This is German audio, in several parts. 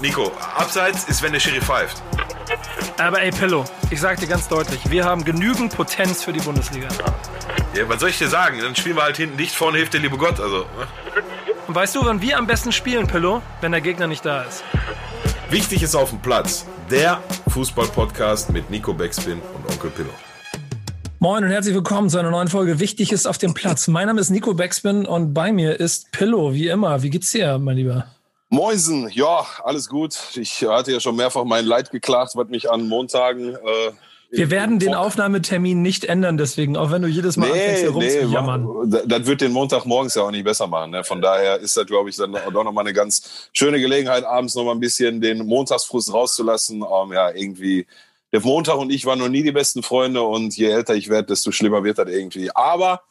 Nico, abseits ist, wenn der Schiri pfeift. Aber ey, Pillow, ich sag dir ganz deutlich, wir haben genügend Potenz für die Bundesliga. Ja, was soll ich dir sagen? Dann spielen wir halt hinten dicht, vorne hilft der liebe Gott. Also, ne? Und weißt du, wann wir am besten spielen, Pillow? Wenn der Gegner nicht da ist. Wichtig ist auf dem Platz. Der Fußball-Podcast mit Nico Beckspin und Onkel Pillow. Moin und herzlich willkommen zu einer neuen Folge Wichtig ist auf dem Platz. Mein Name ist Nico Beckspin und bei mir ist Pillow, wie immer. Wie geht's dir, mein Lieber? Moinsen, ja, alles gut. Ich hatte ja schon mehrfach mein Leid geklagt, was mich an Montagen. Äh, wir werden den Aufnahmetermin nicht ändern, deswegen, auch wenn du jedes Mal nee, anfängst, hier rumzujammern. Nee, das wird den Montag morgens ja auch nicht besser machen. Ne? Von daher ist das, glaube ich, dann doch nochmal eine ganz schöne Gelegenheit, abends nochmal ein bisschen den Montagsfrust rauszulassen. Um, ja, irgendwie, der Montag und ich waren noch nie die besten Freunde und je älter ich werde, desto schlimmer wird das irgendwie. Aber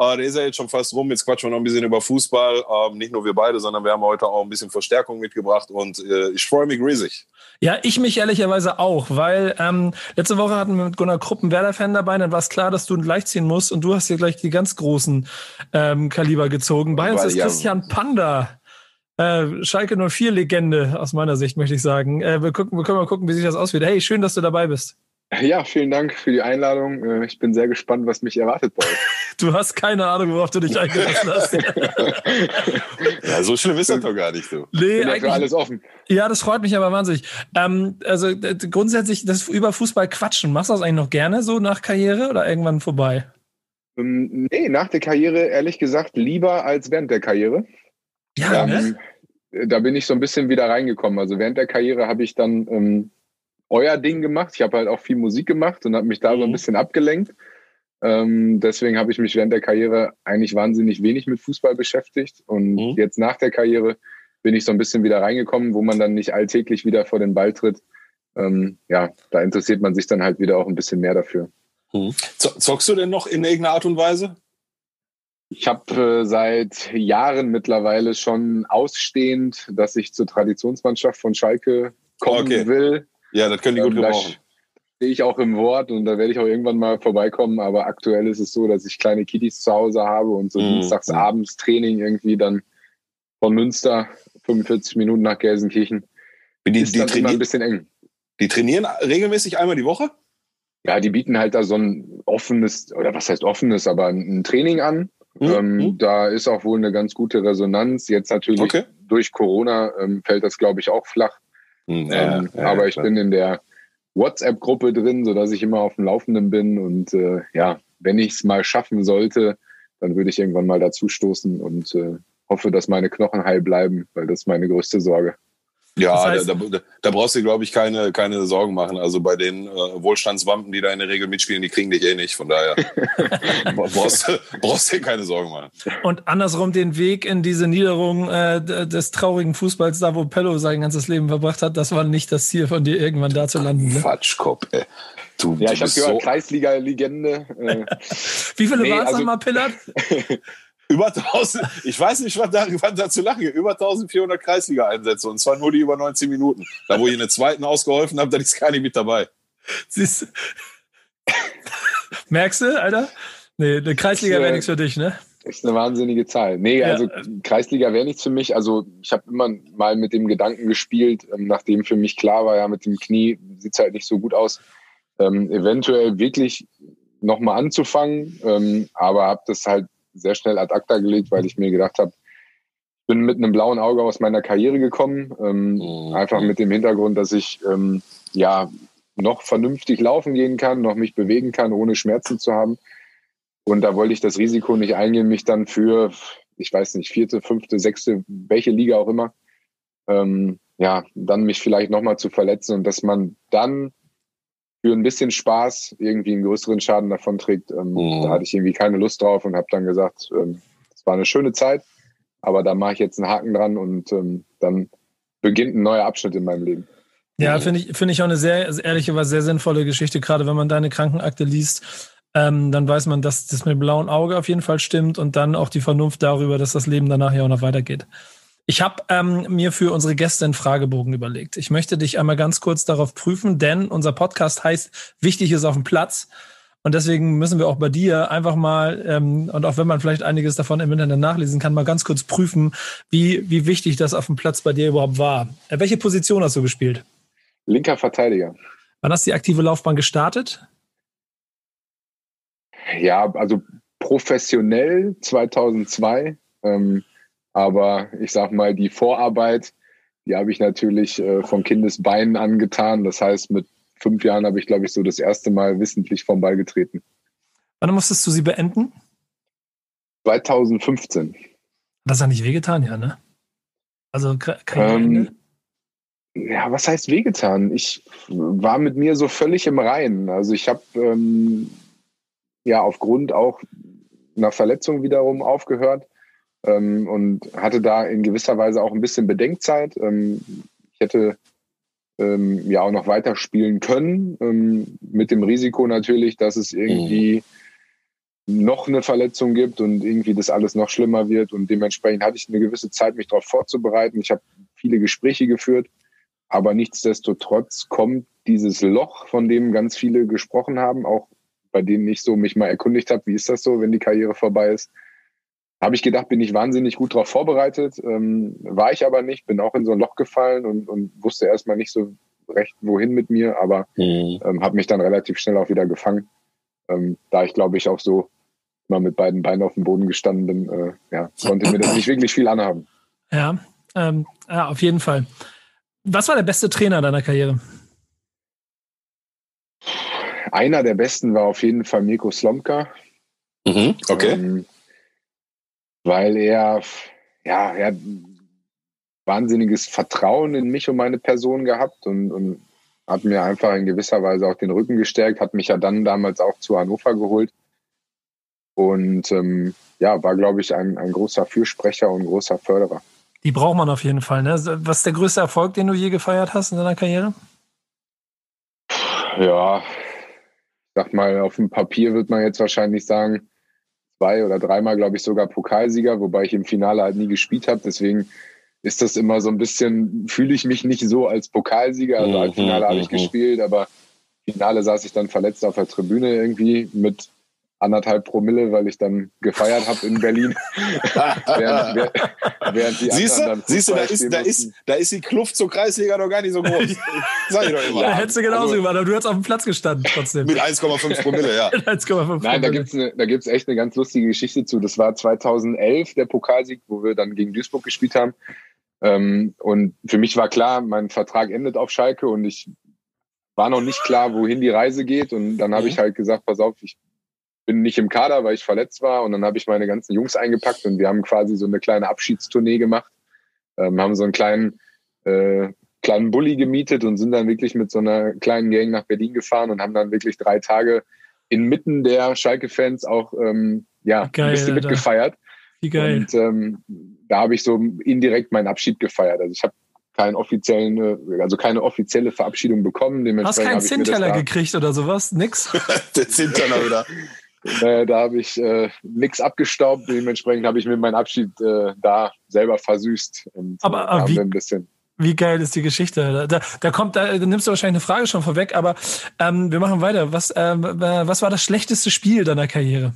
äh, der ist ja jetzt schon fast rum. Jetzt quatschen wir noch ein bisschen über Fußball. Ähm, nicht nur wir beide, sondern wir haben heute auch ein bisschen Verstärkung mitgebracht und äh, ich freue mich riesig. Ja, ich mich ehrlicherweise auch, weil ähm, letzte Woche hatten wir mit Gunnar Krupp einen Werder-Fan dabei, dann war es klar, dass du gleich ziehen musst und du hast hier gleich die ganz großen ähm, Kaliber gezogen. Bei uns ist ja, Christian Panda. Äh, Schalke 04 Legende aus meiner Sicht, möchte ich sagen. Äh, wir, gucken, wir können mal gucken, wie sich das auswirkt. Hey, schön, dass du dabei bist. Ja, vielen Dank für die Einladung. Äh, ich bin sehr gespannt, was mich erwartet bei euch. Du hast keine Ahnung, worauf du dich eingelassen hast. ja, so schlimm ist das doch gar nicht so. Nee, eigentlich, alles offen. Ja, das freut mich aber wahnsinnig. Ähm, also grundsätzlich, das über Fußball quatschen, machst du das eigentlich noch gerne so nach Karriere oder irgendwann vorbei? Ähm, nee, nach der Karriere ehrlich gesagt lieber als während der Karriere. Ja, ähm, ne? Da bin ich so ein bisschen wieder reingekommen. Also während der Karriere habe ich dann ähm, euer Ding gemacht. Ich habe halt auch viel Musik gemacht und habe mich da mhm. so ein mhm. bisschen abgelenkt. Ähm, deswegen habe ich mich während der Karriere eigentlich wahnsinnig wenig mit Fußball beschäftigt. Und mhm. jetzt nach der Karriere bin ich so ein bisschen wieder reingekommen, wo man dann nicht alltäglich wieder vor den Ball tritt. Ähm, ja, da interessiert man sich dann halt wieder auch ein bisschen mehr dafür. Mhm. Zockst du denn noch in irgendeiner Art und Weise? Ich habe äh, seit Jahren mittlerweile schon ausstehend, dass ich zur Traditionsmannschaft von Schalke kommen okay. will. Ja, das können die gut ähm, gebrauchen stehe ich auch im Wort und da werde ich auch irgendwann mal vorbeikommen. Aber aktuell ist es so, dass ich kleine Kiddies zu Hause habe und so mhm. dienstags abends Training irgendwie dann von Münster 45 Minuten nach Gelsenkirchen. Die, ist die immer ein bisschen eng. Die trainieren regelmäßig einmal die Woche? Ja, die bieten halt da so ein offenes, oder was heißt offenes, aber ein Training an. Mhm. Ähm, mhm. da ist auch wohl eine ganz gute Resonanz. Jetzt natürlich okay. durch Corona ähm, fällt das, glaube ich, auch flach. Ja, ähm, ja, aber ich klar. bin in der WhatsApp-Gruppe drin, sodass ich immer auf dem Laufenden bin. Und äh, ja, wenn ich es mal schaffen sollte, dann würde ich irgendwann mal dazu stoßen und äh, hoffe, dass meine Knochen heil bleiben, weil das ist meine größte Sorge. Ja, das heißt, da, da, da, brauchst du, glaube ich, keine, keine Sorgen machen. Also bei den äh, Wohlstandswampen, die da in der Regel mitspielen, die kriegen dich eh nicht. Von daher brauchst, du, brauchst dir keine Sorgen machen. Und andersrum den Weg in diese Niederung äh, des traurigen Fußballs, da wo Pello sein ganzes Leben verbracht hat, das war nicht das Ziel von dir, irgendwann da zu landen. Ne? Quatschkopf, ey. Du, ja, ich habe gehört, so Kreisliga-Legende. Äh. Wie viele nee, waren es also, nochmal, Pillard? über 1000, ich weiß nicht, was da, was da zu lachen über 1400 Kreisliga-Einsätze und zwar nur die über 19 Minuten. Da, wo ich in der zweiten ausgeholfen habe, da ist gar nicht mit dabei. Siehst Merkst du, Alter? Nee, eine Kreisliga wäre nichts für dich, ne? Ist eine wahnsinnige Zahl. Nee, also ja. Kreisliga wäre nichts für mich. Also ich habe immer mal mit dem Gedanken gespielt, ähm, nachdem für mich klar war, ja, mit dem Knie sieht es halt nicht so gut aus, ähm, eventuell wirklich nochmal anzufangen, ähm, aber habe das halt sehr schnell ad acta gelegt, weil ich mir gedacht habe, ich bin mit einem blauen Auge aus meiner Karriere gekommen. Ähm, mhm. Einfach mit dem Hintergrund, dass ich ähm, ja noch vernünftig laufen gehen kann, noch mich bewegen kann, ohne Schmerzen zu haben. Und da wollte ich das Risiko nicht eingehen, mich dann für, ich weiß nicht, vierte, fünfte, sechste, welche Liga auch immer, ähm, ja, dann mich vielleicht nochmal zu verletzen und dass man dann für ein bisschen Spaß irgendwie einen größeren Schaden davon trägt. Ähm, mhm. Da hatte ich irgendwie keine Lust drauf und habe dann gesagt, ähm, es war eine schöne Zeit, aber da mache ich jetzt einen Haken dran und ähm, dann beginnt ein neuer Abschnitt in meinem Leben. Ja, finde ich, finde ich auch eine sehr, ehrliche, was sehr sinnvolle Geschichte, gerade wenn man deine Krankenakte liest. Ähm, dann weiß man, dass das mit dem blauen Auge auf jeden Fall stimmt und dann auch die Vernunft darüber, dass das Leben danach ja auch noch weitergeht. Ich habe ähm, mir für unsere Gäste einen Fragebogen überlegt. Ich möchte dich einmal ganz kurz darauf prüfen, denn unser Podcast heißt Wichtig ist auf dem Platz. Und deswegen müssen wir auch bei dir einfach mal, ähm, und auch wenn man vielleicht einiges davon im Internet nachlesen kann, mal ganz kurz prüfen, wie, wie wichtig das auf dem Platz bei dir überhaupt war. Äh, welche Position hast du gespielt? Linker Verteidiger. Wann hast du die aktive Laufbahn gestartet? Ja, also professionell 2002. Ähm, aber ich sag mal, die Vorarbeit, die habe ich natürlich äh, von Kindesbeinen angetan. Das heißt, mit fünf Jahren habe ich, glaube ich, so das erste Mal wissentlich vom Ball getreten. Wann musstest du sie beenden? 2015. Das hat nicht wehgetan, ja, ne? Also kein ähm, Ja, was heißt wehgetan? Ich war mit mir so völlig im Reinen. Also ich habe ähm, ja aufgrund auch einer Verletzung wiederum aufgehört ähm, und hatte da in gewisser Weise auch ein bisschen Bedenkzeit. Ähm, ich hätte ähm, ja auch noch weiter spielen können, ähm, mit dem Risiko natürlich, dass es irgendwie mhm. noch eine Verletzung gibt und irgendwie das alles noch schlimmer wird. Und dementsprechend hatte ich eine gewisse Zeit, mich darauf vorzubereiten. Ich habe viele Gespräche geführt, aber nichtsdestotrotz kommt dieses Loch, von dem ganz viele gesprochen haben, auch bei denen ich so mich mal erkundigt habe, wie ist das so, wenn die Karriere vorbei ist. Habe ich gedacht, bin ich wahnsinnig gut darauf vorbereitet. Ähm, war ich aber nicht, bin auch in so ein Loch gefallen und, und wusste erstmal nicht so recht, wohin mit mir, aber mhm. ähm, habe mich dann relativ schnell auch wieder gefangen. Ähm, da ich, glaube ich, auch so mal mit beiden Beinen auf dem Boden gestanden bin, äh, ja, konnte mir das nicht wirklich viel anhaben. Ja, ähm, ja, auf jeden Fall. Was war der beste Trainer deiner Karriere? Einer der besten war auf jeden Fall Mirko Slomka. Mhm, okay. Ähm, weil er, ja, er hat wahnsinniges Vertrauen in mich und meine Person gehabt und, und hat mir einfach in gewisser Weise auch den Rücken gestärkt, hat mich ja dann damals auch zu Hannover geholt. Und ähm, ja, war, glaube ich, ein, ein großer Fürsprecher und großer Förderer. Die braucht man auf jeden Fall. Ne? Was ist der größte Erfolg, den du je gefeiert hast in deiner Karriere? Ja, sag mal, auf dem Papier wird man jetzt wahrscheinlich sagen, zwei oder dreimal, glaube ich, sogar Pokalsieger, wobei ich im Finale halt nie gespielt habe. Deswegen ist das immer so ein bisschen, fühle ich mich nicht so als Pokalsieger. Also als Finale habe ich mhm, mhm. gespielt, aber Finale saß ich dann verletzt auf der Tribüne irgendwie mit anderthalb Promille, weil ich dann gefeiert habe in Berlin. während, während die siehst du, siehst du da, ist, da, ist, da ist die Kluft zur Kreisliga noch gar nicht so groß. Sag ich doch immer. Ja, hättest du genauso also, gemacht, aber du hättest auf dem Platz gestanden trotzdem. Mit 1,5 Promille, ja. 1,5 Nein, da gibt's eine, da gibt's echt eine ganz lustige Geschichte zu. Das war 2011 der Pokalsieg, wo wir dann gegen Duisburg gespielt haben. Ähm, und für mich war klar, mein Vertrag endet auf Schalke und ich war noch nicht klar, wohin die Reise geht. Und dann habe mhm. ich halt gesagt, pass auf, ich bin nicht im Kader, weil ich verletzt war. Und dann habe ich meine ganzen Jungs eingepackt und wir haben quasi so eine kleine Abschiedstournee gemacht. Ähm, haben so einen kleinen, äh, kleinen Bulli gemietet und sind dann wirklich mit so einer kleinen Gang nach Berlin gefahren und haben dann wirklich drei Tage inmitten der Schalke-Fans auch ähm, ja, Geil, ein bisschen Alter. mitgefeiert. Wie geil. Und ähm, da habe ich so indirekt meinen Abschied gefeiert. Also ich habe keinen offiziellen, also keine offizielle Verabschiedung bekommen. Hast keinen Zinnteller gekriegt oder sowas? Nix? Der Zinnteller wieder. Äh, da habe ich äh, nichts abgestaubt. Dementsprechend habe ich mir meinen Abschied äh, da selber versüßt. Und, aber, aber wie, ein bisschen wie geil ist die Geschichte? Da, da kommt, da, da nimmst du wahrscheinlich eine Frage schon vorweg, aber ähm, wir machen weiter. Was, ähm, was war das schlechteste Spiel deiner Karriere?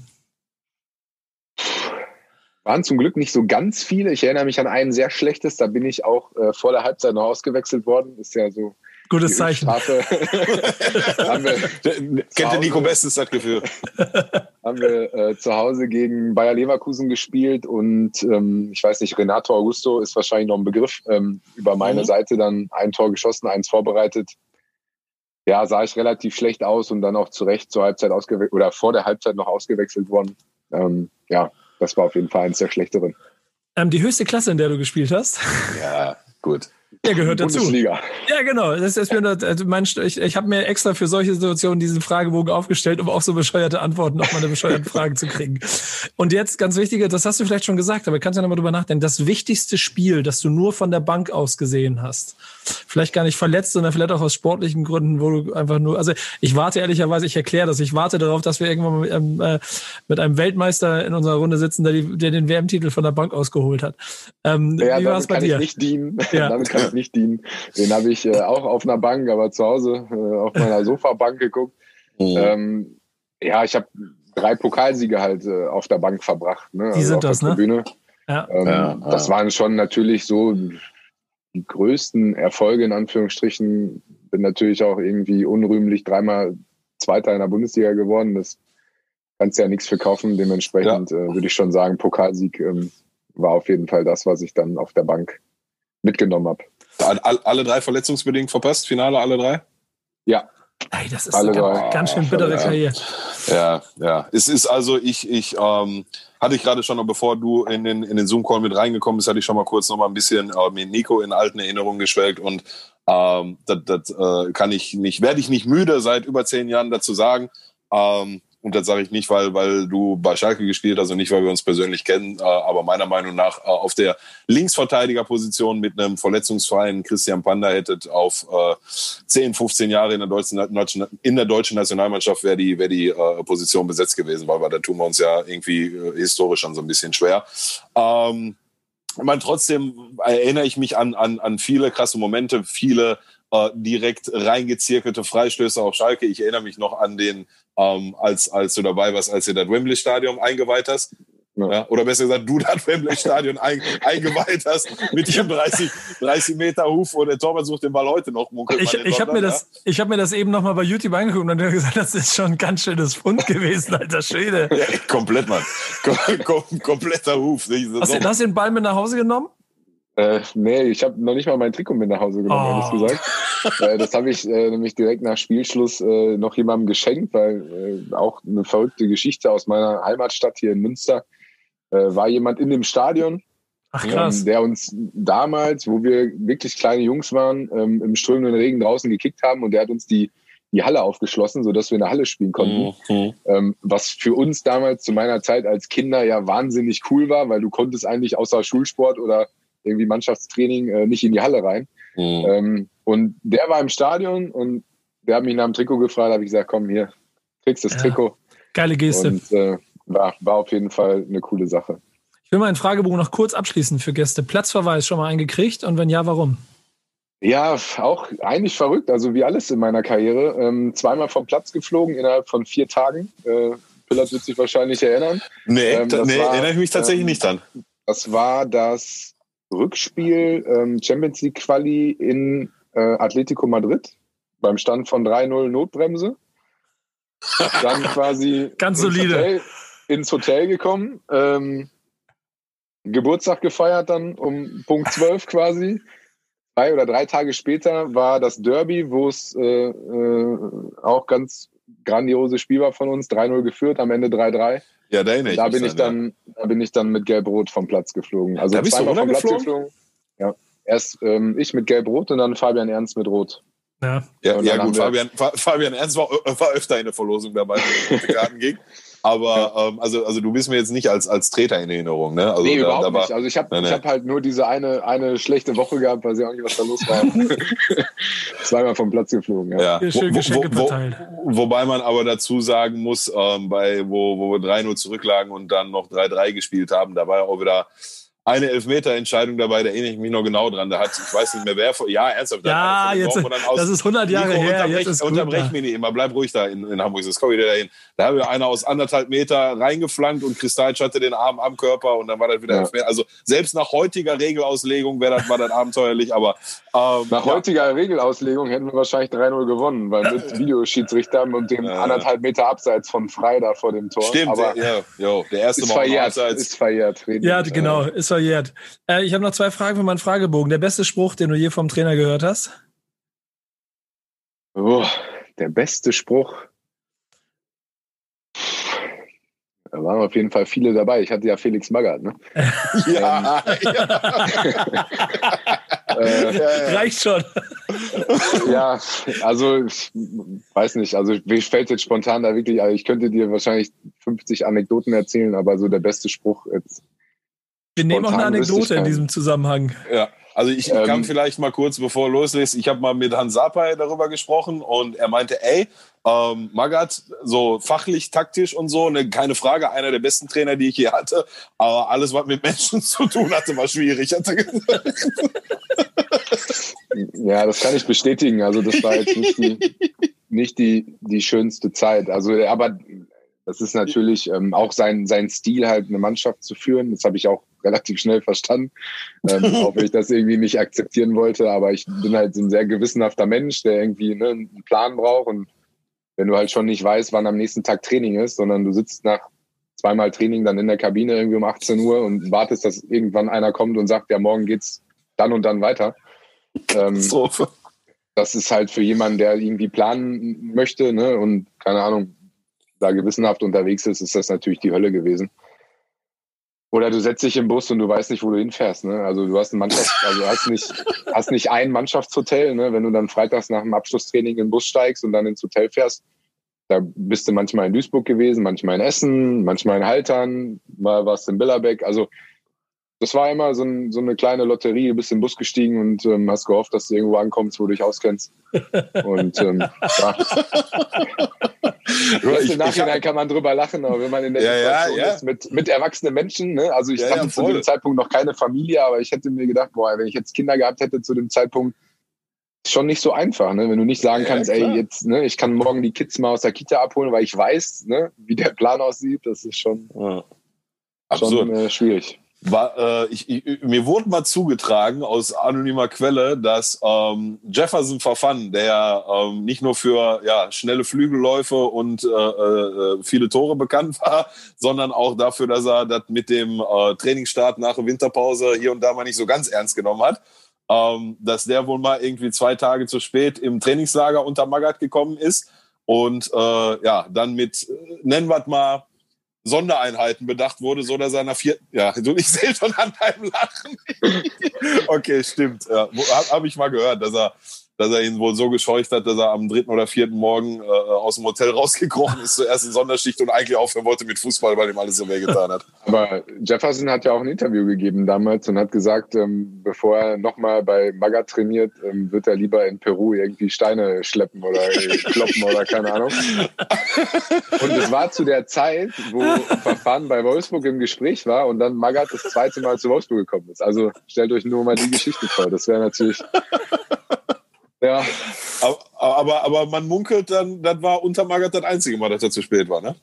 Waren zum Glück nicht so ganz viele. Ich erinnere mich an ein sehr schlechtes, da bin ich auch äh, vor der Halbzeit noch ausgewechselt worden. Ist ja so. Gutes Zeichen. haben wir Kennt der Nico bestens das Gefühl. haben wir äh, zu Hause gegen Bayer Leverkusen gespielt und ähm, ich weiß nicht, Renato Augusto ist wahrscheinlich noch ein Begriff. Ähm, über meine mhm. Seite dann ein Tor geschossen, eins vorbereitet. Ja, sah ich relativ schlecht aus und dann auch zu Recht zur Halbzeit ausgewechselt oder vor der Halbzeit noch ausgewechselt worden. Ähm, ja, das war auf jeden Fall eines der schlechteren. Ähm, die höchste Klasse, in der du gespielt hast? Ja, gut. Der gehört dazu. Bundesliga. Ja, genau. Das ist mir, also mein, ich, ich habe mir extra für solche Situationen diesen Fragebogen aufgestellt, um auch so bescheuerte Antworten auf meine bescheuerten Fragen zu kriegen. Und jetzt ganz wichtig, das hast du vielleicht schon gesagt, aber kannst ja nochmal drüber nachdenken. Das wichtigste Spiel, das du nur von der Bank aus gesehen hast, vielleicht gar nicht verletzt, sondern vielleicht auch aus sportlichen Gründen, wo du einfach nur, also ich warte ehrlicherweise, ich erkläre das, ich warte darauf, dass wir irgendwann mit, ähm, äh, mit einem Weltmeister in unserer Runde sitzen, der, die, der den WM-Titel von der Bank ausgeholt hat. Ähm, ja, wie war es bei dir? Ja. damit kann nicht dienen. Den habe ich äh, auch auf einer Bank, aber zu Hause äh, auf meiner Sofabank geguckt. Mhm. Ähm, ja, ich habe drei Pokalsiege halt äh, auf der Bank verbracht. Ne? Die also sind das, ne? Ja. Ähm, ja, das waren schon natürlich so die größten Erfolge in Anführungsstrichen. Bin natürlich auch irgendwie unrühmlich dreimal Zweiter in der Bundesliga geworden. Das kannst ja nichts verkaufen. Dementsprechend ja. äh, würde ich schon sagen, Pokalsieg ähm, war auf jeden Fall das, was ich dann auf der Bank mitgenommen habe. Alle drei verletzungsbedingt verpasst? Finale alle drei? Ja. Ey, das ist eine ganz, ganz schön bittere ja. Karriere. Ja, ja. Es ist also, ich, ich ähm, hatte ich gerade schon noch, bevor du in den, in den Zoom-Call mit reingekommen bist, hatte ich schon mal kurz noch mal ein bisschen äh, mit Nico in alten Erinnerungen geschwelgt und ähm, das, das äh, kann ich nicht, werde ich nicht müde seit über zehn Jahren dazu sagen. Ähm, und das sage ich nicht, weil, weil du bei Schalke gespielt hast und nicht, weil wir uns persönlich kennen, äh, aber meiner Meinung nach äh, auf der Linksverteidigerposition mit einem verletzungsfreien Christian Panda hättet auf äh, 10, 15 Jahre in der deutschen, in der deutschen Nationalmannschaft wäre die, wär die äh, Position besetzt gewesen, weil, weil da tun wir uns ja irgendwie äh, historisch schon so ein bisschen schwer. Ähm, man trotzdem erinnere ich mich an, an, an viele krasse Momente, viele äh, direkt reingezirkelte Freistöße auf Schalke. Ich erinnere mich noch an den ähm, als, als du dabei warst, als ihr das Wembley-Stadion eingeweiht hast. Ja, oder besser gesagt, du das Wembley-Stadion ein, eingeweiht hast mit dem 30, 30 Meter Huf und der Torwart sucht den Ball heute noch. Ich, ich habe mir, das, ich hab mir das eben noch mal bei YouTube angeguckt und dann gesagt, das ist schon ein ganz schönes Fund gewesen, alter Schwede. Ja, komplett, Mann. Kom kom kompletter Huf. Hast, du, hast du den Ball mit nach Hause genommen? Äh, nee, ich habe noch nicht mal mein Trikot mit nach Hause genommen, oh. ehrlich gesagt. äh, das habe ich äh, nämlich direkt nach Spielschluss äh, noch jemandem geschenkt, weil äh, auch eine verrückte Geschichte aus meiner Heimatstadt hier in Münster äh, war jemand in dem Stadion, Ach, krass. Ähm, der uns damals, wo wir wirklich kleine Jungs waren, ähm, im strömenden Regen draußen gekickt haben und der hat uns die die Halle aufgeschlossen, sodass wir in der Halle spielen konnten. Mhm. Ähm, was für uns damals zu meiner Zeit als Kinder ja wahnsinnig cool war, weil du konntest eigentlich außer Schulsport oder irgendwie Mannschaftstraining äh, nicht in die Halle rein. Mhm. Ähm, und der war im Stadion und der hat mich nach dem Trikot gefragt, habe ich gesagt, komm hier, kriegst das ja. Trikot. Geile Geste. Und äh, war, war auf jeden Fall eine coole Sache. Ich will meinen Fragebogen noch kurz abschließen für Gäste. Platzverweis schon mal eingekriegt und wenn ja, warum? Ja, auch eigentlich verrückt. Also wie alles in meiner Karriere. Ähm, zweimal vom Platz geflogen innerhalb von vier Tagen. Äh, Pillard wird sich wahrscheinlich erinnern. Nee, ähm, nee war, erinnere ich mich tatsächlich ähm, nicht dran. Das war das Rückspiel ähm, Champions League Quali in äh, Atletico Madrid beim Stand von 3-0 Notbremse. Dann quasi Ganz solide. Hotel, ins Hotel gekommen. Ähm, Geburtstag gefeiert dann um Punkt 12 quasi. Drei oder drei Tage später war das Derby, wo es äh, äh, auch ganz grandioses Spiel war von uns. 3-0 geführt, am Ende 3-3. Ja, da erinnere ich da bin ich dann, ja. Da bin ich dann mit Gelb-Rot vom Platz geflogen. Also da bist zweimal du vom Platz geflogen. Ja. Erst ähm, ich mit Gelb-Rot und dann Fabian Ernst mit Rot. Ja, ja, ja gut, Fabian, Fabian Ernst war, war öfter in der Verlosung dabei, wenn es Karten ging. Aber ja. ähm, also, also du bist mir jetzt nicht als, als Treter in Erinnerung, ne? Also, nee, da, überhaupt da war, nicht. Also ich habe nee. hab halt nur diese eine, eine schlechte Woche gehabt, weil ich auch nicht, was da los war. Zweimal vom Platz geflogen, ja. ja. Schön wo, wo, verteilt. Wo, wobei man aber dazu sagen muss, ähm, bei, wo, wo wir 3-0 zurücklagen und dann noch 3-3 gespielt haben, da war ja auch wieder eine Elfmeter-Entscheidung dabei, da erinnere ich mich noch genau dran. Da hat, ich weiß nicht mehr wer, ja, ernsthaft. Ja, jetzt, das ist 100 Jahre Nico, her. Unterbrech, jetzt unterbrech mich nicht immer, bleib ruhig da in, in Hamburg, das komme ich wieder dahin. Da haben wir einer aus anderthalb Meter reingeflankt und Kristallsch hatte den Arm am Körper und dann war das wieder ja. Elfmeter. Also selbst nach heutiger Regelauslegung wäre das, war das abenteuerlich, aber ähm, Nach ja. heutiger Regelauslegung hätten wir wahrscheinlich 3-0 gewonnen, weil mit Videoschiedsrichter und dem ja. anderthalb Meter abseits von Frei da vor dem Tor. Stimmt, aber ja, jo, der erste ist Mal verjährt, ist verjährt. Ja, genau, ist verjährt. Äh, ich habe noch zwei Fragen für meinen Fragebogen. Der beste Spruch, den du je vom Trainer gehört hast? Oh, der beste Spruch. Da waren auf jeden Fall viele dabei. Ich hatte ja Felix Magath, ne? ja, äh, ja, Reicht schon. ja, also ich weiß nicht. Also mir fällt jetzt spontan da wirklich, also ich könnte dir wahrscheinlich 50 Anekdoten erzählen, aber so der beste Spruch jetzt. Wir nehmen auch eine Anekdote in diesem Zusammenhang. Ja. Also ich ähm, kann vielleicht mal kurz, bevor loslässt, ich habe mal mit Hans Sapai darüber gesprochen und er meinte, ey, ähm, Magath, so fachlich, taktisch und so, ne, keine Frage, einer der besten Trainer, die ich je hatte, aber alles, was mit Menschen zu tun hatte, war schwierig, hat er gesagt. Ja, das kann ich bestätigen. Also das war jetzt nicht die, nicht die, die schönste Zeit. Also, aber Das ist natürlich ähm, auch sein, sein Stil, halt eine Mannschaft zu führen. Das habe ich auch relativ schnell verstanden, ähm, auch wenn ich das irgendwie nicht akzeptieren wollte. Aber ich bin halt so ein sehr gewissenhafter Mensch, der irgendwie ne, einen Plan braucht. Und wenn du halt schon nicht weißt, wann am nächsten Tag Training ist, sondern du sitzt nach zweimal Training dann in der Kabine irgendwie um 18 Uhr und wartest, dass irgendwann einer kommt und sagt, ja, morgen geht's dann und dann weiter. Ähm, das ist halt für jemanden, der irgendwie planen möchte ne, und keine Ahnung, da gewissenhaft unterwegs ist, ist das natürlich die Hölle gewesen. Oder du setzt dich im Bus und du weißt nicht, wo du hinfährst. Ne? Also du hast ein Mannschaft, also hast nicht, hast nicht ein Mannschaftshotel, ne? wenn du dann freitags nach dem Abschlusstraining in den Bus steigst und dann ins Hotel fährst. Da bist du manchmal in Duisburg gewesen, manchmal in Essen, manchmal in Haltern, mal warst du in Billerbeck. Also das war immer so, ein, so, eine kleine Lotterie. Du bist im Bus gestiegen und ähm, hast gehofft, dass du irgendwo ankommst, wo du dich auskennst. Und ähm, ja. Jetzt im Nachhinein kann man drüber lachen, aber wenn man in der ja, Situation ja, ja. ist mit, mit erwachsenen Menschen, ne? also ich ja, hatte zu dem Zeitpunkt noch keine Familie, aber ich hätte mir gedacht, boah, wenn ich jetzt Kinder gehabt hätte zu dem Zeitpunkt, schon nicht so einfach, ne? wenn du nicht sagen kannst, ey, jetzt, ne, ich kann morgen die Kids mal aus der Kita abholen, weil ich weiß, ne, wie der Plan aussieht, das ist schon, schon äh, schwierig war, äh, ich, ich, mir wurde mal zugetragen aus anonymer Quelle, dass ähm, Jefferson Verfan, der ähm, nicht nur für ja, schnelle Flügelläufe und äh, äh, viele Tore bekannt war, sondern auch dafür, dass er das mit dem äh, Trainingsstart nach der Winterpause hier und da mal nicht so ganz ernst genommen hat. Ähm, dass der wohl mal irgendwie zwei Tage zu spät im Trainingslager unter Magath gekommen ist und äh, ja, dann mit, äh, nennen wir mal, Sondereinheiten bedacht wurde, so dass er nach vierten, ja, du, ich sehe schon an deinem Lachen. okay, stimmt. Ja, Habe hab ich mal gehört, dass er dass er ihn wohl so gescheucht hat, dass er am dritten oder vierten Morgen äh, aus dem Hotel rausgekrochen ist zur ersten Sonderschicht und eigentlich aufhören wollte mit Fußball, weil ihm alles so wehgetan hat. Aber Jefferson hat ja auch ein Interview gegeben damals und hat gesagt, ähm, bevor er nochmal bei Maga trainiert, ähm, wird er lieber in Peru irgendwie Steine schleppen oder kloppen oder keine Ahnung. Und es war zu der Zeit, wo Verfahren bei Wolfsburg im Gespräch war und dann Magath das zweite Mal zu Wolfsburg gekommen ist. Also stellt euch nur mal die Geschichte vor. Das wäre natürlich ja. Aber, aber, aber man munkelt dann, das war unter Magath das einzige Mal, dass er zu spät war, ne?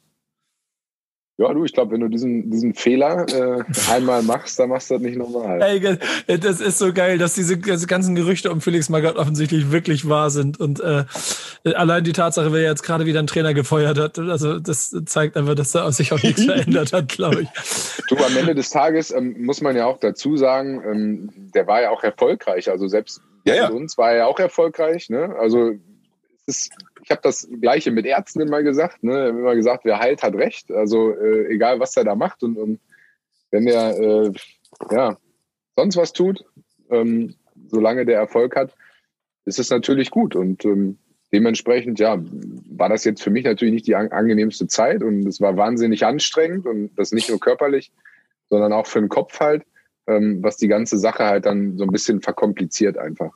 Ja, du, ich glaube, wenn du diesen, diesen Fehler äh, einmal machst, dann machst du das nicht nochmal. Ey, das ist so geil, dass diese, diese ganzen Gerüchte um Felix Magath offensichtlich wirklich wahr sind. Und äh, allein die Tatsache, wer jetzt gerade wieder einen Trainer gefeuert hat, also das zeigt einfach, dass da sich auch nichts verändert hat, glaube ich. Du, am Ende des Tages ähm, muss man ja auch dazu sagen, ähm, der war ja auch erfolgreich. Also selbst ja, ja. uns war er auch erfolgreich. Ne? Also ist, ich habe das Gleiche mit Ärzten immer gesagt. Ne? Immer gesagt, wer heilt, hat recht. Also äh, egal, was er da macht und, und wenn er äh, ja sonst was tut, ähm, solange der Erfolg hat, ist es natürlich gut und ähm, dementsprechend ja war das jetzt für mich natürlich nicht die angenehmste Zeit und es war wahnsinnig anstrengend und das nicht nur körperlich, sondern auch für den Kopf halt ähm, was die ganze Sache halt dann so ein bisschen verkompliziert einfach.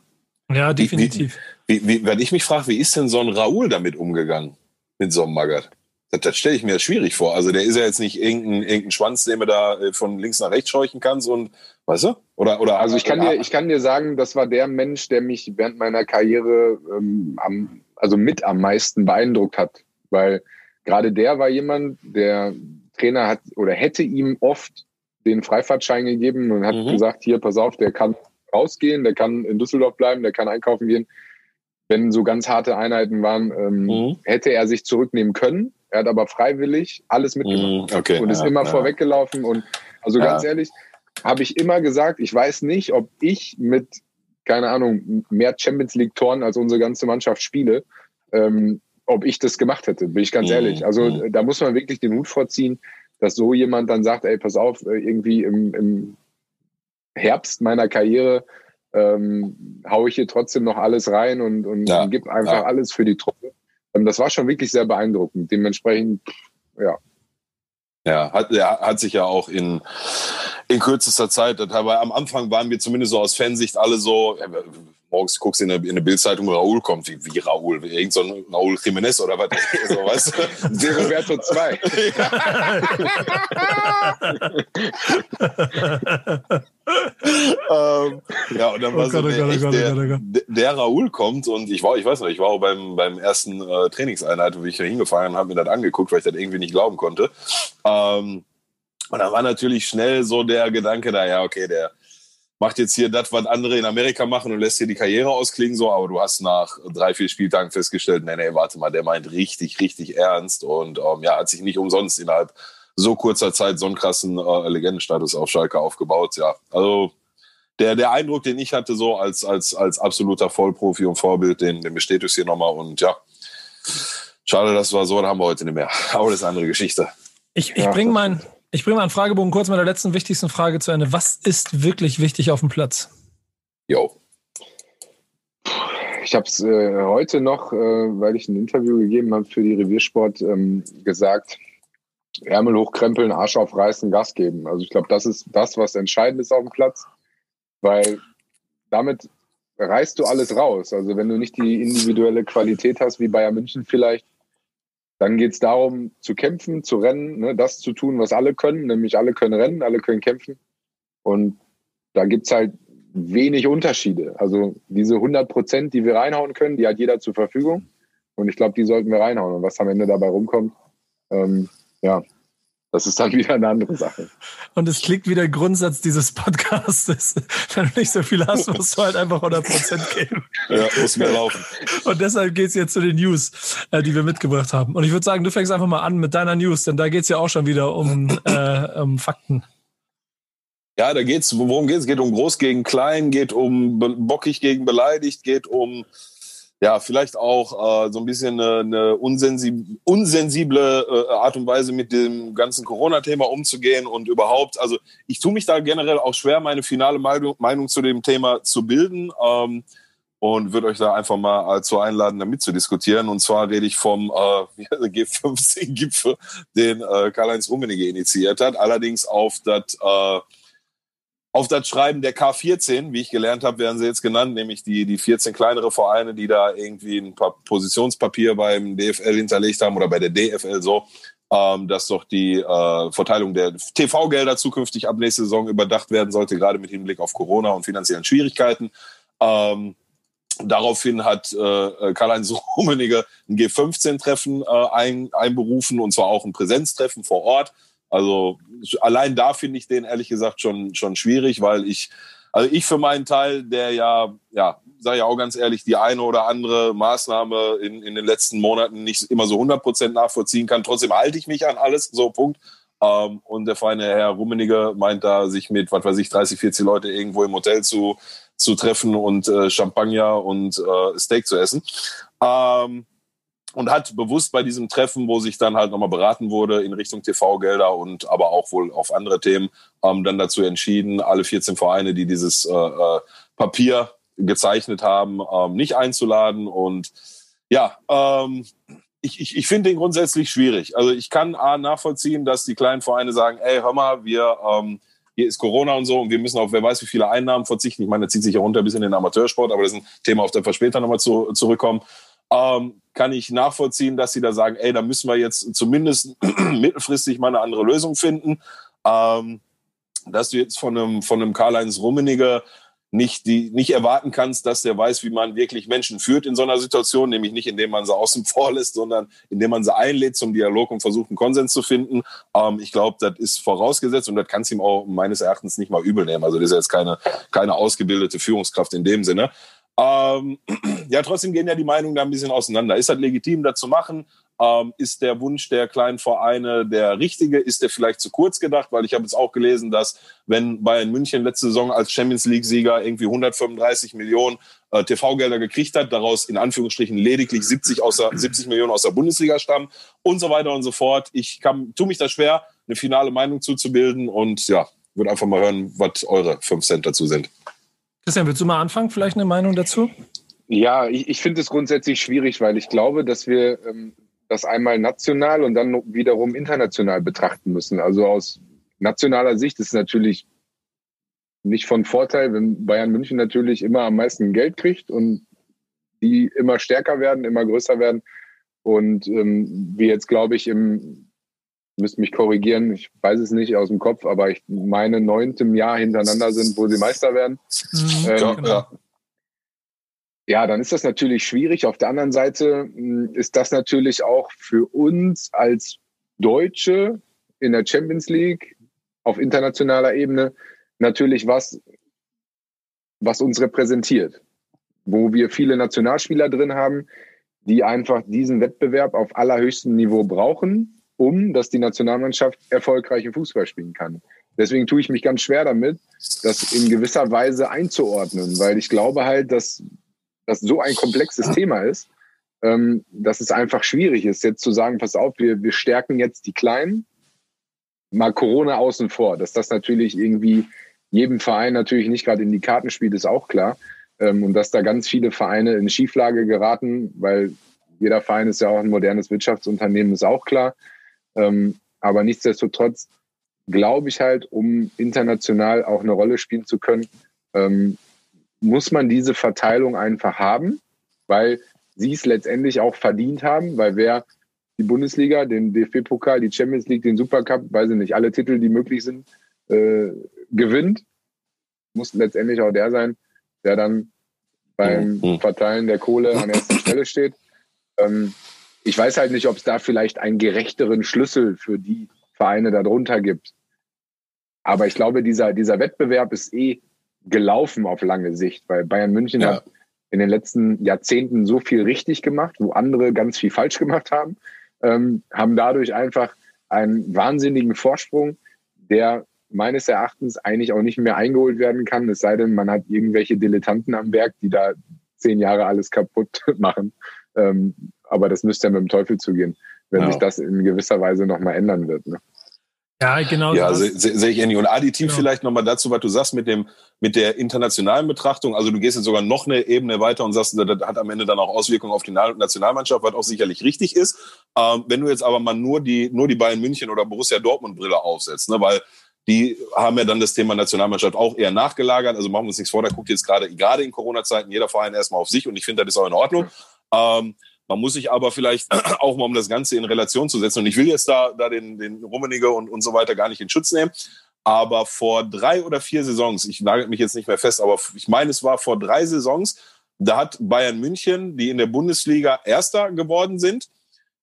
Ja, definitiv. Wie, wie, wie, wenn ich mich frage, wie ist denn so ein Raoul damit umgegangen, mit so einem Magath? Das, das stelle ich mir schwierig vor. Also der ist ja jetzt nicht irgendein, irgendein Schwanz, den man da äh, von links nach rechts scheuchen kann, und weißt du? Oder, oder also ich kann dir, ich kann dir sagen, das war der Mensch, der mich während meiner Karriere ähm, am, also mit am meisten beeindruckt hat. Weil gerade der war jemand, der Trainer hat oder hätte ihm oft den Freifahrtschein gegeben und hat mhm. gesagt, hier, pass auf, der kann rausgehen, der kann in Düsseldorf bleiben, der kann einkaufen gehen. Wenn so ganz harte Einheiten waren, ähm, mhm. hätte er sich zurücknehmen können. Er hat aber freiwillig alles mitgemacht mhm. okay. und ist ja, immer ja. vorweggelaufen. Und also ganz ja. ehrlich, habe ich immer gesagt, ich weiß nicht, ob ich mit, keine Ahnung, mehr Champions League-Toren als unsere ganze Mannschaft spiele, ähm, ob ich das gemacht hätte, bin ich ganz mhm. ehrlich. Also mhm. da muss man wirklich den Hut vorziehen dass so jemand dann sagt, ey, pass auf, äh, irgendwie im, im Herbst meiner Karriere ähm, haue ich hier trotzdem noch alles rein und, und, ja, gebe einfach ja. alles für die Truppe. Ähm, das war schon wirklich sehr beeindruckend. Dementsprechend, ja. Ja, hat, ja, hat sich ja auch in, in kürzester Zeit, dabei am Anfang waren wir zumindest so aus Fansicht alle so, morgens guckst in eine, in eine Bildzeitung, Raoul kommt. Wie, wie Raoul? Wie irgend so ein Raoul Jiménez oder was? so, weißt du? De Roberto 2. ähm, ja, und dann oh war so der, der, der, Raoul kommt und ich war, ich weiß noch, ich war auch beim, beim ersten äh, Trainingseinheit, wo ich da hingefahren und habe mir das angeguckt, weil ich das irgendwie nicht glauben konnte. Ähm, und da war natürlich schnell so der Gedanke da, ja, okay, der macht jetzt hier das, was andere in Amerika machen und lässt hier die Karriere ausklingen, so, aber du hast nach drei, vier Spieltagen festgestellt, nee, nee, warte mal, der meint richtig, richtig ernst und ähm, ja, hat sich nicht umsonst innerhalb so kurzer Zeit so einen krassen äh, Legendenstatus auf Schalke aufgebaut, ja. Also der, der Eindruck, den ich hatte, so als, als, als absoluter Vollprofi und Vorbild, den, den bestätigst hier nochmal und ja, schade, das war so, dann haben wir heute nicht mehr. Aber das ist eine andere Geschichte. Ich, ich bringe mein, ich bringe mal einen Fragebogen kurz mit der letzten wichtigsten Frage zu Ende. Was ist wirklich wichtig auf dem Platz? Jo. Ich habe es äh, heute noch, äh, weil ich ein Interview gegeben habe für die Reviersport, ähm, gesagt, Ärmel hochkrempeln, Arsch aufreißen, Gas geben. Also ich glaube, das ist das, was entscheidend ist auf dem Platz, weil damit reißt du alles raus. Also wenn du nicht die individuelle Qualität hast, wie Bayern München vielleicht, dann geht es darum, zu kämpfen, zu rennen, ne, das zu tun, was alle können, nämlich alle können rennen, alle können kämpfen. Und da gibt es halt wenig Unterschiede. Also diese 100 Prozent, die wir reinhauen können, die hat jeder zur Verfügung. Und ich glaube, die sollten wir reinhauen. Und was am Ende dabei rumkommt, ähm, ja, das ist dann wieder eine andere Sache. Und es klingt wie der Grundsatz dieses Podcasts. Wenn du nicht so viel hast, musst du halt einfach 100% geben. Ja, muss mehr laufen. Und deshalb geht es jetzt zu den News, äh, die wir mitgebracht haben. Und ich würde sagen, du fängst einfach mal an mit deiner News, denn da geht es ja auch schon wieder um, äh, um Fakten. Ja, da geht's, worum geht es? Geht um Groß gegen Klein, geht um Bockig gegen Beleidigt, geht um ja, vielleicht auch äh, so ein bisschen eine, eine unsensible, unsensible äh, Art und Weise mit dem ganzen Corona-Thema umzugehen und überhaupt, also ich tue mich da generell auch schwer, meine finale Meinung, Meinung zu dem Thema zu bilden ähm, und würde euch da einfach mal dazu einladen, da mitzudiskutieren. Und zwar rede ich vom äh, G15-Gipfel, den äh, Karl-Heinz Rummenigge initiiert hat, allerdings auf das äh, auf das Schreiben der K14, wie ich gelernt habe, werden sie jetzt genannt, nämlich die, die 14 kleinere Vereine, die da irgendwie ein paar Positionspapier beim DFL hinterlegt haben oder bei der DFL so, ähm, dass doch die äh, Verteilung der TV-Gelder zukünftig ab nächste Saison überdacht werden sollte, gerade mit Hinblick auf Corona und finanziellen Schwierigkeiten. Ähm, daraufhin hat äh, Karl-Heinz Rummenigge ein G15-Treffen äh, ein, einberufen und zwar auch ein Präsenztreffen vor Ort also allein da finde ich den ehrlich gesagt schon, schon schwierig, weil ich, also ich für meinen Teil, der ja, ja, sage ja auch ganz ehrlich, die eine oder andere Maßnahme in, in den letzten Monaten nicht immer so 100 Prozent nachvollziehen kann. Trotzdem halte ich mich an alles, so Punkt. Ähm, und der feine Herr Rummenigge meint da, sich mit, was weiß ich, 30, 40 Leute irgendwo im Hotel zu, zu treffen und äh, Champagner und äh, Steak zu essen. Ähm, und hat bewusst bei diesem Treffen, wo sich dann halt nochmal beraten wurde in Richtung TV-Gelder und aber auch wohl auf andere Themen, ähm, dann dazu entschieden, alle 14 Vereine, die dieses äh, äh, Papier gezeichnet haben, ähm, nicht einzuladen. Und ja, ähm, ich, ich, ich finde den grundsätzlich schwierig. Also ich kann A, nachvollziehen, dass die kleinen Vereine sagen, ey, hör mal, wir ähm, hier ist Corona und so und wir müssen auf wer weiß wie viele Einnahmen verzichten. Ich meine, das zieht sich ja runter bis in den Amateursport, aber das ist ein Thema, auf das wir später nochmal zu, zurückkommen ähm, kann ich nachvollziehen, dass sie da sagen, ey, da müssen wir jetzt zumindest mittelfristig mal eine andere Lösung finden. Ähm, dass du jetzt von einem, von einem Karl-Heinz Rummenigge nicht, die, nicht erwarten kannst, dass der weiß, wie man wirklich Menschen führt in so einer Situation, nämlich nicht indem man sie außen vor lässt, sondern indem man sie einlädt zum Dialog und versucht, einen Konsens zu finden. Ähm, ich glaube, das ist vorausgesetzt und das kannst du ihm auch meines Erachtens nicht mal übel nehmen. Also das ist jetzt keine, keine ausgebildete Führungskraft in dem Sinne. Ähm, ja, trotzdem gehen ja die Meinungen da ein bisschen auseinander. Ist das legitim, das zu machen? Ähm, ist der Wunsch der kleinen Vereine der richtige? Ist der vielleicht zu kurz gedacht? Weil ich habe jetzt auch gelesen, dass wenn Bayern München letzte Saison als Champions League-Sieger irgendwie 135 Millionen äh, TV-Gelder gekriegt hat, daraus in Anführungsstrichen lediglich 70, außer, 70 Millionen aus der Bundesliga stammen und so weiter und so fort. Ich kann, tue mich da schwer, eine finale Meinung zuzubilden und ja, würde einfach mal hören, was eure 5 Cent dazu sind. Christian, willst du mal anfangen? Vielleicht eine Meinung dazu? Ja, ich, ich finde es grundsätzlich schwierig, weil ich glaube, dass wir ähm, das einmal national und dann wiederum international betrachten müssen. Also aus nationaler Sicht ist es natürlich nicht von Vorteil, wenn Bayern München natürlich immer am meisten Geld kriegt und die immer stärker werden, immer größer werden. Und ähm, wir jetzt, glaube ich, im, müsst mich korrigieren, ich weiß es nicht aus dem Kopf, aber ich meine neunten Jahr hintereinander sind, wo sie Meister werden. Mhm, ähm, ja, ja. ja, dann ist das natürlich schwierig. Auf der anderen Seite hm, ist das natürlich auch für uns als Deutsche in der Champions League auf internationaler Ebene natürlich was, was uns repräsentiert, wo wir viele Nationalspieler drin haben, die einfach diesen Wettbewerb auf allerhöchstem Niveau brauchen, um dass die Nationalmannschaft erfolgreichen Fußball spielen kann. Deswegen tue ich mich ganz schwer damit, das in gewisser Weise einzuordnen, weil ich glaube halt, dass das so ein komplexes Thema ist, ähm, dass es einfach schwierig ist, jetzt zu sagen, pass auf, wir, wir stärken jetzt die Kleinen, mal Corona außen vor, dass das natürlich irgendwie jedem Verein natürlich nicht gerade in die Karten spielt, ist auch klar. Ähm, und dass da ganz viele Vereine in Schieflage geraten, weil jeder Verein ist ja auch ein modernes Wirtschaftsunternehmen, ist auch klar. Ähm, aber nichtsdestotrotz glaube ich halt, um international auch eine Rolle spielen zu können, ähm, muss man diese Verteilung einfach haben, weil sie es letztendlich auch verdient haben, weil wer die Bundesliga, den DFB-Pokal, die Champions League, den Supercup, weiß ich nicht, alle Titel, die möglich sind, äh, gewinnt, muss letztendlich auch der sein, der dann beim mhm. Verteilen der Kohle an erster Stelle steht. Ähm, ich weiß halt nicht, ob es da vielleicht einen gerechteren Schlüssel für die Vereine darunter gibt. Aber ich glaube, dieser, dieser Wettbewerb ist eh gelaufen auf lange Sicht, weil Bayern München ja. hat in den letzten Jahrzehnten so viel richtig gemacht, wo andere ganz viel falsch gemacht haben, ähm, haben dadurch einfach einen wahnsinnigen Vorsprung, der meines Erachtens eigentlich auch nicht mehr eingeholt werden kann, es sei denn, man hat irgendwelche Dilettanten am Berg, die da zehn Jahre alles kaputt machen. Ähm, aber das müsste ja mit dem Teufel zugehen, wenn ja. sich das in gewisser Weise nochmal ändern wird. Ne? Ja, genau. Ja, sehe seh ich ähnlich. Und additiv genau. vielleicht nochmal dazu, was du sagst mit dem, mit der internationalen Betrachtung. Also du gehst jetzt sogar noch eine Ebene weiter und sagst, das hat am Ende dann auch Auswirkungen auf die Nationalmannschaft, was auch sicherlich richtig ist. Ähm, wenn du jetzt aber mal nur die, nur die Bayern München oder Borussia Dortmund Brille aufsetzt, ne, weil die haben ja dann das Thema Nationalmannschaft auch eher nachgelagert. Also machen wir uns nichts vor, da guckt jetzt gerade, gerade in Corona-Zeiten jeder Verein erstmal auf sich und ich finde, das ist auch in Ordnung. Ähm, man muss sich aber vielleicht auch mal, um das Ganze in Relation zu setzen, und ich will jetzt da, da den, den Rummenigge und, und so weiter gar nicht in Schutz nehmen, aber vor drei oder vier Saisons, ich nagel mich jetzt nicht mehr fest, aber ich meine, es war vor drei Saisons, da hat Bayern München, die in der Bundesliga Erster geworden sind,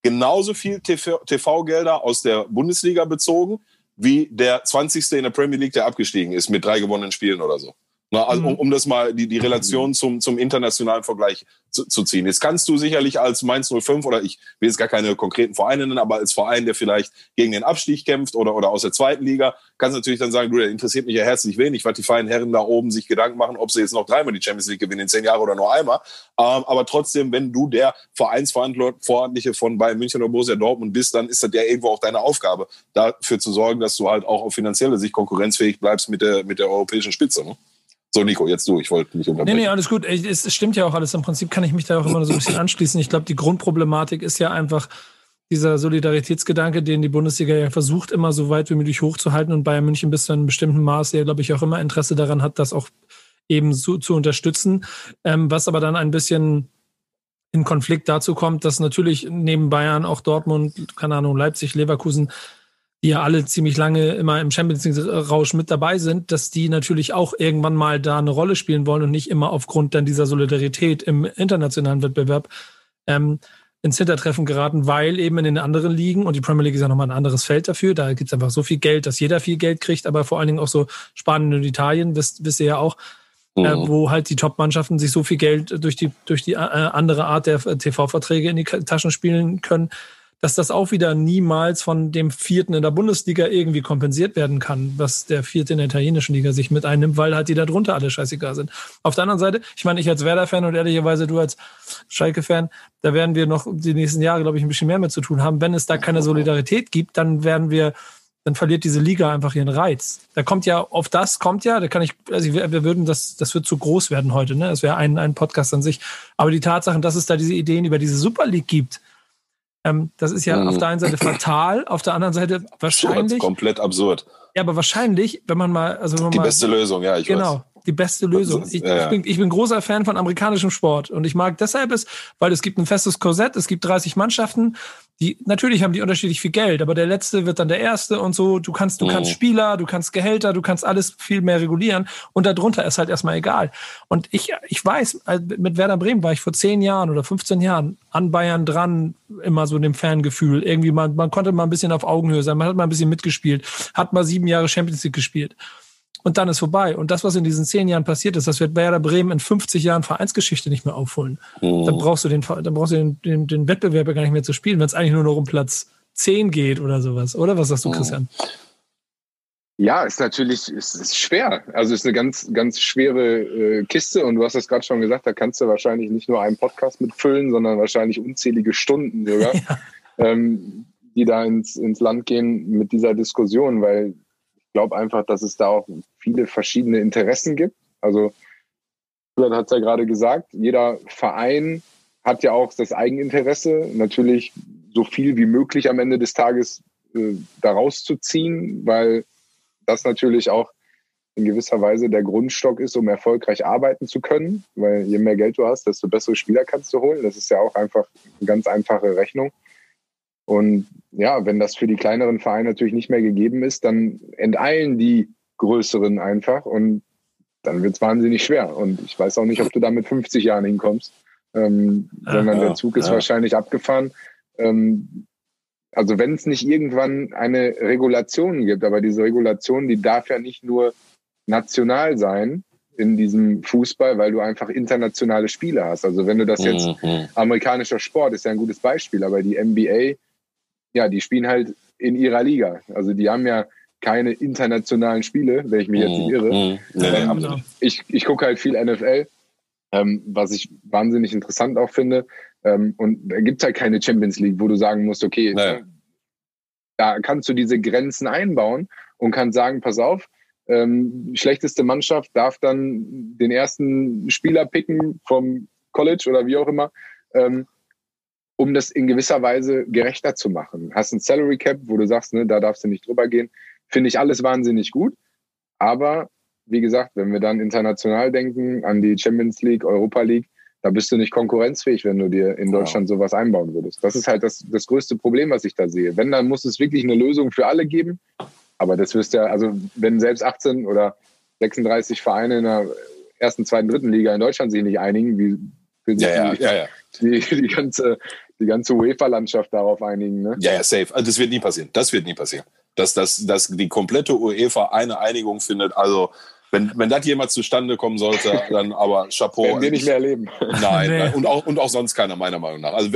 genauso viel TV-Gelder aus der Bundesliga bezogen, wie der 20. in der Premier League, der abgestiegen ist mit drei gewonnenen Spielen oder so. Na, also, um, mhm. um das mal die, die Relation zum, zum internationalen Vergleich zu, zu ziehen. Jetzt kannst du sicherlich als Mainz 05 oder ich will jetzt gar keine konkreten Vereine nennen, aber als Verein, der vielleicht gegen den Abstieg kämpft oder, oder aus der zweiten Liga, kannst du natürlich dann sagen, du, der interessiert mich ja herzlich wenig, weil die feinen Herren da oben sich Gedanken machen, ob sie jetzt noch dreimal die Champions League gewinnen in zehn Jahren oder nur einmal. Ähm, aber trotzdem, wenn du der Vereinsverantwortliche von Bayern München oder Borussia Dortmund bist, dann ist das ja irgendwo auch deine Aufgabe, dafür zu sorgen, dass du halt auch auf finanzielle Sicht konkurrenzfähig bleibst mit der, mit der europäischen Spitze. Ne? So, Nico, jetzt du, ich wollte mich unterbrechen. Nee, nee, alles gut. Es stimmt ja auch alles. Im Prinzip kann ich mich da auch immer so ein bisschen anschließen. Ich glaube, die Grundproblematik ist ja einfach dieser Solidaritätsgedanke, den die Bundesliga ja versucht, immer so weit wie möglich hochzuhalten und Bayern München bis zu einem bestimmten Maß ja, glaube ich, auch immer Interesse daran hat, das auch eben so zu unterstützen. Ähm, was aber dann ein bisschen in Konflikt dazu kommt, dass natürlich neben Bayern auch Dortmund, keine Ahnung, Leipzig, Leverkusen die ja alle ziemlich lange immer im Champions League-Rausch mit dabei sind, dass die natürlich auch irgendwann mal da eine Rolle spielen wollen und nicht immer aufgrund dann dieser Solidarität im internationalen Wettbewerb ähm, ins Hintertreffen geraten, weil eben in den anderen Ligen, und die Premier League ist ja nochmal ein anderes Feld dafür, da gibt es einfach so viel Geld, dass jeder viel Geld kriegt, aber vor allen Dingen auch so Spanien und Italien, wisst, wisst ihr ja auch, äh, mhm. äh, wo halt die Top-Mannschaften sich so viel Geld durch die, durch die äh, andere Art der TV-Verträge in die Taschen spielen können, dass das auch wieder niemals von dem Vierten in der Bundesliga irgendwie kompensiert werden kann, was der Vierte in der italienischen Liga sich mit einnimmt, weil halt die da drunter alle scheißegal sind. Auf der anderen Seite, ich meine, ich als Werder-Fan und ehrlicherweise du als Schalke-Fan, da werden wir noch die nächsten Jahre, glaube ich, ein bisschen mehr mit zu tun haben. Wenn es da keine Solidarität gibt, dann werden wir dann verliert diese Liga einfach ihren Reiz. Da kommt ja, auf das kommt ja, da kann ich, also wir würden das, das wird zu groß werden heute, ne? Das wäre ein, ein Podcast an sich. Aber die Tatsachen, dass es da diese Ideen über diese Super League gibt, Ähm, das ist ja mhm. auf der einen Seite fatal, auf der anderen Seite wahrscheinlich. komplett absurd. Ja, aber wahrscheinlich, wenn man mal, also wenn man die mal, beste Lösung, ja, ich genau, weiß die beste Lösung. Ich, ich, bin, ich bin großer Fan von amerikanischem Sport und ich mag deshalb es, weil es gibt ein festes Korsett, es gibt 30 Mannschaften, die natürlich haben die unterschiedlich viel Geld, aber der letzte wird dann der erste und so. Du kannst, du mhm. kannst Spieler, du kannst Gehälter, du kannst alles viel mehr regulieren und darunter ist halt erstmal egal. Und ich, ich weiß, äh, mit Werder Bremen war ich vor zehn Jahren oder 15 Jahren an Bayern dran, immer so dem Fangefühl. Irgendwie man, man konnte mal ein bisschen auf Augenhöhe sein, man hat mal ein bisschen mitgespielt, hat mal sieben Jahre Champions League gespielt und dann ist vorbei. Und das, was in diesen zehn Jahren passiert ist, das wird Werder Bremen in 50 Jahren Vereinsgeschichte nicht mehr aufholen. Mhm. Dann brauchst du den, dann brauchst du den, den, den Wettbewerb gar nicht mehr zu spielen, wenn es eigentlich nur noch um Platz 10 geht oder sowas. Oder was sagst du, mhm. Christian? Ja, ist natürlich ist, ist schwer. Also ist eine ganz, ganz schwere äh, Kiste und du hast es gerade schon gesagt, da kannst du wahrscheinlich nicht nur einen Podcast mitfüllen, sondern wahrscheinlich unzählige Stunden sogar, ja. ähm, die da ins, ins Land gehen mit dieser Diskussion, weil glaube einfach, dass es da auch viele verschiedene Interessen gibt. Also, Roland hat es ja gerade gesagt, jeder Verein hat ja auch das Eigeninteresse, natürlich so viel wie möglich am Ende des Tages äh, daraus zu ziehen, weil das natürlich auch in gewisser Weise der Grundstock ist, um erfolgreich arbeiten zu können. Weil je mehr Geld du hast, desto bessere Spieler kannst du holen. Das ist ja auch einfach eine ganz einfache Rechnung. Und ja, wenn das für die kleineren Vereine natürlich nicht mehr gegeben ist, dann enteilen die größeren einfach und dann wird es wahnsinnig schwer. Und ich weiß auch nicht, ob du da mit 50 Jahren hinkommst, ähm, sondern ja, der Zug ist ja. wahrscheinlich abgefahren. Ähm, also wenn es nicht irgendwann eine Regulation gibt, aber diese Regulation, die darf ja nicht nur national sein in diesem Fußball, weil du einfach internationale Spiele hast. Also wenn du das jetzt, mhm. amerikanischer Sport ist ja ein gutes Beispiel, aber die NBA ja, die spielen halt in ihrer Liga. Also die haben ja keine internationalen Spiele, wenn ich mich jetzt nicht irre. Mm, nee, ähm, ich ich gucke halt viel NFL, ähm, was ich wahnsinnig interessant auch finde. Ähm, und da gibt es halt keine Champions League, wo du sagen musst, okay, nee. Da kannst du diese Grenzen einbauen und kannst sagen, pass auf, ähm, schlechteste Mannschaft darf dann den ersten Spieler picken vom College oder wie auch immer. Ähm, um das in gewisser Weise gerechter zu machen. Hast ein Salary Cap, wo du sagst, ne, da darfst du nicht drüber gehen. Finde ich alles wahnsinnig gut. Aber wie gesagt, wenn wir dann international denken an die Champions League, Europa League, da bist du nicht konkurrenzfähig, wenn du dir in Deutschland ja. sowas einbauen würdest. Das ist halt das, das größte Problem, was ich da sehe. Wenn, dann muss es wirklich eine Lösung für alle geben. Aber das wirst ja, also wenn selbst 18 oder 36 Vereine in der ersten, zweiten, dritten Liga in Deutschland sich nicht einigen, wie will sich ja, ja, ja, die, die, ganze die ganze UEFA-Landschaft darauf einigen. Ne? Ja, ja, safe. Also das wird nie passieren. Das wird nie passieren. Dass, dass, dass die komplette UEFA eine Einigung findet. Also wenn, wenn das jemals zustande kommen sollte, dann aber Chapeau. Werden wir nicht mehr erleben. Nein, nee. und, auch, und auch sonst keiner, meiner Meinung nach. Also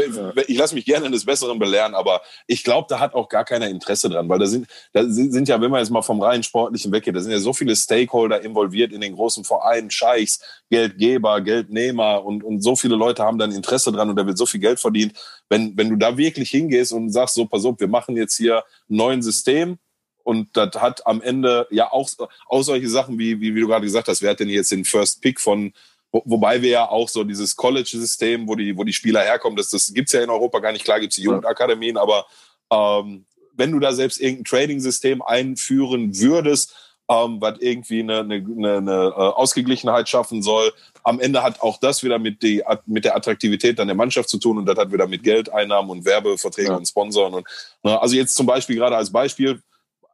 ich lasse mich gerne des Besseren belehren, aber ich glaube, da hat auch gar keiner Interesse dran, weil da sind, da sind ja, wenn man jetzt mal vom rein Sportlichen weggeht, da sind ja so viele Stakeholder involviert in den großen Vereinen, Scheichs, Geldgeber, Geldnehmer und, und so viele Leute haben dann Interesse dran und da wird so viel Geld verdient. Wenn, wenn du da wirklich hingehst und sagst, so, pass auf, wir machen jetzt hier ein neues System, und das hat am Ende ja auch, auch solche Sachen, wie, wie, wie du gerade gesagt hast, wer hat denn jetzt den First Pick von, wo, wobei wir ja auch so dieses College-System, wo die, wo die Spieler herkommen, das, das gibt's ja in Europa gar nicht. Klar gibt's die Jugendakademien, aber ähm, wenn du da selbst irgendein Trading-System einführen würdest, ähm, was irgendwie eine, eine, eine, eine äh, Ausgeglichenheit schaffen soll. Am Ende hat auch das wieder mit, die, mit der Attraktivität dann der Mannschaft zu tun und das hat wieder mit Geldeinnahmen und Werbeverträgen ja. und Sponsoren. Und, ne, also jetzt zum Beispiel gerade als Beispiel,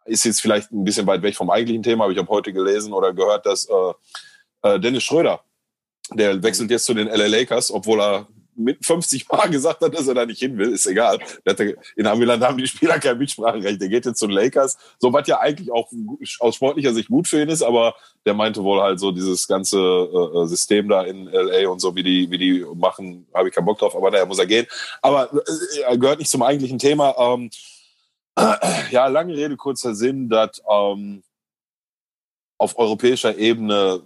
ist jetzt vielleicht ein bisschen weit weg vom eigentlichen Thema, aber ich habe heute gelesen oder gehört, dass äh, äh, Dennis Schröder, der wechselt jetzt zu den LA Lakers, obwohl er mit 50 Mal gesagt hat, dass er da nicht hin will, ist egal. In Amiland haben die Spieler kein Mitspracherecht. Der geht jetzt zu den Lakers. So was ja eigentlich auch aus sportlicher Sicht gut für ihn ist, aber der meinte wohl halt so dieses ganze äh, System da in LA und so, wie die, wie die machen, habe ich keinen Bock drauf, aber naja, muss er gehen. Aber äh, er gehört nicht zum eigentlichen Thema. Ähm, ja, lange Rede, kurzer Sinn, dass ähm, auf europäischer Ebene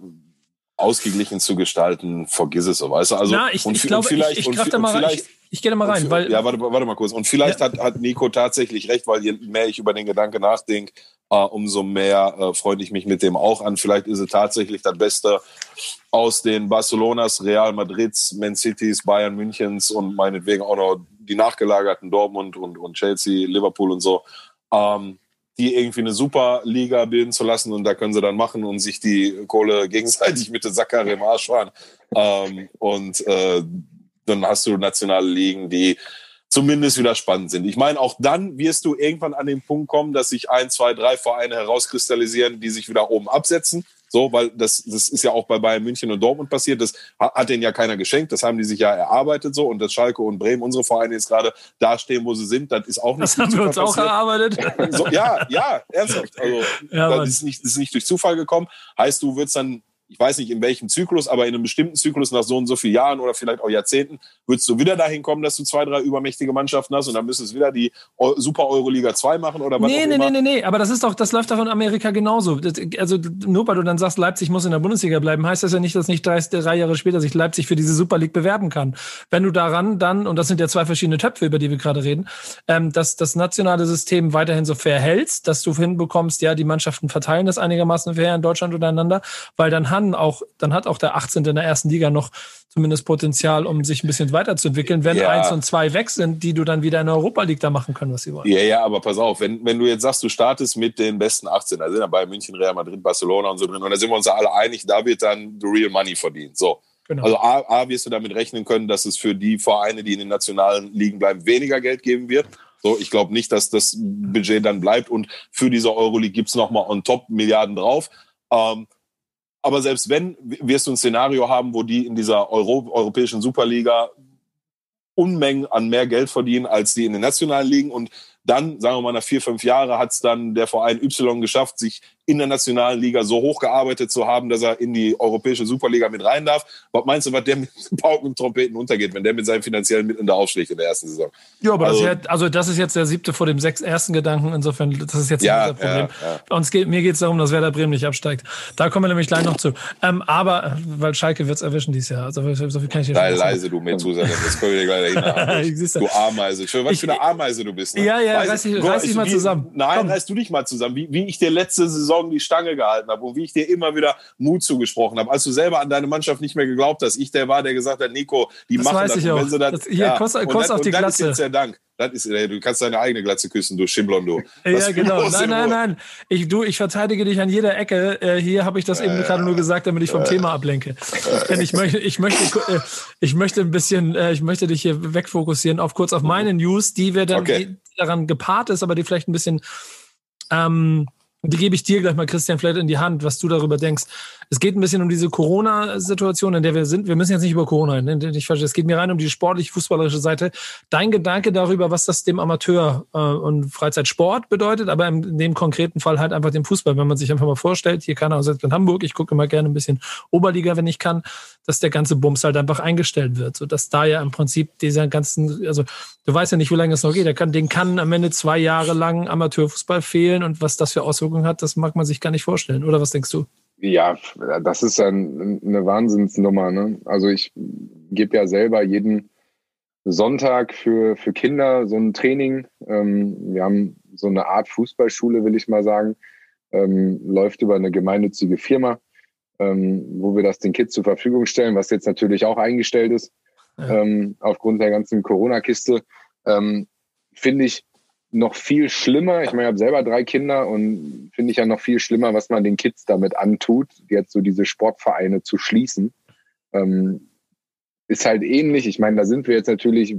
ausgeglichen zu gestalten, vergiss es so, weißt du? Also, Na, ich, und, ich glaube, vielleicht, ich, ich, und, da mal rein, ich, ich gehe da mal rein, weil. Ja, warte, warte mal kurz. Und vielleicht ja. hat, hat Nico tatsächlich recht, weil je mehr ich über den Gedanke nachdenke, äh, umso mehr äh, freue ich mich mit dem auch an. Vielleicht ist es tatsächlich das Beste aus den Barcelonas, Real Madrids, Man Cities, Bayern Münchens und meinetwegen auch noch die nachgelagerten Dortmund und, und Chelsea, Liverpool und so, ähm, die irgendwie eine Superliga bilden zu lassen und da können sie dann machen und sich die Kohle gegenseitig mit der Sackkarre im Arsch fahren. Ähm, und äh, dann hast du nationale Ligen, die zumindest wieder spannend sind. Ich meine, auch dann wirst du irgendwann an den Punkt kommen, dass sich ein, zwei, drei Vereine herauskristallisieren, die sich wieder oben absetzen. So, weil das, das ist ja auch bei Bayern München und Dortmund passiert. Das hat denen ja keiner geschenkt. Das haben die sich ja erarbeitet so. Und dass Schalke und Bremen, unsere Vereine jetzt gerade dastehen, wo sie sind, das ist auch nicht Das haben wir uns passiert. auch erarbeitet. So, ja, ja, ernsthaft. Also, ja, das ist nicht, das ist nicht durch Zufall gekommen. Heißt, du würdest dann ich weiß nicht in welchem Zyklus, aber in einem bestimmten Zyklus nach so und so vielen Jahren oder vielleicht auch Jahrzehnten, würdest du wieder dahin kommen, dass du zwei, drei übermächtige Mannschaften hast und dann müsstest du wieder die Super Euroliga 2 machen oder was nee, auch nee, immer. Nee, nee, nee, aber das ist doch, das läuft doch in Amerika genauso. Also nur weil du dann sagst, Leipzig muss in der Bundesliga bleiben, heißt das ja nicht, dass nicht drei, drei Jahre später sich Leipzig für diese Super League bewerben kann. Wenn du daran dann, und das sind ja zwei verschiedene Töpfe, über die wir gerade reden, ähm, dass das nationale System weiterhin so fair hältst, dass du hinbekommst, ja, die Mannschaften verteilen das einigermaßen fair in Deutschland untereinander, weil dann haben auch, dann hat auch der 18. in der ersten Liga noch zumindest Potenzial, um sich ein bisschen weiterzuentwickeln, wenn ja. eins und zwei weg sind, die du dann wieder in der Europa League da machen können, was sie wollen. Ja, ja, aber pass auf, wenn, wenn du jetzt sagst, du startest mit den besten 18, da sind ja bei München, Real Madrid, Barcelona und so drin, und da sind wir uns ja alle einig, da wird dann the real money verdient. So. Genau. Also A, A, wirst du damit rechnen können, dass es für die Vereine, die in den nationalen Ligen bleiben, weniger Geld geben wird. So, ich glaube nicht, dass das Budget dann bleibt und für diese Euroleague gibt es nochmal on top Milliarden drauf. Ähm, aber selbst wenn, wirst du ein Szenario haben, wo die in dieser Euro, europäischen Superliga Unmengen an mehr Geld verdienen als die in den nationalen Ligen. Und dann, sagen wir mal, nach vier, fünf Jahren hat es dann der Verein Y geschafft, sich in der nationalen Liga so hochgearbeitet zu haben, dass er in die europäische Superliga mit rein darf. Was meinst du, was der mit Pauken und Trompeten untergeht, wenn der mit seinen finanziellen Mitteln da aufschlägt in der ersten Saison? Ja, aber also, das, also das ist jetzt der siebte vor dem sechs ersten Gedanken. Insofern, das ist jetzt ja, unser Problem. Ja, ja. Uns geht, mir geht es darum, dass Werder Bremen nicht absteigt. Da kommen wir nämlich gleich noch zu. Ähm, aber, weil Schalke wird es erwischen dieses Jahr. Also, so viel kann ich dir Sei leise, du Methusalem. Das können wir dir gleich hin. du Ameise. Schön, was für eine Ameise du bist. Ne? Ja, ja, reiß dich, reiß dich mal zusammen. Nein, Komm. reiß du dich mal zusammen. Wie, wie ich dir letzte Saison die Stange gehalten habe und wie ich dir immer wieder Mut zugesprochen habe, als du selber an deine Mannschaft nicht mehr geglaubt hast. Ich der war, der gesagt hat, Nico, die das machen weiß das. Ich auch. Das, hier, ja, Kost, Kost auf die Glatze. Das ist jetzt der Dank. Das ist, du kannst deine eigene Glatze küssen, du Schimblon, du. ja, genau. Nein, nein, nein. Ich, du, ich verteidige dich an jeder Ecke. Äh, hier habe ich das eben gerade nur gesagt, damit ich vom Thema ablenke. Denn ich möchte, ich möchte, äh, ich möchte ein bisschen, äh, ich möchte dich hier wegfokussieren auf kurz auf meine News, die wir dann, okay. die daran gepaart ist, aber die vielleicht ein bisschen ähm, die gebe ich dir gleich mal, Christian, vielleicht in die Hand, was du darüber denkst. Es geht ein bisschen um diese Corona-Situation, in der wir sind. Wir müssen jetzt nicht über Corona reden. Es geht mir rein um die sportlich fußballerische Seite. Dein Gedanke darüber, was das dem Amateur äh, und Freizeitsport bedeutet, aber in dem konkreten Fall halt einfach dem Fußball. Wenn man sich einfach mal vorstellt, hier kann er selbst in Hamburg, ich gucke immer gerne ein bisschen Oberliga, wenn ich kann, dass der ganze Bums halt einfach eingestellt wird. So dass da ja im Prinzip dieser ganzen, also du weißt ja nicht, wie lange es noch geht. Der kann, den kann am Ende zwei Jahre lang Amateurfußball fehlen und was das für Auswirkungen hat, das mag man sich gar nicht vorstellen. Oder was denkst du? Ja, das ist ein, eine Wahnsinnsnummer. Ne? Also ich gebe ja selber jeden Sonntag für, für Kinder so ein Training. Ähm, wir haben so eine Art Fußballschule, will ich mal sagen. Ähm, läuft über eine gemeinnützige Firma, ähm, wo wir das den Kids zur Verfügung stellen, was jetzt natürlich auch eingestellt ist ja. ähm, aufgrund der ganzen Corona-Kiste. Ähm, Finde ich noch viel schlimmer. Ich meine, ich habe selber drei Kinder und finde ich ja noch viel schlimmer, was man den Kids damit antut, jetzt so diese Sportvereine zu schließen. Ähm, ist halt ähnlich. Ich meine, da sind wir jetzt natürlich,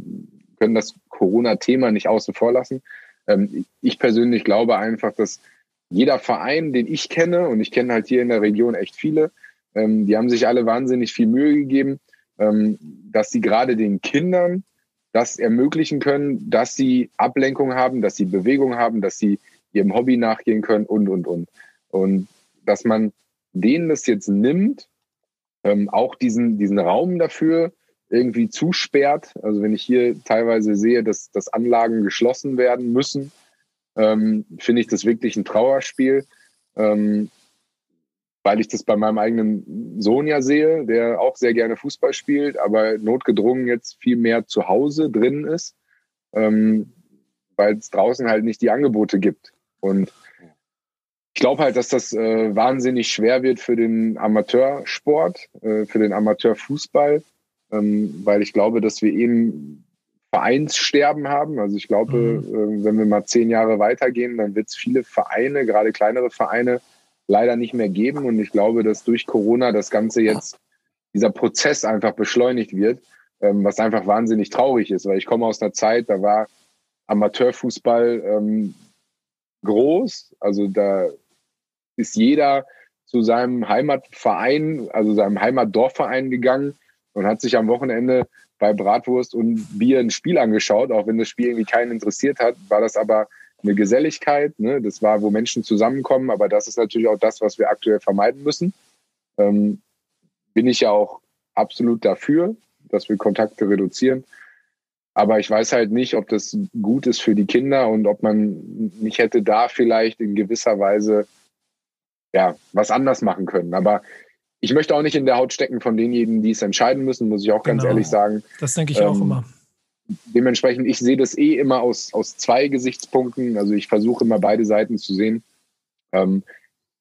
können das Corona-Thema nicht außen vor lassen. Ähm, ich persönlich glaube einfach, dass jeder Verein, den ich kenne, und ich kenne halt hier in der Region echt viele, ähm, die haben sich alle wahnsinnig viel Mühe gegeben, ähm, dass sie gerade den Kindern das ermöglichen können, dass sie Ablenkung haben, dass sie Bewegung haben, dass sie ihrem Hobby nachgehen können und, und, und. Und dass man denen das jetzt nimmt, ähm, auch diesen, diesen Raum dafür irgendwie zusperrt. Also wenn ich hier teilweise sehe, dass, dass Anlagen geschlossen werden müssen, ähm, finde ich das wirklich ein Trauerspiel. Ähm, weil ich das bei meinem eigenen Sohn ja sehe, der auch sehr gerne Fußball spielt, aber notgedrungen jetzt viel mehr zu Hause drin ist, ähm, weil es draußen halt nicht die Angebote gibt. Und ich glaube halt, dass das äh, wahnsinnig schwer wird für den Amateursport, äh, für den Amateurfußball, ähm, weil ich glaube, dass wir eben Vereinssterben haben. Also ich glaube, mhm. äh, wenn wir mal zehn Jahre weitergehen, dann wird es viele Vereine, gerade kleinere Vereine, leider nicht mehr geben. Und ich glaube, dass durch Corona das Ganze jetzt, dieser Prozess einfach beschleunigt wird, ähm, was einfach wahnsinnig traurig ist, weil ich komme aus einer Zeit, da war Amateurfußball ähm, groß. Also da ist jeder zu seinem Heimatverein, also seinem Heimatdorfverein gegangen und hat sich am Wochenende bei Bratwurst und Bier ein Spiel angeschaut, auch wenn das Spiel irgendwie keinen interessiert hat, war das aber eine Geselligkeit. Ne? Das war, wo Menschen zusammenkommen, aber das ist natürlich auch das, was wir aktuell vermeiden müssen. Ähm, bin ich ja auch absolut dafür, dass wir Kontakte reduzieren. Aber ich weiß halt nicht, ob das gut ist für die Kinder und ob man nicht hätte da vielleicht in gewisser Weise ja, was anders machen können. Aber ich möchte auch nicht in der Haut stecken von denjenigen, die es entscheiden müssen, muss ich auch ganz genau. ehrlich sagen. Das denke ich ähm, auch immer. Dementsprechend, ich sehe das eh immer aus, aus zwei Gesichtspunkten. Also ich versuche immer beide Seiten zu sehen. Ähm,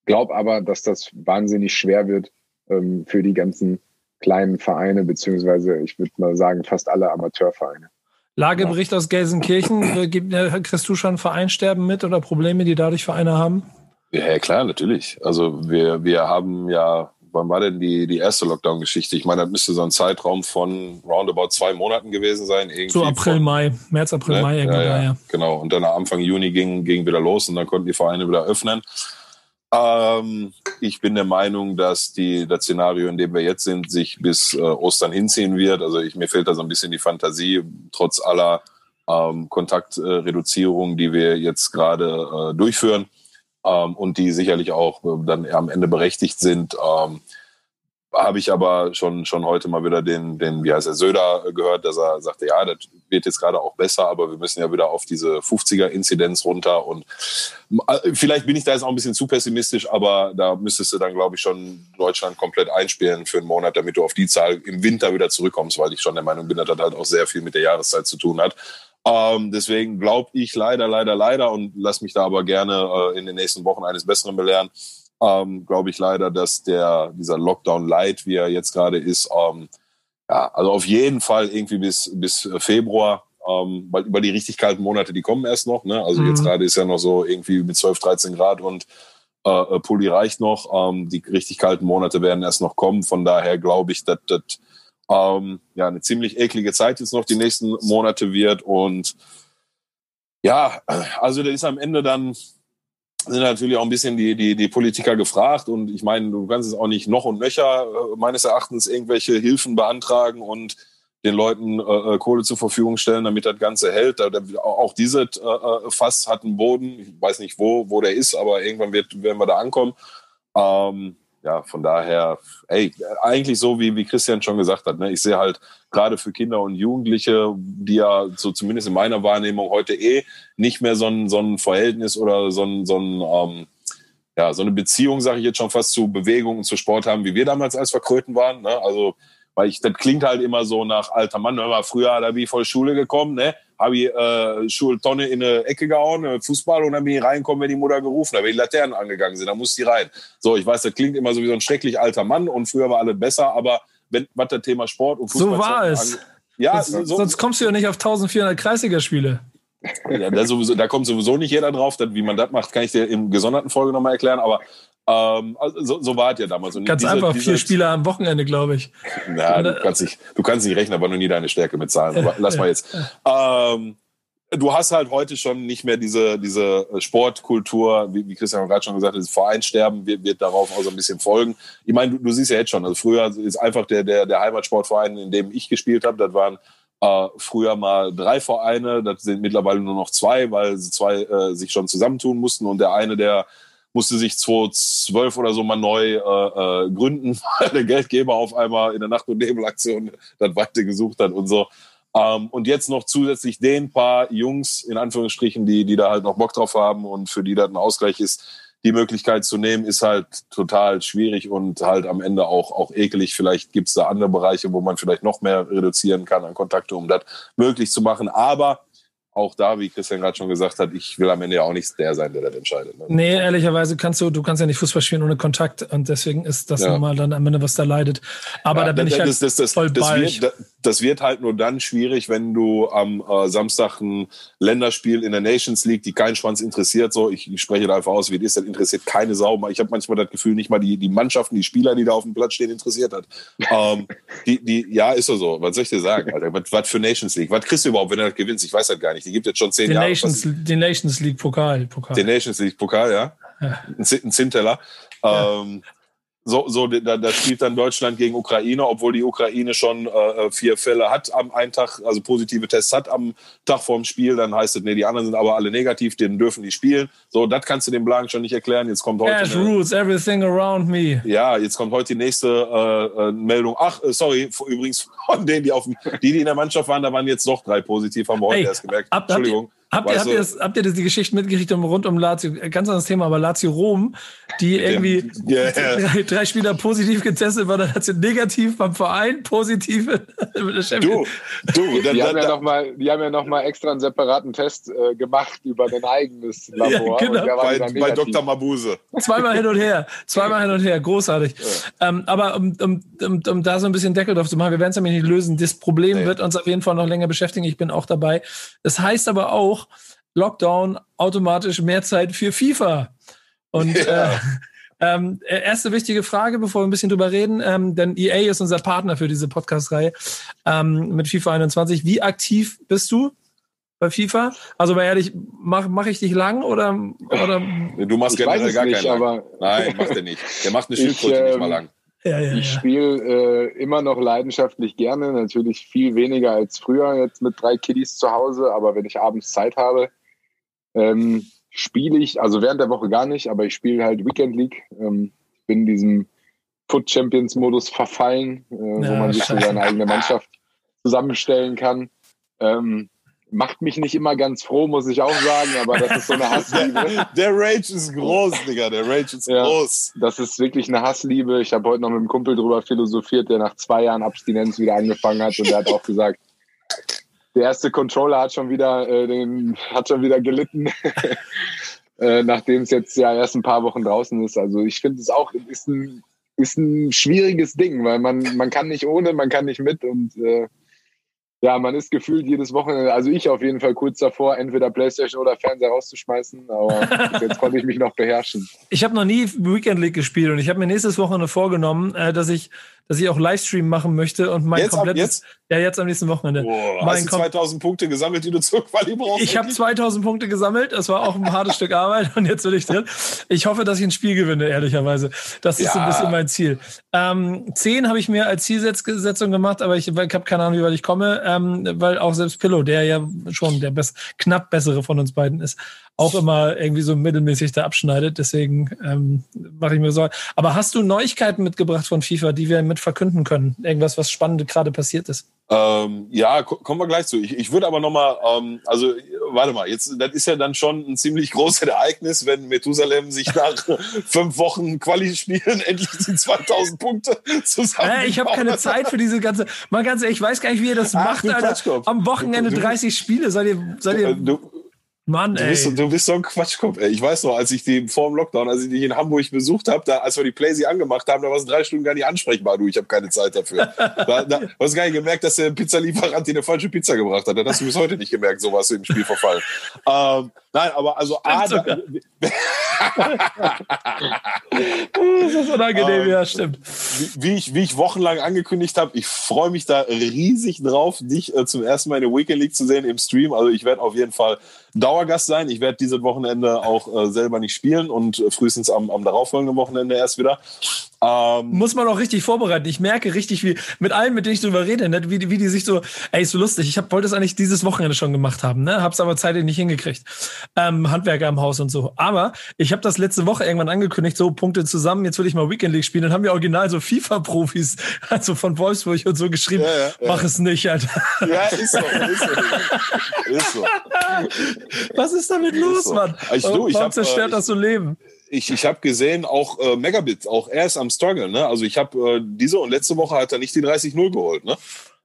glaub aber, dass das wahnsinnig schwer wird ähm, für die ganzen kleinen Vereine, beziehungsweise ich würde mal sagen, fast alle Amateurvereine. Lagebericht aus Gelsenkirchen, äh, kriegst du schon Vereinsterben mit oder Probleme, die dadurch Vereine haben? Ja, klar, natürlich. Also wir, wir haben ja wann war denn die, die erste Lockdown-Geschichte? Ich meine, das müsste so ein Zeitraum von roundabout zwei Monaten gewesen sein. Irgendwie so April, von, Mai, März, April, ne? Mai, ja, ja, ja, Genau. Und dann Anfang Juni ging, ging wieder los und dann konnten die Vereine wieder öffnen. Ähm, ich bin der Meinung, dass die, das Szenario, in dem wir jetzt sind, sich bis äh, Ostern hinziehen wird. Also ich, mir fehlt da so ein bisschen die Fantasie, trotz aller ähm, Kontaktreduzierung, die wir jetzt gerade äh, durchführen ähm, und die sicherlich auch äh, dann am Ende berechtigt sind. Ähm, habe ich aber schon, schon heute mal wieder den, den, wie heißt er, Söder gehört, dass er sagte, ja, das wird jetzt gerade auch besser, aber wir müssen ja wieder auf diese 50er-Inzidenz runter und äh, vielleicht bin ich da jetzt auch ein bisschen zu pessimistisch, aber da müsstest du dann, glaube ich, schon Deutschland komplett einspielen für einen Monat, damit du auf die Zahl im Winter wieder zurückkommst, weil ich schon der Meinung bin, dass das halt auch sehr viel mit der Jahreszeit zu tun hat. Ähm, deswegen glaube ich leider, leider, leider und lass mich da aber gerne äh, in den nächsten Wochen eines Besseren belehren. Ähm, glaube ich leider, dass der dieser Lockdown Light, wie er jetzt gerade ist, ähm, ja, also auf jeden Fall irgendwie bis bis Februar, ähm, weil über die richtig kalten Monate, die kommen erst noch. Ne? Also mhm. jetzt gerade ist ja noch so irgendwie mit 12, 13 Grad und äh, äh, Pulli reicht noch. Ähm, die richtig kalten Monate werden erst noch kommen. Von daher glaube ich, dass das ähm, ja eine ziemlich eklige Zeit jetzt noch die nächsten Monate wird. Und ja, also da ist am Ende dann sind natürlich auch ein bisschen die, die, die Politiker gefragt. Und ich meine, du kannst es auch nicht noch und nöcher äh, meines Erachtens irgendwelche Hilfen beantragen und den Leuten äh, äh Kohle zur Verfügung stellen, damit das Ganze hält. Da, da, auch dieses äh, äh, Fass hat einen Boden. Ich weiß nicht, wo, wo der ist, aber irgendwann wird, werden wir da ankommen. Ähm, ja, von daher, ey, eigentlich so, wie, wie Christian schon gesagt hat, ne, ich sehe halt gerade für Kinder und Jugendliche, die ja so zumindest in meiner Wahrnehmung heute eh nicht mehr so ein, so ein Verhältnis oder so ein, so ein ähm, ja, so eine Beziehung, sage ich jetzt schon fast zu Bewegung und zu Sport haben, wie wir damals als Verkröten waren. Ne? Also, weil ich, das klingt halt immer so nach alter Mann, wenn man früher da wie voll Schule gekommen, ne? Habe ich äh, Schultonne in eine Ecke gehauen, äh, Fußball, und dann bin ich reingekommen, wenn die Mutter gerufen hat, wenn die Laternen angegangen sind, dann muss die rein. So, ich weiß, das klingt immer so wie so ein schrecklich alter Mann und früher war alles besser, aber wenn, was das Thema Sport und Fußball... So war es. Ja, sonst, so, sonst kommst du ja nicht auf 1400 Kreisligaspiele. Ja, da, sowieso, da kommt sowieso nicht jeder drauf. wie man das macht, kann ich dir im gesonderten Folge nochmal erklären. Aber ähm, also so, so war es ja damals. Und Ganz diese, einfach, diese, vier Spieler am Wochenende, glaube ich. Ja, du kannst, nicht, du kannst nicht rechnen, aber noch nie deine Stärke mitzahlen. Aber lass mal jetzt. Ähm, du hast halt heute schon nicht mehr diese, diese Sportkultur, wie, wie Christian gerade schon gesagt hat, das Vereinssterben wird, wird darauf auch so ein bisschen folgen. Ich meine, du, du siehst ja jetzt schon, also früher ist einfach der, der, der Heimatsportverein, in dem ich gespielt habe, das waren äh, früher mal drei Vereine, das sind mittlerweile nur noch zwei, weil sie zwei äh, sich schon zusammentun mussten und der eine, der musste sich 2012 oder so mal neu äh, äh, gründen, weil der Geldgeber auf einmal in der Nacht- und Nebelaktion das weiter gesucht hat und so. Ähm, und jetzt noch zusätzlich den paar Jungs, in Anführungsstrichen, die, die da halt noch Bock drauf haben und für die das ein Ausgleich ist, die Möglichkeit zu nehmen, ist halt total schwierig und halt am Ende auch, auch ekelig. Vielleicht gibt es da andere Bereiche, wo man vielleicht noch mehr reduzieren kann an Kontakte, um das möglich zu machen. Aber auch da, wie Christian gerade schon gesagt hat, ich will am Ende ja auch nicht der sein, der das entscheidet. Ne? Nee, ehrlicherweise kannst du, du kannst ja nicht Fußball spielen ohne Kontakt und deswegen ist das ja. normal dann am Ende, was da leidet. Aber ja, da bin das, ich halt das, das, voll das, wird, das wird halt nur dann schwierig, wenn du am äh, Samstag ein Länderspiel in der Nations League, die keinen Schwanz interessiert, so, ich, ich spreche da einfach aus, wie es ist, das interessiert keine Sau. Ich habe manchmal das Gefühl, nicht mal die, die Mannschaften, die Spieler, die da auf dem Platz stehen, interessiert hat. ähm, die, die, ja, ist so. Was soll ich dir sagen, Alter? Was, was für Nations League? Was kriegst du überhaupt, wenn du das gewinnst? Ich weiß halt gar nicht. Die gibt jetzt schon zehn den Jahre. Nations, den Nations League Pokal, Pokal. Den Nations League Pokal, ja. ja. Ein, ein Zinteller. Ja. Ähm, so, so da, da spielt dann Deutschland gegen Ukraine, obwohl die Ukraine schon äh, vier Fälle hat am einen Tag, also positive Tests hat am Tag vorm Spiel, dann heißt es, nee, die anderen sind aber alle negativ, den dürfen die spielen. So, das kannst du dem Blagen schon nicht erklären. Jetzt kommt heute. Eine, rules everything around me. Ja, jetzt kommt heute die nächste äh, äh Meldung. Ach, äh, sorry, übrigens von denen, die auf dem, die, die in der Mannschaft waren, da waren jetzt doch drei positiv, haben wir heute hey, erst gemerkt. Ab, Entschuldigung. Habt ihr, habt, ihr das, habt ihr das die Geschichte mitgekriegt um, rund um Lazio? Ganz anderes Thema, aber Lazio Rom, die irgendwie ja, ja, ja. Drei, drei, Spieler positiv getestet waren, dann hat sie negativ beim Verein, positiv Du, du, die, dann, haben ja noch mal, die haben ja noch mal extra einen separaten Test äh, gemacht über ein eigenes Labor. genau. bei, bei Dr. Mabuse. Zweimal hin und her, zweimal hin und her, großartig. Ähm, aber um, um, um, um, da so ein bisschen Deckel drauf zu machen, wir werden es nämlich nicht lösen. Das Problem nee. wird uns auf jeden Fall noch länger beschäftigen. Ich bin auch dabei. Das heißt aber auch, auch Lockdown automatisch mehr Zeit für FIFA. Und ja. äh, ähm, erste wichtige Frage, bevor wir ein bisschen drüber reden, ähm, denn EA ist unser Partner für diese Podcast-Reihe ähm, mit FIFA 21. Wie aktiv bist du bei FIFA? Also mal ehrlich, mache mach ich dich lang oder, oder? Du machst generell gar nicht, keinen lang. Nein, macht er nicht. Der macht eine Schildkröte nicht mal ähm, lang. Ja, ja, ich spiele äh, immer noch leidenschaftlich gerne, natürlich viel weniger als früher jetzt mit drei Kiddies zu Hause, aber wenn ich abends Zeit habe, ähm, spiele ich, also während der Woche gar nicht, aber ich spiele halt Weekend League. Ähm, bin diesem Foot Champions Modus verfallen, äh, ja, wo man sich so seine eigene Mannschaft zusammenstellen kann. Ähm, macht mich nicht immer ganz froh, muss ich auch sagen, aber das ist so eine Hassliebe. der Rage ist groß, Digga, der Rage ist ja, groß. Das ist wirklich eine Hassliebe. Ich habe heute noch mit einem Kumpel drüber philosophiert, der nach zwei Jahren Abstinenz wieder angefangen hat und der hat auch gesagt, der erste Controller hat schon wieder, äh, den, hat schon wieder gelitten, äh, nachdem es jetzt ja erst ein paar Wochen draußen ist. Also ich finde es auch, ist ein, ist ein schwieriges Ding, weil man, man kann nicht ohne, man kann nicht mit und äh, ja, man ist gefühlt jedes Wochenende, also ich auf jeden Fall kurz davor, entweder Playstation oder Fernseher rauszuschmeißen, aber jetzt konnte ich mich noch beherrschen. Ich habe noch nie Weekend League gespielt und ich habe mir nächstes Wochenende vorgenommen, äh, dass ich dass ich auch Livestream machen möchte und mein jetzt komplettes jetzt? ja jetzt am nächsten Wochenende. Boah, hast du 2000 Punkte gesammelt, die du zur Quali brauchst? Ich habe 2000 Punkte gesammelt, das war auch ein hartes Stück Arbeit und jetzt bin ich drin. Ich hoffe, dass ich ein Spiel gewinne, ehrlicherweise. Das ist ja. so ein bisschen mein Ziel. Ähm, 10 habe ich mir als Zielsetzung gemacht, aber ich, ich habe keine Ahnung, wie weit ich komme, ähm, weil auch selbst Pillow, der ja schon der best, knapp bessere von uns beiden ist, auch immer irgendwie so mittelmäßig da abschneidet. Deswegen ähm, mache ich mir Sorgen. Aber hast du Neuigkeiten mitgebracht von FIFA, die wir mit verkünden können? Irgendwas, was spannend gerade passiert ist? Ähm, ja, kommen wir gleich zu. Ich, ich würde aber nochmal, ähm, also warte mal, jetzt, das ist ja dann schon ein ziemlich großes Ereignis, wenn Methusalem sich nach fünf Wochen Quali-Spielen endlich die 2000 Punkte zusammen. Äh, ich habe keine Zeit für diese ganze. Mal ganz ehrlich, ich weiß gar nicht, wie ihr das Ach, macht, Alter. Am Wochenende 30 Spiele. Seid ihr, seid ihr. Du, Mann, du bist, ey. du bist so ein Quatschkopf, ey. Ich weiß noch, als ich die vor dem Lockdown, als ich dich in Hamburg besucht habe, da, als wir die Playsee angemacht haben, da warst du drei Stunden gar nicht ansprechbar. Du, ich habe keine Zeit dafür. da, da, du hast gar nicht gemerkt, dass der Pizzalieferant dir eine falsche Pizza gebracht hat. Das hast du bis heute nicht gemerkt, so was im Spiel verfallen. ähm, nein, aber also A, da, das ist unangenehm, ähm, ja, stimmt. Wie, wie, ich, wie ich wochenlang angekündigt habe, ich freue mich da riesig drauf, dich äh, zum ersten Mal in der Weekend League zu sehen im Stream. Also ich werde auf jeden Fall Dauergast sein. Ich werde dieses Wochenende auch äh, selber nicht spielen und äh, frühestens am, am darauffolgenden Wochenende erst wieder. Ähm, Muss man auch richtig vorbereiten. Ich merke richtig, wie mit allen, mit denen ich drüber rede, ne, wie, wie die sich so, ey, ist so lustig. Ich hab, wollte es eigentlich dieses Wochenende schon gemacht haben, ne? Hab's aber zeitlich nicht hingekriegt. Ähm, Handwerker im Haus und so. Aber ich habe das letzte Woche irgendwann angekündigt, so Punkte zusammen, jetzt will ich mal Weekend League spielen. Dann haben wir original so FIFA-Profis, also von Wolfsburg und so geschrieben, ja, ja, mach ja. es nicht, Alter. Ja, ist so, ist so. Ist so. Was ist damit ist los, so. Mann? Ich, du, ich Warum hab, zerstört äh, das so Leben? Ich, ich habe gesehen, auch äh, Megabit, auch er ist am Struggle. Ne? Also ich habe äh, diese und letzte Woche hat er nicht die 30-0 geholt. Ne?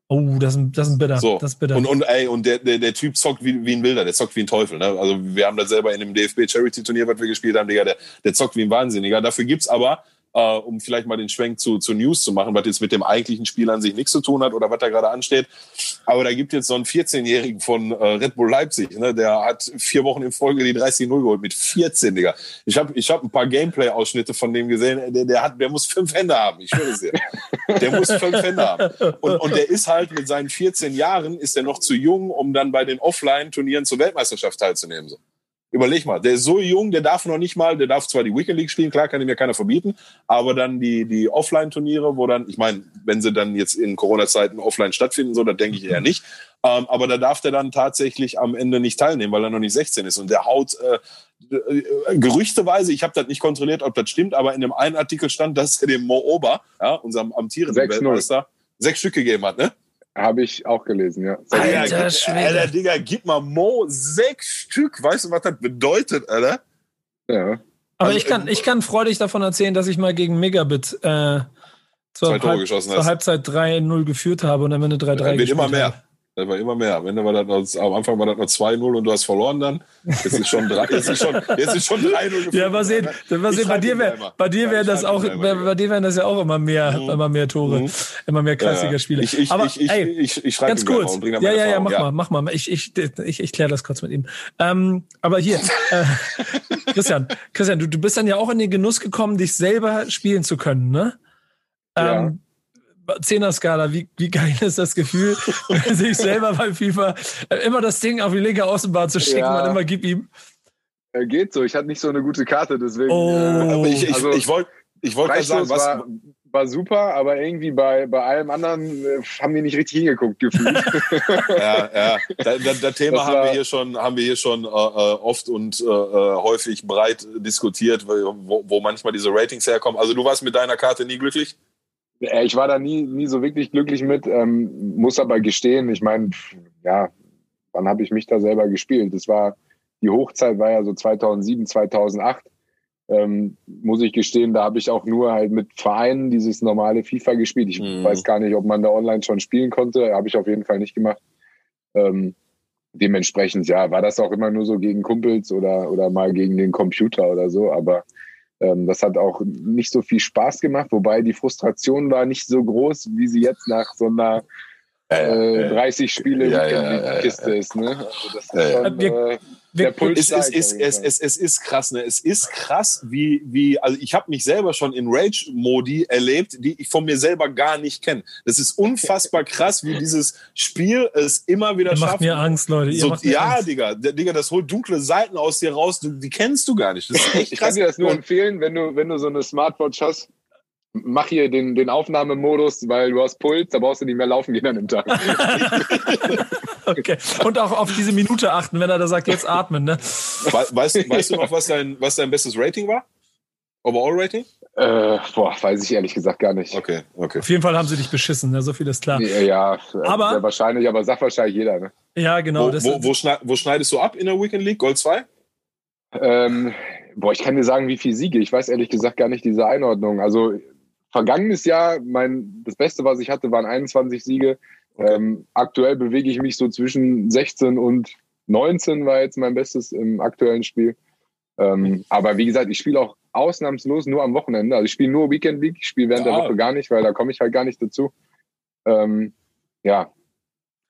Oh, das ist, das ist bitter. So. Das ist bitter. Und, und, ey, und der, der, der Typ zockt wie, wie ein Wilder, der zockt wie ein Teufel. Ne? Also wir haben das selber in dem DFB Charity Turnier, was wir gespielt haben, Digga, der, der zockt wie ein Wahnsinniger. Dafür gibt's aber äh, um vielleicht mal den Schwenk zu, zu News zu machen, was jetzt mit dem eigentlichen Spiel an sich nichts zu tun hat oder was da gerade ansteht. Aber da gibt jetzt so einen 14-Jährigen von äh, Red Bull Leipzig, ne? der hat vier Wochen in Folge die 30-0 geholt mit 14, Digga. Ich habe ich hab ein paar Gameplay-Ausschnitte von dem gesehen, der, der, hat, der muss fünf Hände haben, ich schwöre es dir. Der muss fünf Hände haben. Und, und der ist halt mit seinen 14 Jahren, ist er noch zu jung, um dann bei den Offline-Turnieren zur Weltmeisterschaft teilzunehmen. So. Überleg mal, der ist so jung, der darf noch nicht mal, der darf zwar die Weekend League spielen, klar kann ihm ja keiner verbieten, aber dann die, die Offline-Turniere, wo dann, ich meine, wenn sie dann jetzt in Corona-Zeiten offline stattfinden, so, dann denke ich eher nicht. Ähm, aber da darf der dann tatsächlich am Ende nicht teilnehmen, weil er noch nicht 16 ist. Und der haut äh, äh, gerüchteweise, ich habe das nicht kontrolliert, ob das stimmt, aber in dem einen Artikel stand, dass er dem Mo Ober, ja, unserem amtierenden Weltmeister, sechs Stück gegeben hat, ne? Habe ich auch gelesen, ja. Alter, Alter, Alter, Digga, gib mal Mo sechs Stück. Weißt du, was das bedeutet, Alter? Ja. Aber also, ich, kann, ich kann freudig davon erzählen, dass ich mal gegen Megabit äh, zur, Halb, zur Halbzeit 3-0 geführt habe und am Ende 3-3 Wird immer mehr. Habe. Das war immer mehr. Am Ende war das noch, am Anfang war das noch 2-0 und du hast verloren dann. Jetzt ist schon 3 jetzt ist schon, jetzt ist schon 3-0 Ja, mal sehen, mal sehen bei dir wäre bei dir wäre das auch bei, bei dir wären das ja auch immer mehr mhm. immer mehr Tore, mhm. immer mehr klassischer Spiele. Ich, ich, Aber ich, ich, ey, ich, ich schreibe ganz kurz. Ja, ja, ja, mach ja. mal, mach mal. Ich ich ich, ich kläre das kurz mit ihm. Ähm, aber hier äh, Christian, Christian, du, du bist dann ja auch in den Genuss gekommen, dich selber spielen zu können, ne? Ja. Zehner-Skala, wie, wie geil ist das Gefühl, sich selber bei FIFA immer das Ding auf die linke Außenbahn zu schicken ja. und immer gib ihm. Er geht so, ich hatte nicht so eine gute Karte, deswegen. Oh. Äh, ich ich, also, ich wollte ich wollt gerade sagen, was. War, war super, aber irgendwie bei, bei allem anderen äh, haben die nicht richtig hingeguckt gefühlt. ja, ja. Das, das, das Thema das haben wir hier schon, haben wir hier schon äh, äh oft und äh, äh, häufig breit diskutiert, wo, wo manchmal diese Ratings herkommen. Also du warst mit deiner Karte nie glücklich? Ich war da nie, nie so wirklich glücklich mit, ähm, muss aber gestehen, ich meine, ja, wann habe ich mich da selber gespielt? Das war, die Hochzeit war ja so 2007, 2008. Ähm, muss ich gestehen, da habe ich auch nur halt mit Vereinen dieses normale FIFA gespielt. Ich mhm. weiß gar nicht, ob man da online schon spielen konnte. Habe ich auf jeden Fall nicht gemacht. Ähm, dementsprechend, ja, war das auch immer nur so gegen Kumpels oder, oder mal gegen den Computer oder so. Aber das hat auch nicht so viel Spaß gemacht, wobei die Frustration war nicht so groß, wie sie jetzt nach so einer äh, 30 Spiele ja, ja, Kiste ist. Ne? Also das ist schon, äh, der Puls es, steigt, es, es, es, es, ist krass, ne? Es ist krass, wie, wie, also ich habe mich selber schon in Rage-Modi erlebt, die ich von mir selber gar nicht kenne. Das ist unfassbar krass, wie dieses Spiel es immer wieder Ihr schafft. Macht mir Angst, Leute. So, ja, Angst. Digga, Digga, das holt dunkle Seiten aus dir raus, du, die kennst du gar nicht. Das ist echt krass. Ich kann dir das nur empfehlen, wenn du, wenn du so eine Smartwatch hast, mach hier den, den Aufnahmemodus, weil du hast Puls, da brauchst du nicht mehr laufen gehen an dem Tag. okay. Und auch auf diese Minute achten, wenn er da sagt, jetzt atmen, ne? Weißt, weißt du noch, was dein, was dein bestes Rating war? Overall-Rating? Äh, boah, weiß ich ehrlich gesagt gar nicht. Okay, okay. Auf jeden Fall haben sie dich beschissen, ne? so viel ist klar. Ja, ja aber, wahrscheinlich, aber sagt wahrscheinlich jeder. Ne? Ja, genau. Wo, wo, wo, schneid, wo, schneidest du ab in der Weekend League? Gold 2? Ähm, boah, ich kann dir sagen, wie viel Siege. Ich weiß ehrlich gesagt gar nicht diese Einordnung. Also vergangenes Jahr, mein, das Beste, was ich hatte, waren 21 Siege. Okay. Ähm, aktuell bewege ich mich so zwischen 16 und 19 war jetzt mein Bestes im aktuellen Spiel. Ähm, aber wie gesagt, ich spiele auch ausnahmslos nur am Wochenende. Also ich spiele nur Weekend League, ich spiele während ja. der Woche gar nicht, weil da komme ich halt gar nicht dazu. Ähm, ja,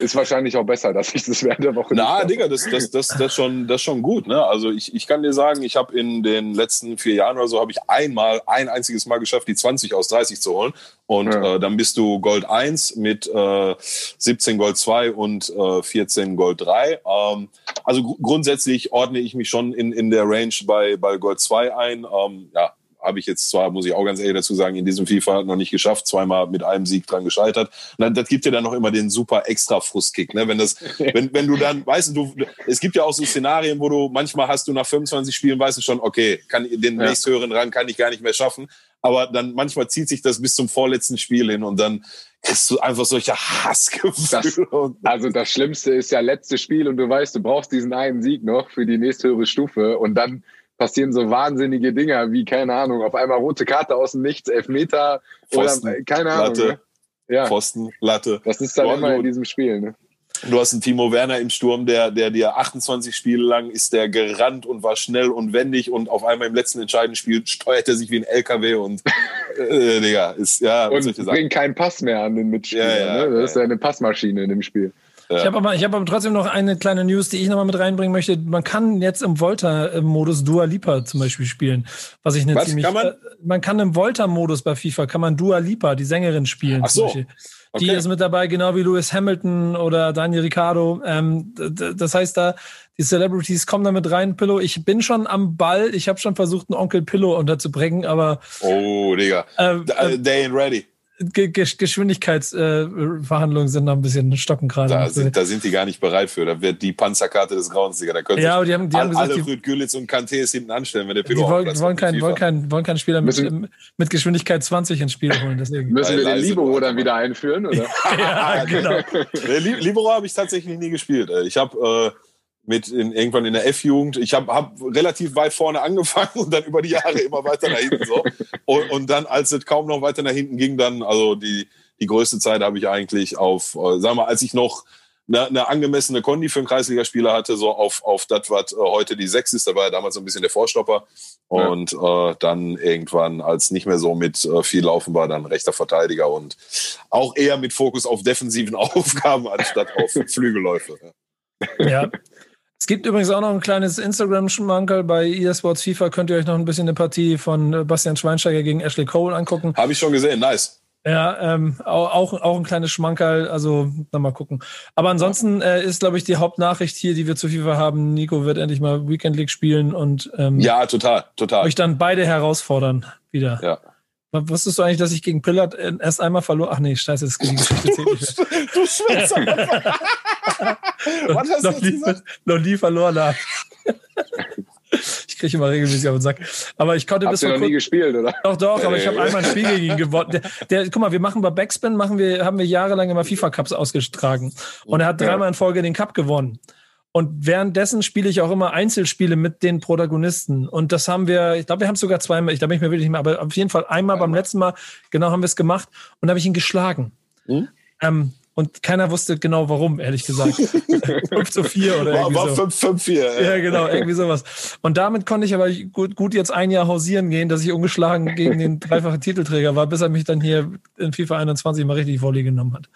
ist wahrscheinlich auch besser, dass ich das während der Woche Na, Digga, das, das, das, das, schon, das schon gut. Ne? Also ich, ich kann dir sagen, ich habe in den letzten vier Jahren oder so, habe ich einmal, ein einziges Mal geschafft, die 20 aus 30 zu holen. Und ja. äh, dann bist du Gold 1 mit äh, 17 Gold 2 und äh, 14 Gold 3. Ähm, also gr grundsätzlich ordne ich mich schon in, in der Range bei, bei Gold 2 ein. Ähm, ja, habe ich jetzt zwar, muss ich auch ganz ehrlich dazu sagen, in diesem FIFA noch nicht geschafft, zweimal mit einem Sieg dran gescheitert. Und das gibt dir dann noch immer den super extra Frustkick, ne? Wenn das, wenn, wenn du dann, weißt du, es gibt ja auch so Szenarien, wo du manchmal hast du nach 25 Spielen weißt du schon, okay, kann den ja. nächsthöheren Rang kann ich gar nicht mehr schaffen. Aber dann manchmal zieht sich das bis zum vorletzten Spiel hin und dann kriegst du einfach solche Hassgefühle. also das Schlimmste ist ja letztes Spiel und du weißt, du brauchst diesen einen Sieg noch für die nächsthöhere Stufe und dann passieren so wahnsinnige Dinge wie, keine Ahnung, auf einmal rote Karte aus dem Nichts, Elfmeter Pfosten, oder keine Ahnung. Ne? ja. Pfosten, Latte. Das ist dann immer in diesem Spiel, ne? Du hast einen Timo Werner im Sturm, der, der dir 28 Spiele lang ist der gerannt und war schnell und wendig und auf einmal im letzten entscheidenden Spiel steuert er sich wie ein LKW und äh, Digga, ist ja. Und bringt keinen Pass mehr an den Mitspieler. Ja, ja, ne? Das ist ja eine Passmaschine in dem Spiel. Ich habe aber, hab aber trotzdem noch eine kleine News, die ich nochmal mit reinbringen möchte. Man kann jetzt im Volta-Modus Dua Lipa zum Beispiel spielen. Was ich eine was, ziemlich. Kann man? Äh, man kann im Volta-Modus bei FIFA, kann man Dua Lipa, die Sängerin, spielen. Ach so. Die okay. ist mit dabei, genau wie Lewis Hamilton oder Daniel Ricciardo. Ähm, das heißt, da die Celebrities kommen da mit rein. Pillow, ich bin schon am Ball. Ich habe schon versucht, einen Onkel Pillow unterzubringen, aber. Oh, Digga. Äh, äh, They ain't ready. Geschwindigkeitsverhandlungen äh, sind noch ein bisschen stocken gerade. Da sind, da sind die gar nicht bereit für. Da wird die Panzerkarte des Grauens, Digga. Da können ja, aber die haben, die haben gesagt, alle Rüd Gülitz und Kantés hinten anstellen, wenn der Pilot Die wollen, wollen, kein, wollen, kein, wollen keinen Spieler mit, mit Geschwindigkeit 20 ins Spiel holen. Deswegen. Müssen wir den Libero dann wieder einführen, oder? ja, genau. Libero habe ich tatsächlich nie gespielt. Ich habe... Äh, mit in, irgendwann in der F-Jugend. Ich habe hab relativ weit vorne angefangen und dann über die Jahre immer weiter nach hinten so. Und, und dann, als es kaum noch weiter nach hinten ging, dann, also die, die größte Zeit habe ich eigentlich auf, äh, sag mal, als ich noch eine, eine angemessene Kondi für einen Kreisligaspieler hatte, so auf, auf das, was äh, heute die Sechs ist, da war ja damals so ein bisschen der Vorstopper. Und ja. äh, dann irgendwann, als nicht mehr so mit äh, viel Laufen war, dann rechter Verteidiger und auch eher mit Fokus auf defensiven Aufgaben anstatt auf Flügelläufe. Ja, es gibt übrigens auch noch ein kleines Instagram-Schmankerl bei eSports FIFA. Könnt ihr euch noch ein bisschen eine Partie von äh, Bastian Schweinsteiger gegen Ashley Cole angucken. Habe ich schon gesehen, nice. Ja, ähm, auch, auch ein kleines Schmankerl, also dann mal gucken. Aber ansonsten äh, ist, glaube ich, die Hauptnachricht hier, die wir zu FIFA haben, Nico wird endlich mal Weekend League spielen und ähm, ja, total, total. Euch dann beide herausfordern wieder. Ja. Wusstest du eigentlich, dass ich gegen Pillard erst einmal verloren? Ach nee, scheiße, das ist die Geschichte zählt nicht. du Schwitzer! Was hast noch, du nie, noch nie verloren habe. ich kriege immer regelmäßig auf den Sack. Aber ich konnte Hast bis du noch nie gespielt, oder? Doch, doch, aber ich habe einmal ein Spiel gegen ihn gewonnen. Der, der, guck mal, wir machen bei Backspin, machen wir, haben wir jahrelang immer FIFA-Cups ausgetragen. Und er hat dreimal in Folge den Cup gewonnen. Und währenddessen spiele ich auch immer Einzelspiele mit den Protagonisten. Und das haben wir, ich glaube, wir haben es sogar zweimal, ich glaube, ich mir wirklich nicht mehr, aber auf jeden Fall einmal, einmal. beim letzten Mal, genau, haben wir es gemacht und da habe ich ihn geschlagen. Hm? Ähm, und keiner wusste genau warum, ehrlich gesagt. 5 zu 4 oder irgendwie war, war so. 5, 5, 4. Ja. ja, genau, irgendwie sowas. Und damit konnte ich aber gut, gut jetzt ein Jahr hausieren gehen, dass ich ungeschlagen gegen den dreifachen Titelträger war, bis er mich dann hier in FIFA 21 mal richtig Volley genommen hat.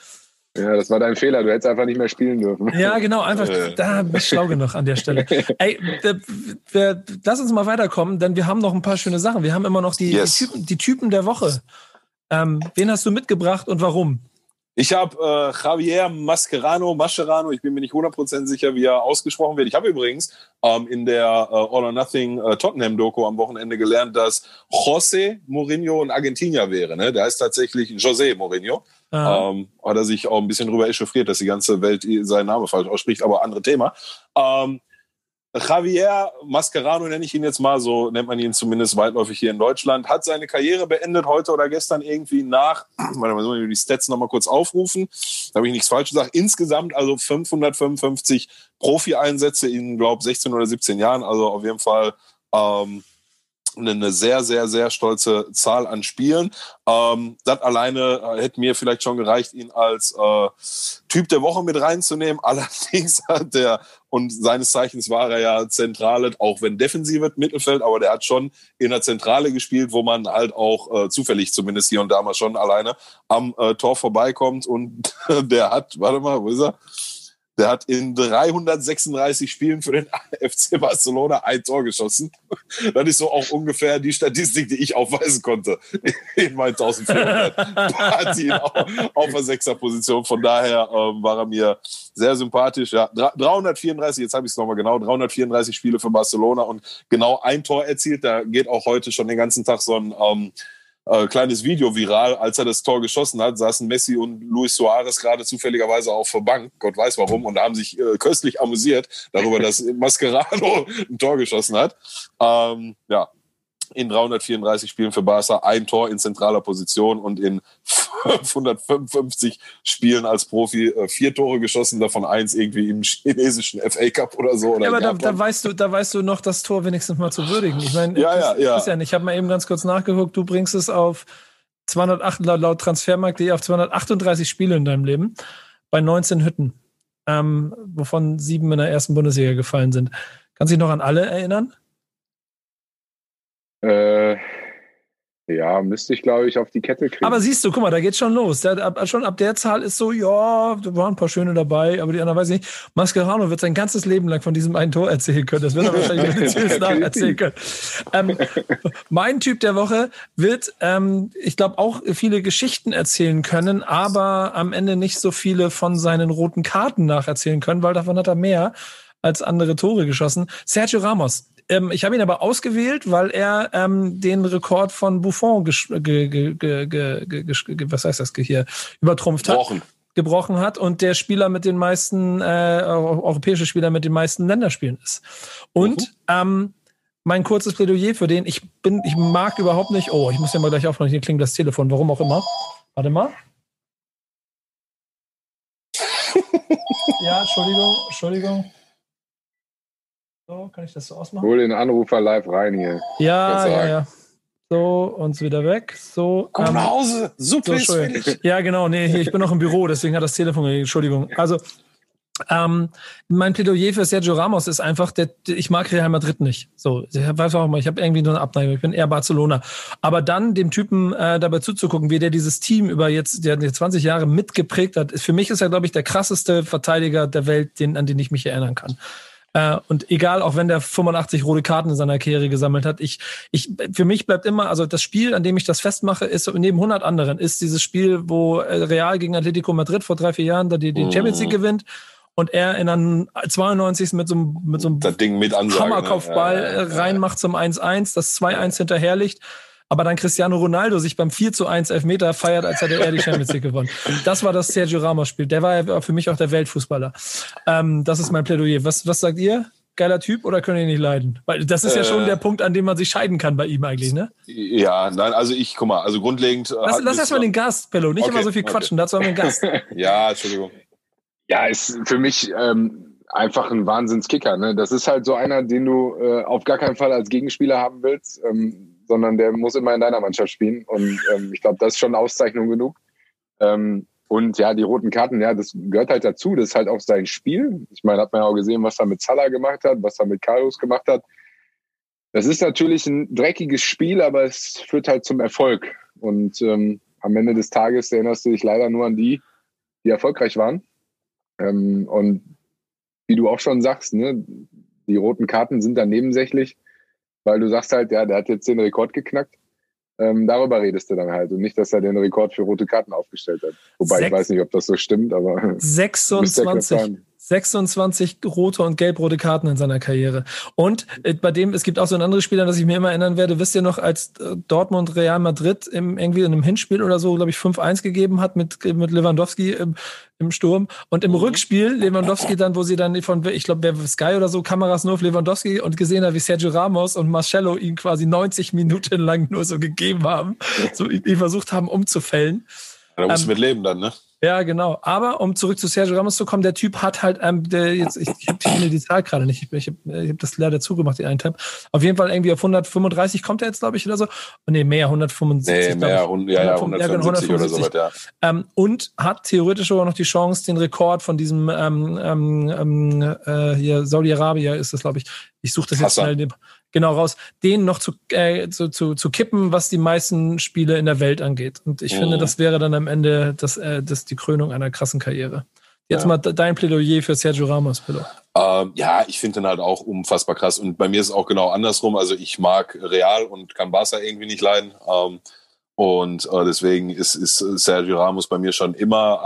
Ja, das war dein Fehler. Du hättest einfach nicht mehr spielen dürfen. Ja, genau. Einfach, da bist schlau genug an der Stelle. Ey, wir, wir, lass uns mal weiterkommen, denn wir haben noch ein paar schöne Sachen. Wir haben immer noch die, yes. die, Typen, die Typen der Woche. Ähm, wen hast du mitgebracht und warum? Ich habe äh, Javier Mascherano, Mascherano, ich bin mir nicht 100% sicher, wie er ausgesprochen wird. Ich habe übrigens ähm, in der äh, All or Nothing äh, Tottenham-Doku am Wochenende gelernt, dass José Mourinho ein Argentinier wäre. Ne? Der heißt tatsächlich José Mourinho. Ähm, hat er sich auch ein bisschen drüber echauffiert, dass die ganze Welt seinen Namen falsch ausspricht, aber andere Thema. Ähm, Javier Mascherano nenne ich ihn jetzt mal, so nennt man ihn zumindest weitläufig hier in Deutschland, hat seine Karriere beendet heute oder gestern irgendwie nach, warte mal, sollen wir die Stats nochmal kurz aufrufen, da habe ich nichts falsch gesagt, insgesamt also 555 Profi-Einsätze in, glaube 16 oder 17 Jahren, also auf jeden Fall ähm, eine sehr, sehr, sehr stolze Zahl an Spielen. Ähm, das alleine äh, hätte mir vielleicht schon gereicht, ihn als äh, Typ der Woche mit reinzunehmen. Allerdings hat der, und seines Zeichens war er ja Zentrale, auch wenn defensive Mittelfeld, aber der hat schon in der Zentrale gespielt, wo man halt auch äh, zufällig zumindest hier und da mal schon alleine am äh, Tor vorbeikommt. Und der hat, warte mal, wo ist er? Der hat in 336 Spielen für den FC Barcelona ein Tor geschossen. Das ist so auch ungefähr die Statistik, die ich aufweisen konnte in meinen 1400 Partien auf der Sechserposition. Von daher ähm, war er mir sehr sympathisch. Ja, 334, jetzt habe ich es nochmal genau, 334 Spiele für Barcelona und genau ein Tor erzielt. Da geht auch heute schon den ganzen Tag so ein ähm, äh, kleines Video viral. Als er das Tor geschossen hat, saßen Messi und Luis Suarez gerade zufälligerweise auf der Bank, Gott weiß warum, und haben sich äh, köstlich amüsiert darüber, dass Mascherano ein Tor geschossen hat. Ähm, ja, in 334 Spielen für Barca ein Tor in zentraler Position und in 555 Spielen als Profi äh, vier Tore geschossen, davon eins irgendwie im chinesischen FA Cup oder so. Oder ja, aber da, da, weißt du, da weißt du noch das Tor wenigstens mal zu würdigen. Ich meine, ja, ja, ja. Ist ja nicht. Ich habe mal eben ganz kurz nachgeguckt. Du bringst es auf 208 laut Transfermarkt.de auf 238 Spiele in deinem Leben bei 19 Hütten, ähm, wovon sieben in der ersten Bundesliga gefallen sind. Kannst du dich noch an alle erinnern? Äh, ja, müsste ich, glaube ich, auf die Kette kriegen. Aber siehst du, guck mal, da geht's schon los. Da, ab, schon ab der Zahl ist so, ja, da waren ein paar schöne dabei, aber die anderen weiß ich nicht. Mascherano wird sein ganzes Leben lang von diesem einen Tor erzählen können. Das wird er wahrscheinlich mit nach erzählen können. Ähm, mein Typ der Woche wird, ähm, ich glaube, auch viele Geschichten erzählen können, aber am Ende nicht so viele von seinen roten Karten nacherzählen können, weil davon hat er mehr als andere Tore geschossen. Sergio Ramos ähm, ich habe ihn aber ausgewählt, weil er ähm, den Rekord von Buffon, ge, ge, ge, was heißt das hier, übertrumpft hat. Gebrochen. gebrochen hat und der Spieler mit den meisten, äh, europäische Spieler mit den meisten Länderspielen ist. Und mhm. ähm, mein kurzes Plädoyer für den, ich bin, ich mag überhaupt nicht, oh, ich muss ja mal gleich aufmachen, hier klingt das Telefon, warum auch immer. Warte mal. ja, Entschuldigung, Entschuldigung. So, kann ich das so ausmachen? Hol den Anrufer live rein hier. Ja, ja, ja. So, uns wieder weg. So. Komm ähm, nach Hause. Super so, ist Ja, genau. Nee, ich bin noch im Büro, deswegen hat das Telefon. Entschuldigung. Also, ähm, mein Plädoyer für Sergio Ramos ist einfach, der, ich mag Real Madrid nicht. So, ich weiß auch immer, ich habe irgendwie nur eine Abneigung. Ich bin eher Barcelona. Aber dann dem Typen äh, dabei zuzugucken, wie der dieses Team über jetzt der, der 20 Jahre mitgeprägt hat, für mich ist er, glaube ich, der krasseste Verteidiger der Welt, den, an den ich mich erinnern kann. Äh, und egal, auch wenn der 85 rote Karten in seiner Karriere gesammelt hat, ich, ich, für mich bleibt immer, also das Spiel, an dem ich das festmache, ist neben 100 anderen, ist dieses Spiel, wo äh, Real gegen Atletico Madrid vor drei, vier Jahren da die, die Champions League mhm. gewinnt und er in einem 92. mit so einem, mit so einem Ansage, Hammerkopfball ne? ja, ja, ja. reinmacht zum 1-1, das 2-1 hinterherliegt aber dann Cristiano Ronaldo sich beim 4 zu 1 Elfmeter feiert, als hätte er die Champions League gewonnen. Das war das Sergio Ramos Spiel. Der war ja für mich auch der Weltfußballer. Ähm, das ist mein Plädoyer. Was, was sagt ihr? Geiler Typ oder können ihn nicht leiden? Weil das ist ja schon äh, der Punkt, an dem man sich scheiden kann bei ihm eigentlich, ne? Ja, nein, also ich, guck mal, also grundlegend. Lass, lass erstmal den Gast, Bello, nicht okay, immer so viel quatschen, okay. dazu haben wir einen Gast. ja, Entschuldigung. Ja, ist für mich ähm, einfach ein Wahnsinnskicker. Ne? Das ist halt so einer, den du äh, auf gar keinen Fall als Gegenspieler haben willst. Ähm, sondern der muss immer in deiner Mannschaft spielen. Und ähm, ich glaube, das ist schon Auszeichnung genug. Ähm, und ja, die roten Karten, ja, das gehört halt dazu. Das ist halt auch sein Spiel. Ich meine, hat man ja auch gesehen, was er mit Salah gemacht hat, was er mit Carlos gemacht hat. Das ist natürlich ein dreckiges Spiel, aber es führt halt zum Erfolg. Und ähm, am Ende des Tages erinnerst du dich leider nur an die, die erfolgreich waren. Ähm, und wie du auch schon sagst, ne, die roten Karten sind dann nebensächlich weil du sagst halt, ja, der hat jetzt den Rekord geknackt. Ähm, darüber redest du dann halt und nicht, dass er den Rekord für rote Karten aufgestellt hat. Wobei Sech ich weiß nicht, ob das so stimmt, aber 26, 26 rote und gelb-rote Karten in seiner Karriere. Und äh, bei dem, es gibt auch so ein anderes Spieler, das ich mir immer erinnern werde, wisst ihr noch, als äh, Dortmund Real Madrid im, irgendwie in einem Hinspiel oder so, glaube ich, 5-1 gegeben hat mit, mit Lewandowski im, im Sturm. Und im mhm. Rückspiel Lewandowski dann, wo sie dann von, ich glaube, Sky oder so, Kameras nur auf Lewandowski und gesehen hat, wie Sergio Ramos und Marcello ihn quasi 90 Minuten lang nur so gegeben haben, so ihn versucht haben umzufällen. Ja, da musst ähm, du mit leben dann, ne? Ja, genau. Aber um zurück zu Sergio Ramos zu kommen, der Typ hat halt, ähm, der jetzt, ich, ich, finde die Zahl gerade nicht, ich, ich habe hab das leider zugemacht, den einen Tab. Auf jeden Fall irgendwie auf 135 kommt er jetzt, glaube ich, oder so. Oh, nee, mehr, 175. Nee, mehr, ich. ja, ja, 175 oder so ja. Ähm, und hat theoretisch aber noch die Chance, den Rekord von diesem ähm, ähm, ähm äh, hier Saudi-Arabien ist das, glaube ich. Ich suche das jetzt Hassan. schnell genau raus, den noch zu, äh, zu, zu, zu kippen, was die meisten Spiele in der Welt angeht. Und ich oh. finde, das wäre dann am Ende das, äh, das die Krönung einer krassen Karriere. Jetzt ja. mal dein Plädoyer für Sergio Ramos, Pillow. Ähm, ja, ich finde den halt auch unfassbar krass. Und bei mir ist es auch genau andersrum. Also ich mag Real und kann Barca irgendwie nicht leiden. Ähm, und äh, deswegen ist, ist Sergio Ramos bei mir schon immer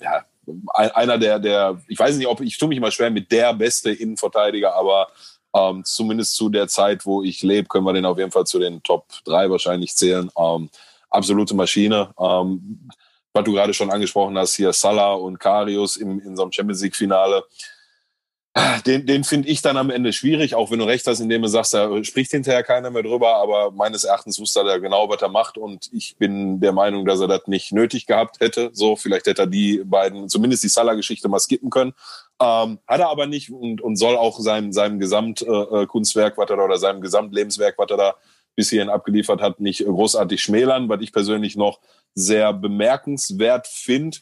äh, ja, einer der, der, ich weiß nicht, ob ich tue mich mal schwer mit der beste Innenverteidiger, aber ähm, zumindest zu der Zeit, wo ich lebe, können wir den auf jeden Fall zu den Top 3 wahrscheinlich zählen. Ähm, absolute Maschine. Ähm, was du gerade schon angesprochen hast, hier Salah und Karius im, in so einem Champions League-Finale den, den finde ich dann am Ende schwierig, auch wenn du recht hast, indem du sagst, da spricht hinterher keiner mehr drüber, aber meines Erachtens wusste er genau, was er macht und ich bin der Meinung, dass er das nicht nötig gehabt hätte. So, vielleicht hätte er die beiden, zumindest die Salah-Geschichte mal skippen können. Ähm, hat er aber nicht und, und soll auch seinem, seinem Gesamtkunstwerk, äh, was er da, oder seinem Gesamtlebenswerk, was er da bis hierhin abgeliefert hat, nicht großartig schmälern. Was ich persönlich noch sehr bemerkenswert finde,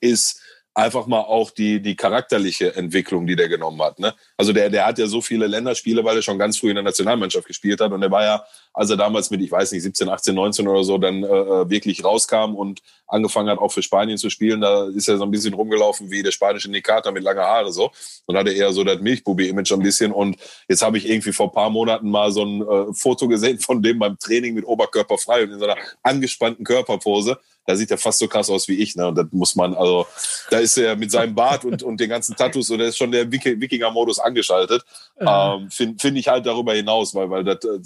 ist einfach mal auch die, die charakterliche Entwicklung, die der genommen hat. Ne? Also der, der hat ja so viele Länderspiele, weil er schon ganz früh in der Nationalmannschaft gespielt hat. Und er war ja, als er damals mit, ich weiß nicht, 17, 18, 19 oder so, dann äh, äh, wirklich rauskam und angefangen hat, auch für Spanien zu spielen, da ist er so ein bisschen rumgelaufen wie der spanische Nikata mit langer Haare so. Und hatte eher so das Milchbubi-Image ein bisschen. Und jetzt habe ich irgendwie vor paar Monaten mal so ein äh, Foto gesehen von dem beim Training mit Oberkörper frei und in so einer angespannten Körperpose da sieht er fast so krass aus wie ich. Ne? Und das muss man, also, da ist er mit seinem Bart und, und den ganzen Tattoos, und da ist schon der Wikinger-Modus angeschaltet. Ähm, Finde find ich halt darüber hinaus, weil, weil das, äh,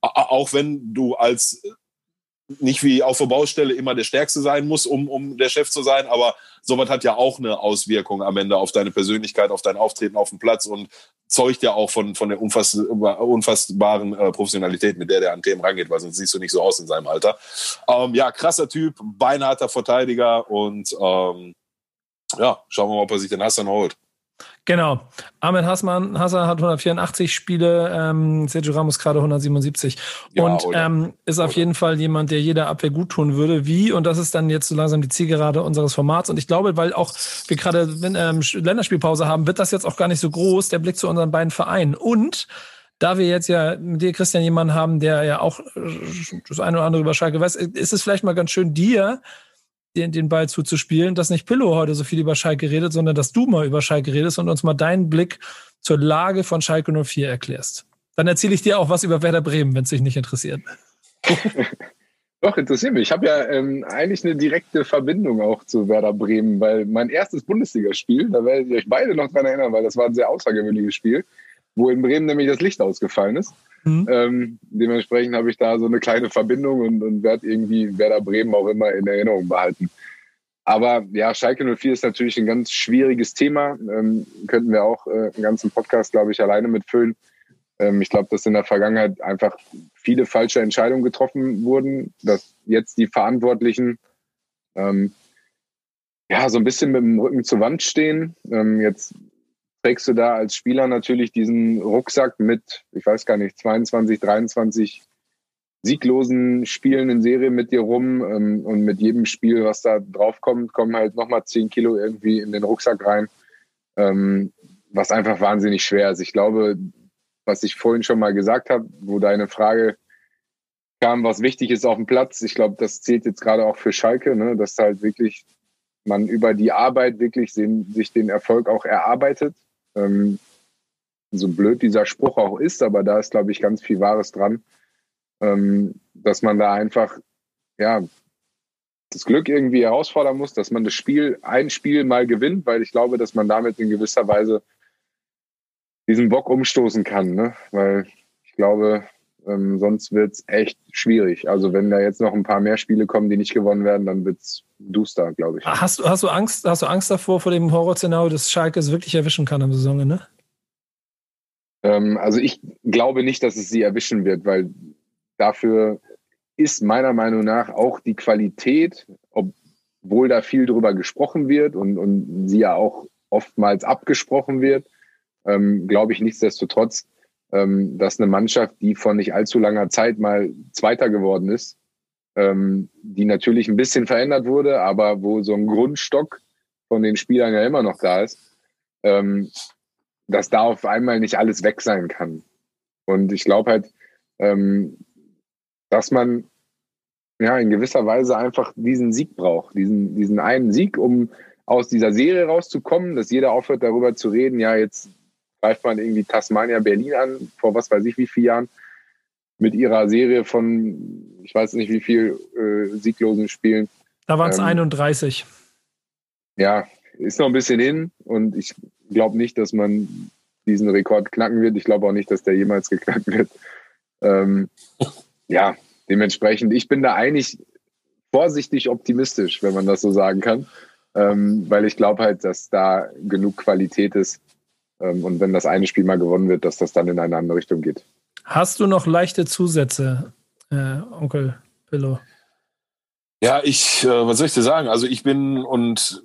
auch wenn du als nicht wie auf der Baustelle immer der Stärkste sein muss, um, um der Chef zu sein, aber sowas hat ja auch eine Auswirkung am Ende auf deine Persönlichkeit, auf dein Auftreten auf dem Platz und zeugt ja auch von, von der unfass, unfassbaren äh, Professionalität, mit der der an Themen rangeht, weil sonst siehst du nicht so aus in seinem Alter. Ähm, ja, krasser Typ, beinharter Verteidiger und ähm, ja, schauen wir mal, ob er sich den Hassan holt. Genau. Ahmed Hassan, Hassan hat 184 Spiele, ähm, Sergio Ramos gerade 177. Ja, und ähm, ist auf jeden Fall jemand, der jeder Abwehr gut tun würde. Wie? Und das ist dann jetzt so langsam die Zielgerade unseres Formats. Und ich glaube, weil auch wir gerade ähm, Länderspielpause haben, wird das jetzt auch gar nicht so groß, der Blick zu unseren beiden Vereinen. Und da wir jetzt ja mit dir, Christian, jemanden haben, der ja auch äh, das eine oder andere über Schalke weiß, ist es vielleicht mal ganz schön, dir den, den Ball zuzuspielen, dass nicht Pillow heute so viel über Schalke redet, sondern dass du mal über Schalke redest und uns mal deinen Blick zur Lage von Schalke 04 erklärst. Dann erzähle ich dir auch was über Werder Bremen, wenn es dich nicht interessiert. Doch, interessiert mich. Ich habe ja ähm, eigentlich eine direkte Verbindung auch zu Werder Bremen, weil mein erstes Bundesligaspiel, da werdet ihr euch beide noch dran erinnern, weil das war ein sehr außergewöhnliches Spiel, wo in Bremen nämlich das Licht ausgefallen ist. Mhm. Ähm, dementsprechend habe ich da so eine kleine Verbindung und, und werde irgendwie Werder Bremen auch immer in Erinnerung behalten. Aber ja, Schalke 04 ist natürlich ein ganz schwieriges Thema. Ähm, könnten wir auch äh, einen ganzen Podcast, glaube ich, alleine mitfüllen. Ähm, ich glaube, dass in der Vergangenheit einfach viele falsche Entscheidungen getroffen wurden, dass jetzt die Verantwortlichen ähm, ja so ein bisschen mit dem Rücken zur Wand stehen. Ähm, jetzt trägst du da als Spieler natürlich diesen Rucksack mit, ich weiß gar nicht, 22, 23 sieglosen Spielen in Serie mit dir rum ähm, und mit jedem Spiel, was da draufkommt, kommen halt nochmal 10 Kilo irgendwie in den Rucksack rein, ähm, was einfach wahnsinnig schwer ist. Ich glaube, was ich vorhin schon mal gesagt habe, wo deine Frage kam, was wichtig ist auf dem Platz, ich glaube, das zählt jetzt gerade auch für Schalke, ne, dass halt wirklich man über die Arbeit wirklich sich den Erfolg auch erarbeitet ähm, so blöd dieser Spruch auch ist, aber da ist, glaube ich, ganz viel Wahres dran, ähm, dass man da einfach, ja, das Glück irgendwie herausfordern muss, dass man das Spiel, ein Spiel mal gewinnt, weil ich glaube, dass man damit in gewisser Weise diesen Bock umstoßen kann, ne? weil ich glaube, ähm, sonst wird es echt schwierig. Also wenn da jetzt noch ein paar mehr Spiele kommen, die nicht gewonnen werden, dann wird es duster, glaube ich. Hast, hast, du Angst, hast du Angst davor, vor dem Horrorszenario, dass Schalke es wirklich erwischen kann am Saisonende? Ähm, also ich glaube nicht, dass es sie erwischen wird, weil dafür ist meiner Meinung nach auch die Qualität, obwohl da viel drüber gesprochen wird und, und sie ja auch oftmals abgesprochen wird, ähm, glaube ich nichtsdestotrotz, dass eine Mannschaft, die vor nicht allzu langer Zeit mal Zweiter geworden ist, ähm, die natürlich ein bisschen verändert wurde, aber wo so ein Grundstock von den Spielern ja immer noch da ist, ähm, dass da auf einmal nicht alles weg sein kann. Und ich glaube halt, ähm, dass man ja in gewisser Weise einfach diesen Sieg braucht, diesen, diesen einen Sieg, um aus dieser Serie rauszukommen, dass jeder aufhört darüber zu reden, ja, jetzt greift man irgendwie Tasmania Berlin an, vor was weiß ich wie vielen Jahren, mit ihrer Serie von, ich weiß nicht wie viel äh, sieglosen Spielen. Da waren es ähm, 31. Ja, ist noch ein bisschen hin und ich glaube nicht, dass man diesen Rekord knacken wird. Ich glaube auch nicht, dass der jemals geknackt wird. Ähm, ja, dementsprechend, ich bin da eigentlich vorsichtig optimistisch, wenn man das so sagen kann, ähm, weil ich glaube halt, dass da genug Qualität ist, und wenn das eine Spiel mal gewonnen wird, dass das dann in eine andere Richtung geht. Hast du noch leichte Zusätze, äh, Onkel Pillow? Ja, ich, äh, was soll ich dir sagen? Also ich bin und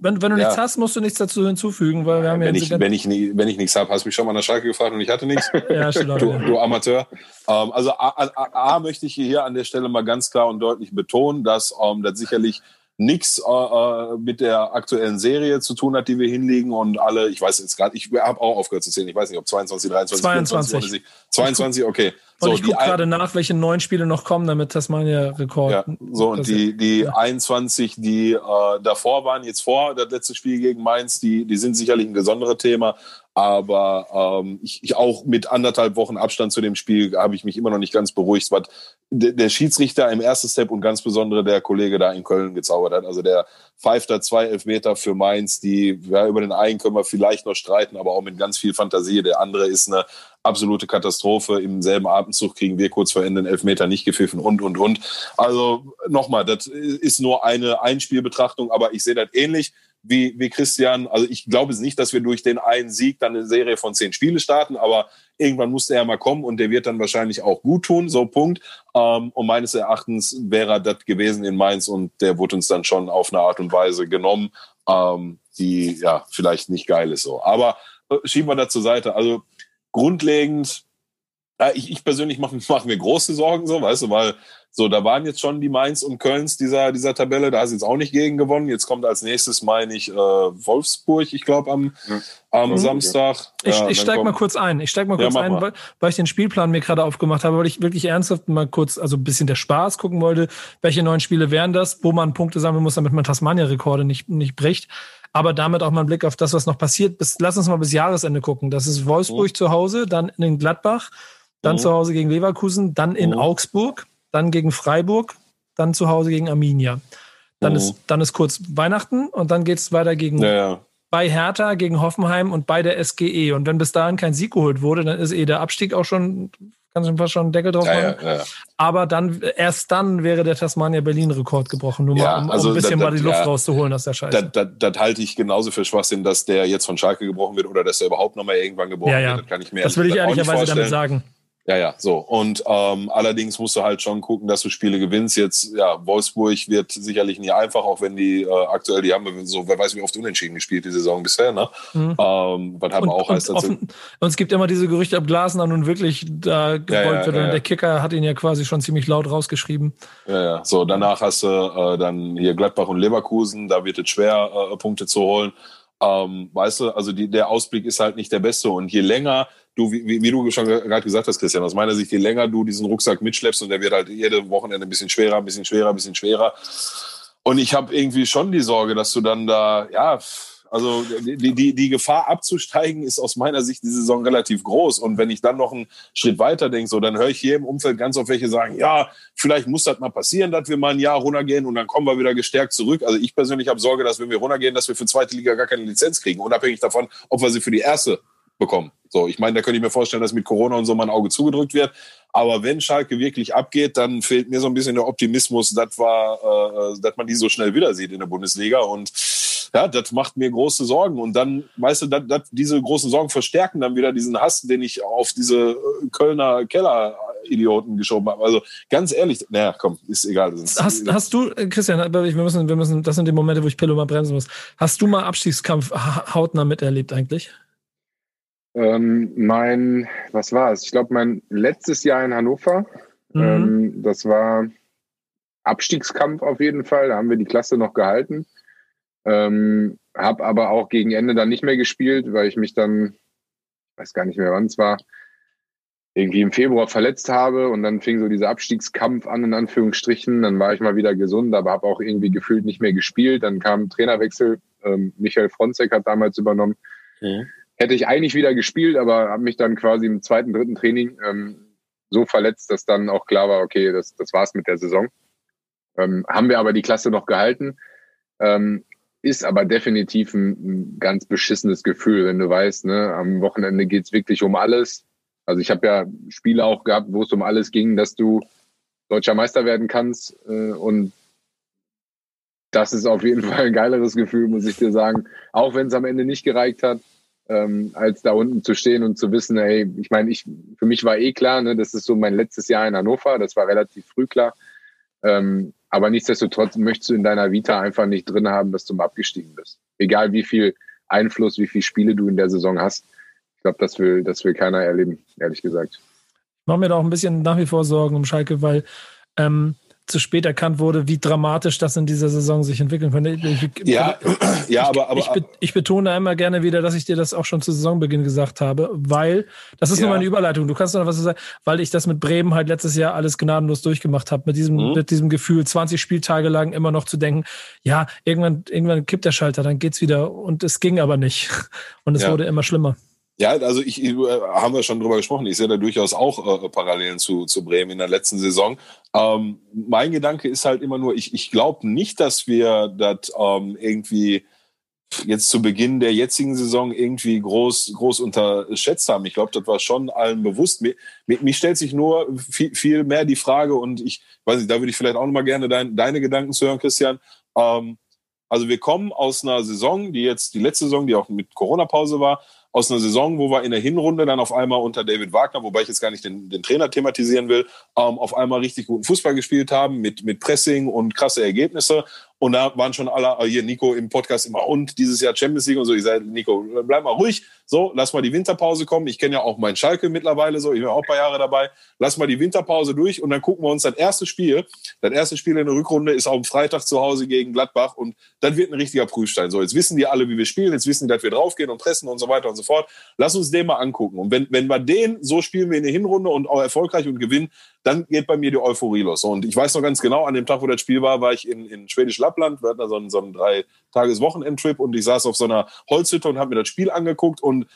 wenn, wenn du ja. nichts hast, musst du nichts dazu hinzufügen, weil wir haben wenn ja ich, wenn ich wenn ich nichts habe, hast du mich schon mal an der Schalke gefragt und ich hatte nichts. ja, stimmt. Du, du Amateur. Ähm, also A, A, A, möchte ich hier an der Stelle mal ganz klar und deutlich betonen, dass ähm, das sicherlich nichts äh, äh, mit der aktuellen Serie zu tun hat, die wir hinlegen und alle, ich weiß jetzt gerade, ich habe auch aufgehört zu zählen, ich weiß nicht, ob 22, 23, 22. 24, 22 okay. Und so, ich gucke gerade nach, welche neuen Spiele noch kommen, damit Tasmania-Rekord. Ja, so, und die, die ja. 21, die äh, davor waren, jetzt vor das letzte Spiel gegen Mainz, die, die sind sicherlich ein besonderes Thema. Aber ähm, ich, ich auch mit anderthalb Wochen Abstand zu dem Spiel habe ich mich immer noch nicht ganz beruhigt, was der Schiedsrichter im ersten Step und ganz besondere der Kollege da in Köln gezaubert hat. Also der pfeift da zwei Elfmeter für Mainz, die ja, über den einen können wir vielleicht noch streiten, aber auch mit ganz viel Fantasie. Der andere ist eine absolute Katastrophe. Im selben Atemzug kriegen wir kurz vor Ende den Elfmeter nicht gepfiffen und, und, und. Also nochmal, das ist nur eine Einspielbetrachtung, aber ich sehe das ähnlich wie, wie Christian. Also ich glaube es nicht, dass wir durch den einen Sieg dann eine Serie von zehn Spiele starten, aber irgendwann musste er mal kommen und der wird dann wahrscheinlich auch gut tun, so Punkt. Ähm, und meines Erachtens wäre das gewesen in Mainz und der wurde uns dann schon auf eine Art und Weise genommen, ähm, die ja vielleicht nicht geil ist so. Aber äh, schieben wir das zur Seite. Also grundlegend, ich, ich persönlich mache mach mir große Sorgen so, weißt du, weil so, da waren jetzt schon die Mainz und Kölns dieser, dieser Tabelle, da hast du jetzt auch nicht gegen gewonnen. Jetzt kommt als nächstes, meine ich, äh, Wolfsburg, ich glaube, am, ja. am mhm, Samstag. Ich, ja, ich steig mal kurz ein. Ich steig mal kurz ja, ein, weil, weil ich den Spielplan mir gerade aufgemacht habe, weil ich wirklich ernsthaft mal kurz, also ein bisschen der Spaß gucken wollte, welche neuen Spiele wären das, wo man Punkte sammeln muss, damit man Tasmania-Rekorde nicht, nicht bricht aber damit auch mal einen Blick auf das, was noch passiert. Bis, lass uns mal bis Jahresende gucken. Das ist Wolfsburg mhm. zu Hause, dann in Gladbach, dann mhm. zu Hause gegen Leverkusen, dann in mhm. Augsburg, dann gegen Freiburg, dann zu Hause gegen Arminia. Dann, ist, dann ist kurz Weihnachten und dann geht es weiter gegen ja, ja. bei Hertha, gegen Hoffenheim und bei der SGE. Und wenn bis dahin kein Sieg geholt wurde, dann ist eh der Abstieg auch schon, kannst du fast schon einen Deckel drauf machen. Ja, Aber dann, erst dann wäre der Tasmania Berlin-Rekord gebrochen, nur mal, um, also ein bisschen das, mal die Luft rauszuholen aus der Scheiße. Das, das, das, halte ich genauso für Schwachsinn, dass der jetzt von Schalke gebrochen wird oder dass er überhaupt nochmal irgendwann gebrochen wird. Das kann ich mir Das will ich ehrlicherweise damit sagen. Ja, ja, so. Und ähm, allerdings musst du halt schon gucken, dass du Spiele gewinnst. Jetzt, ja, Wolfsburg wird sicherlich nie einfach, auch wenn die äh, aktuell, die haben so, wer weiß, wie oft unentschieden gespielt die Saison bisher, ne? Mhm. Ähm, was haben wir auch heißt offen, Und es gibt immer diese Gerüchte, ob Glasner nun wirklich da gewollt ja, ja, wird. Ja, der Kicker hat ihn ja quasi schon ziemlich laut rausgeschrieben. Ja, ja. So, danach hast du äh, dann hier Gladbach und Leverkusen, da wird es schwer, äh, Punkte zu holen. Ähm, weißt du, also die, der Ausblick ist halt nicht der beste. Und je länger du, wie, wie du schon gerade gesagt hast, Christian, aus meiner Sicht, je länger du diesen Rucksack mitschleppst und der wird halt jede Wochenende ein bisschen schwerer, ein bisschen schwerer, ein bisschen schwerer. Und ich habe irgendwie schon die Sorge, dass du dann da, ja, also die, die, die Gefahr abzusteigen ist aus meiner Sicht die Saison relativ groß. Und wenn ich dann noch einen Schritt weiter denke, so, dann höre ich hier im Umfeld ganz oft welche sagen, ja, vielleicht muss das mal passieren, dass wir mal ein Jahr runtergehen und dann kommen wir wieder gestärkt zurück. Also ich persönlich habe Sorge, dass wenn wir runtergehen, dass wir für zweite Liga gar keine Lizenz kriegen, unabhängig davon, ob wir sie für die erste bekommen. So, ich meine, da könnte ich mir vorstellen, dass mit Corona und so mal ein Auge zugedrückt wird. Aber wenn Schalke wirklich abgeht, dann fehlt mir so ein bisschen der Optimismus, dass, war, äh, dass man die so schnell wieder sieht in der Bundesliga. Und ja, das macht mir große Sorgen. Und dann, weißt du, dat, dat, diese großen Sorgen verstärken dann wieder diesen Hass, den ich auf diese äh, Kölner Keller-Idioten geschoben habe. Also ganz ehrlich, naja, komm, ist egal. Hast, hast du, äh, Christian, wir müssen, wir müssen, das sind die Momente, wo ich Pillow mal bremsen muss. Hast du mal Abstiegskampf hautnah miterlebt eigentlich? Ähm, mein, was war es? Ich glaube, mein letztes Jahr in Hannover. Mhm. Ähm, das war Abstiegskampf auf jeden Fall. Da haben wir die Klasse noch gehalten. Ähm, hab aber auch gegen Ende dann nicht mehr gespielt, weil ich mich dann, weiß gar nicht mehr wann es war, irgendwie im Februar verletzt habe und dann fing so dieser Abstiegskampf an, in Anführungsstrichen. Dann war ich mal wieder gesund, aber habe auch irgendwie gefühlt nicht mehr gespielt. Dann kam Trainerwechsel. Ähm, Michael Fronzek hat damals übernommen. Mhm hätte ich eigentlich wieder gespielt, aber habe mich dann quasi im zweiten, dritten Training ähm, so verletzt, dass dann auch klar war, okay, das, das war's mit der Saison. Ähm, haben wir aber die Klasse noch gehalten. Ähm, ist aber definitiv ein, ein, ganz beschissenes Gefühl, wenn du weißt, ne, am Wochenende geht's wirklich um alles. Also ich habe ja Spiele auch gehabt, wo es um alles ging, dass du deutscher Meister werden kannst. Äh, und das ist auf jeden Fall ein geileres Gefühl, muss ich dir sagen. Auch wenn es am Ende nicht gereicht hat ähm, als da unten zu stehen und zu wissen, hey, ich meine, ich für mich war eh klar, ne, das ist so mein letztes Jahr in Hannover, das war relativ früh klar. Ähm, aber nichtsdestotrotz möchtest du in deiner Vita einfach nicht drin haben, dass du mal abgestiegen bist. Egal wie viel Einfluss, wie viele Spiele du in der Saison hast. Ich glaube, das will, das will keiner erleben, ehrlich gesagt. Ich mache mir da auch ein bisschen nach wie vor Sorgen um Schalke, weil ähm, zu spät erkannt wurde, wie dramatisch das in dieser Saison sich entwickeln könnte. Ich, ja, ja, aber, aber ich, ich, ich, betone immer gerne wieder, dass ich dir das auch schon zu Saisonbeginn gesagt habe, weil das ist ja. nur meine Überleitung. Du kannst noch was sagen, weil ich das mit Bremen halt letztes Jahr alles gnadenlos durchgemacht habe, mit diesem mhm. mit diesem Gefühl, 20 Spieltage lang immer noch zu denken, ja, irgendwann irgendwann kippt der Schalter, dann geht's wieder und es ging aber nicht und es ja. wurde immer schlimmer. Ja, also ich, äh, haben wir schon drüber gesprochen. Ich sehe da durchaus auch äh, Parallelen zu, zu Bremen in der letzten Saison. Ähm, mein Gedanke ist halt immer nur, ich, ich glaube nicht, dass wir das ähm, irgendwie jetzt zu Beginn der jetzigen Saison irgendwie groß, groß unterschätzt haben. Ich glaube, das war schon allen bewusst. Mir, mir stellt sich nur viel, viel mehr die Frage und ich weiß nicht, da würde ich vielleicht auch noch mal gerne dein, deine Gedanken zu hören, Christian. Ähm, also wir kommen aus einer Saison, die jetzt die letzte Saison, die auch mit Corona-Pause war, aus einer Saison, wo wir in der Hinrunde dann auf einmal unter David Wagner, wobei ich jetzt gar nicht den, den Trainer thematisieren will, ähm, auf einmal richtig guten Fußball gespielt haben mit, mit Pressing und krasse Ergebnisse. Und da waren schon alle, äh, hier Nico im Podcast immer, und dieses Jahr Champions League und so. Ich sage, Nico, bleib mal ruhig. So, lass mal die Winterpause kommen. Ich kenne ja auch meinen Schalke mittlerweile so. Ich bin auch ein paar Jahre dabei. Lass mal die Winterpause durch und dann gucken wir uns das erste Spiel. Das erste Spiel in der Rückrunde ist am Freitag zu Hause gegen Gladbach und dann wird ein richtiger Prüfstein. So, jetzt wissen die alle, wie wir spielen. Jetzt wissen die, dass wir draufgehen und pressen und so weiter und so fort. Lass uns den mal angucken. Und wenn, wenn wir den so spielen wir in der Hinrunde und auch erfolgreich und gewinnen, dann geht bei mir die Euphorie los. Und ich weiß noch ganz genau, an dem Tag, wo das Spiel war, war ich in, in Schwedisch Lappland. Wir hatten da so einen, so einen drei Tages Wochenendtrip und ich saß auf so einer Holzhütte und habe mir das Spiel angeguckt und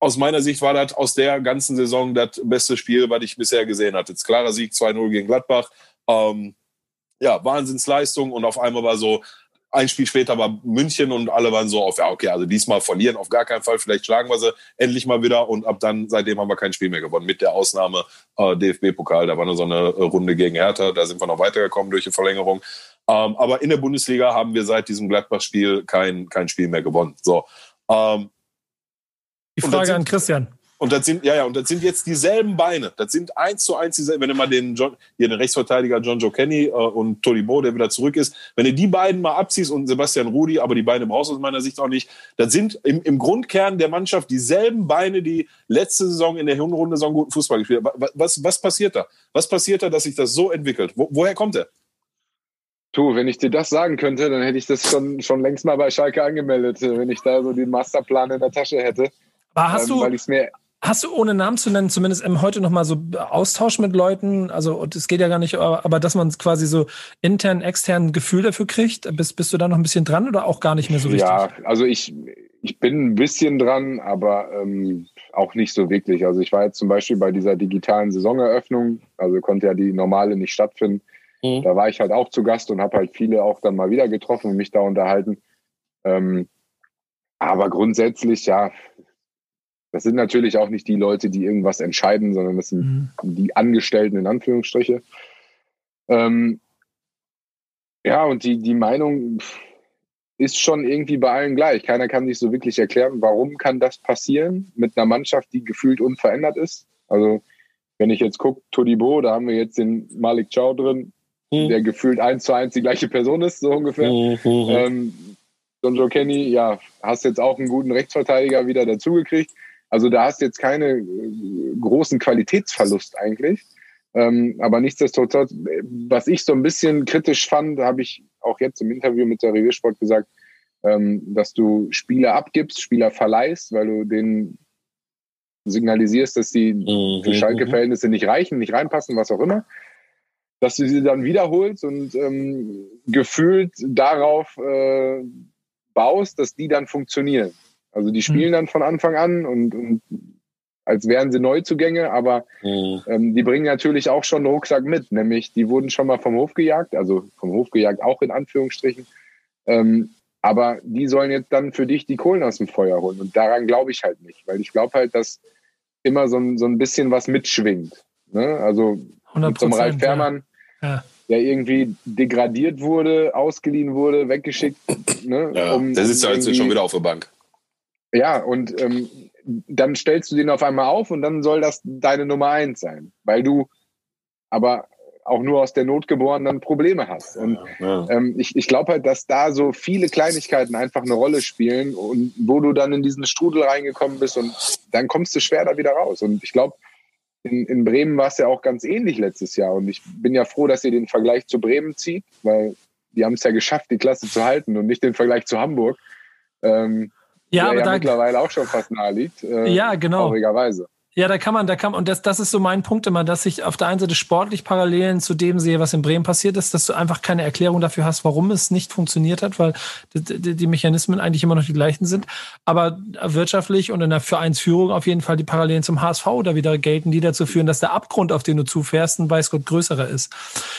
aus meiner Sicht war das aus der ganzen Saison das beste Spiel, was ich bisher gesehen hatte. Jetzt klarer Sieg 2-0 gegen Gladbach. Ähm, ja, Wahnsinnsleistung und auf einmal war so, ein Spiel später war München und alle waren so auf, ja, okay, also diesmal verlieren auf gar keinen Fall, vielleicht schlagen wir sie endlich mal wieder und ab dann, seitdem haben wir kein Spiel mehr gewonnen, mit der Ausnahme äh, DFB-Pokal, da war nur so eine äh, Runde gegen Hertha, da sind wir noch weitergekommen durch die Verlängerung. Ähm, aber in der Bundesliga haben wir seit diesem Gladbach-Spiel kein, kein Spiel mehr gewonnen. So. Ähm, die Frage an Christian. Und das sind, ja, ja, und das sind jetzt dieselben Beine. Das sind eins zu eins dieselben. Wenn du mal den, John, hier den Rechtsverteidiger John Joe Kenny äh, und Tolibo, der wieder zurück ist, wenn du die beiden mal abziehst und Sebastian Rudi, aber die Beine brauchst du aus meiner Sicht auch nicht, das sind im, im Grundkern der Mannschaft dieselben Beine, die letzte Saison in der Hinrunde so einen guten Fußball gespielt haben. Was, was passiert da? Was passiert da, dass sich das so entwickelt? Wo, woher kommt er? Du, wenn ich dir das sagen könnte, dann hätte ich das schon, schon längst mal bei Schalke angemeldet, wenn ich da so den Masterplan in der Tasche hätte. Aber hast ähm, du, weil mir Hast du, ohne Namen zu nennen, zumindest heute noch mal so Austausch mit Leuten? Also, es geht ja gar nicht, aber dass man quasi so intern, extern ein Gefühl dafür kriegt? Bist, bist du da noch ein bisschen dran oder auch gar nicht mehr so richtig? Ja, also ich, ich bin ein bisschen dran, aber ähm, auch nicht so wirklich. Also ich war jetzt zum Beispiel bei dieser digitalen Saisoneröffnung, also konnte ja die normale nicht stattfinden. Mhm. Da war ich halt auch zu Gast und habe halt viele auch dann mal wieder getroffen und mich da unterhalten. Ähm, aber grundsätzlich, ja, das sind natürlich auch nicht die Leute, die irgendwas entscheiden, sondern das sind mhm. die Angestellten in Anführungsstriche. Ähm, ja, und die, die Meinung ist schon irgendwie bei allen gleich. Keiner kann sich so wirklich erklären, warum kann das passieren mit einer Mannschaft, die gefühlt unverändert ist. Also, wenn ich jetzt gucke, Todibo, da haben wir jetzt den Malik Chow drin, mhm. der gefühlt eins zu eins die gleiche Person ist, so ungefähr. Mhm. Ähm, Don Joe Kenny, ja, hast jetzt auch einen guten Rechtsverteidiger wieder dazugekriegt. Also da hast du jetzt keine äh, großen Qualitätsverlust eigentlich. Ähm, aber nichtsdestotrotz, was ich so ein bisschen kritisch fand, habe ich auch jetzt im Interview mit der Reviersport gesagt, ähm, dass du Spieler abgibst, Spieler verleihst, weil du denen signalisierst, dass sie mhm. für Schalke-Verhältnisse nicht reichen, nicht reinpassen, was auch immer, dass du sie dann wiederholst und ähm, gefühlt darauf äh, baust, dass die dann funktionieren. Also die spielen mhm. dann von Anfang an und, und als wären sie Neuzugänge, aber mhm. ähm, die bringen natürlich auch schon einen Rucksack mit, nämlich die wurden schon mal vom Hof gejagt, also vom Hof gejagt auch in Anführungsstrichen. Ähm, aber die sollen jetzt dann für dich die Kohlen aus dem Feuer holen. Und daran glaube ich halt nicht, weil ich glaube halt, dass immer so ein, so ein bisschen was mitschwingt. Ne? Also mit so einem Ralf Fährmann, ja. der irgendwie degradiert wurde, ausgeliehen wurde, weggeschickt. Ne? Ja, um, der sitzt ja jetzt schon wieder auf der Bank. Ja, und ähm, dann stellst du den auf einmal auf und dann soll das deine Nummer eins sein, weil du, aber auch nur aus der Not geboren dann Probleme hast. Und ja. ähm, ich, ich glaube halt, dass da so viele Kleinigkeiten einfach eine Rolle spielen und wo du dann in diesen Strudel reingekommen bist und dann kommst du schwer da wieder raus. Und ich glaube, in, in Bremen war es ja auch ganz ähnlich letztes Jahr. Und ich bin ja froh, dass ihr den Vergleich zu Bremen zieht, weil die haben es ja geschafft, die Klasse zu halten und nicht den Vergleich zu Hamburg. Ähm, ja, aber ja da mittlerweile auch schon fast nahe liegt. Äh, ja, genau. Traurigerweise. Ja, da kann man, da kann man, und das, das ist so mein Punkt immer, dass ich auf der einen Seite sportlich Parallelen zu dem sehe, was in Bremen passiert ist, dass du einfach keine Erklärung dafür hast, warum es nicht funktioniert hat, weil die, die Mechanismen eigentlich immer noch die gleichen sind. Aber wirtschaftlich und in der Vereinsführung auf jeden Fall die Parallelen zum HSV da wieder gelten, die dazu führen, dass der Abgrund, auf den du zufährst, ein weiß Gott größerer ist.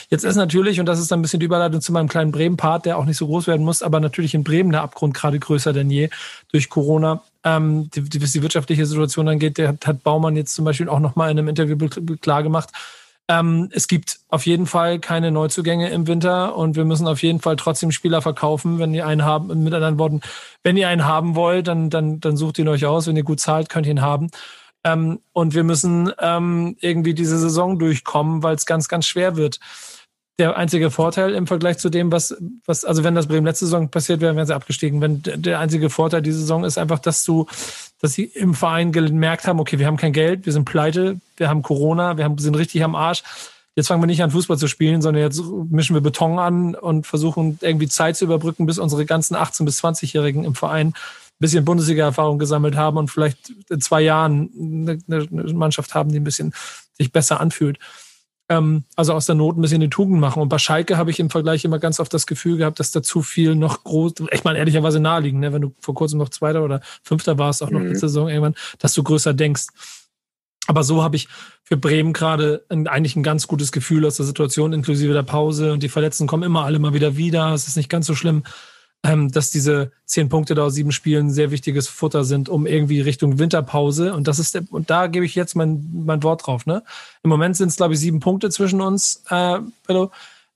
Jetzt ist natürlich, und das ist ein bisschen die Überleitung zu meinem kleinen Bremen-Part, der auch nicht so groß werden muss, aber natürlich in Bremen der Abgrund gerade größer denn je durch Corona ähm, die, die, was die wirtschaftliche Situation angeht, der hat, hat Baumann jetzt zum Beispiel auch nochmal in einem Interview klar gemacht. Ähm, es gibt auf jeden Fall keine Neuzugänge im Winter und wir müssen auf jeden Fall trotzdem Spieler verkaufen, wenn ihr einen haben, mit anderen Worten, wenn ihr einen haben wollt, dann, dann, dann sucht ihn euch aus. Wenn ihr gut zahlt, könnt ihr ihn haben. Ähm, und wir müssen ähm, irgendwie diese Saison durchkommen, weil es ganz, ganz schwer wird der einzige Vorteil im Vergleich zu dem, was, was, also wenn das Bremen letzte Saison passiert wäre, wären sie abgestiegen. Wenn der einzige Vorteil dieser Saison ist einfach, dass du, dass sie im Verein gemerkt haben, okay, wir haben kein Geld, wir sind pleite, wir haben Corona, wir haben, sind richtig am Arsch. Jetzt fangen wir nicht an, Fußball zu spielen, sondern jetzt mischen wir Beton an und versuchen irgendwie Zeit zu überbrücken, bis unsere ganzen 18- bis 20-Jährigen im Verein ein bisschen Bundesliga-Erfahrung gesammelt haben und vielleicht in zwei Jahren eine, eine Mannschaft haben, die ein bisschen sich besser anfühlt ähm, also aus der Not ein bisschen eine Tugend machen. Und bei Schalke habe ich im Vergleich immer ganz oft das Gefühl gehabt, dass da zu viel noch groß, ich meine ehrlicherweise naheliegend, ne? wenn du vor kurzem noch Zweiter oder Fünfter warst, auch noch mhm. letzte Saison irgendwann, dass du größer denkst. Aber so habe ich für Bremen gerade eigentlich ein ganz gutes Gefühl aus der Situation, inklusive der Pause. Und die Verletzten kommen immer alle mal wieder wieder. Es ist nicht ganz so schlimm ähm, dass diese zehn Punkte da aus sieben Spielen sehr wichtiges Futter sind, um irgendwie Richtung Winterpause. Und das ist der, und da gebe ich jetzt mein, mein Wort drauf. Ne? Im Moment sind es, glaube ich, sieben Punkte zwischen uns, äh.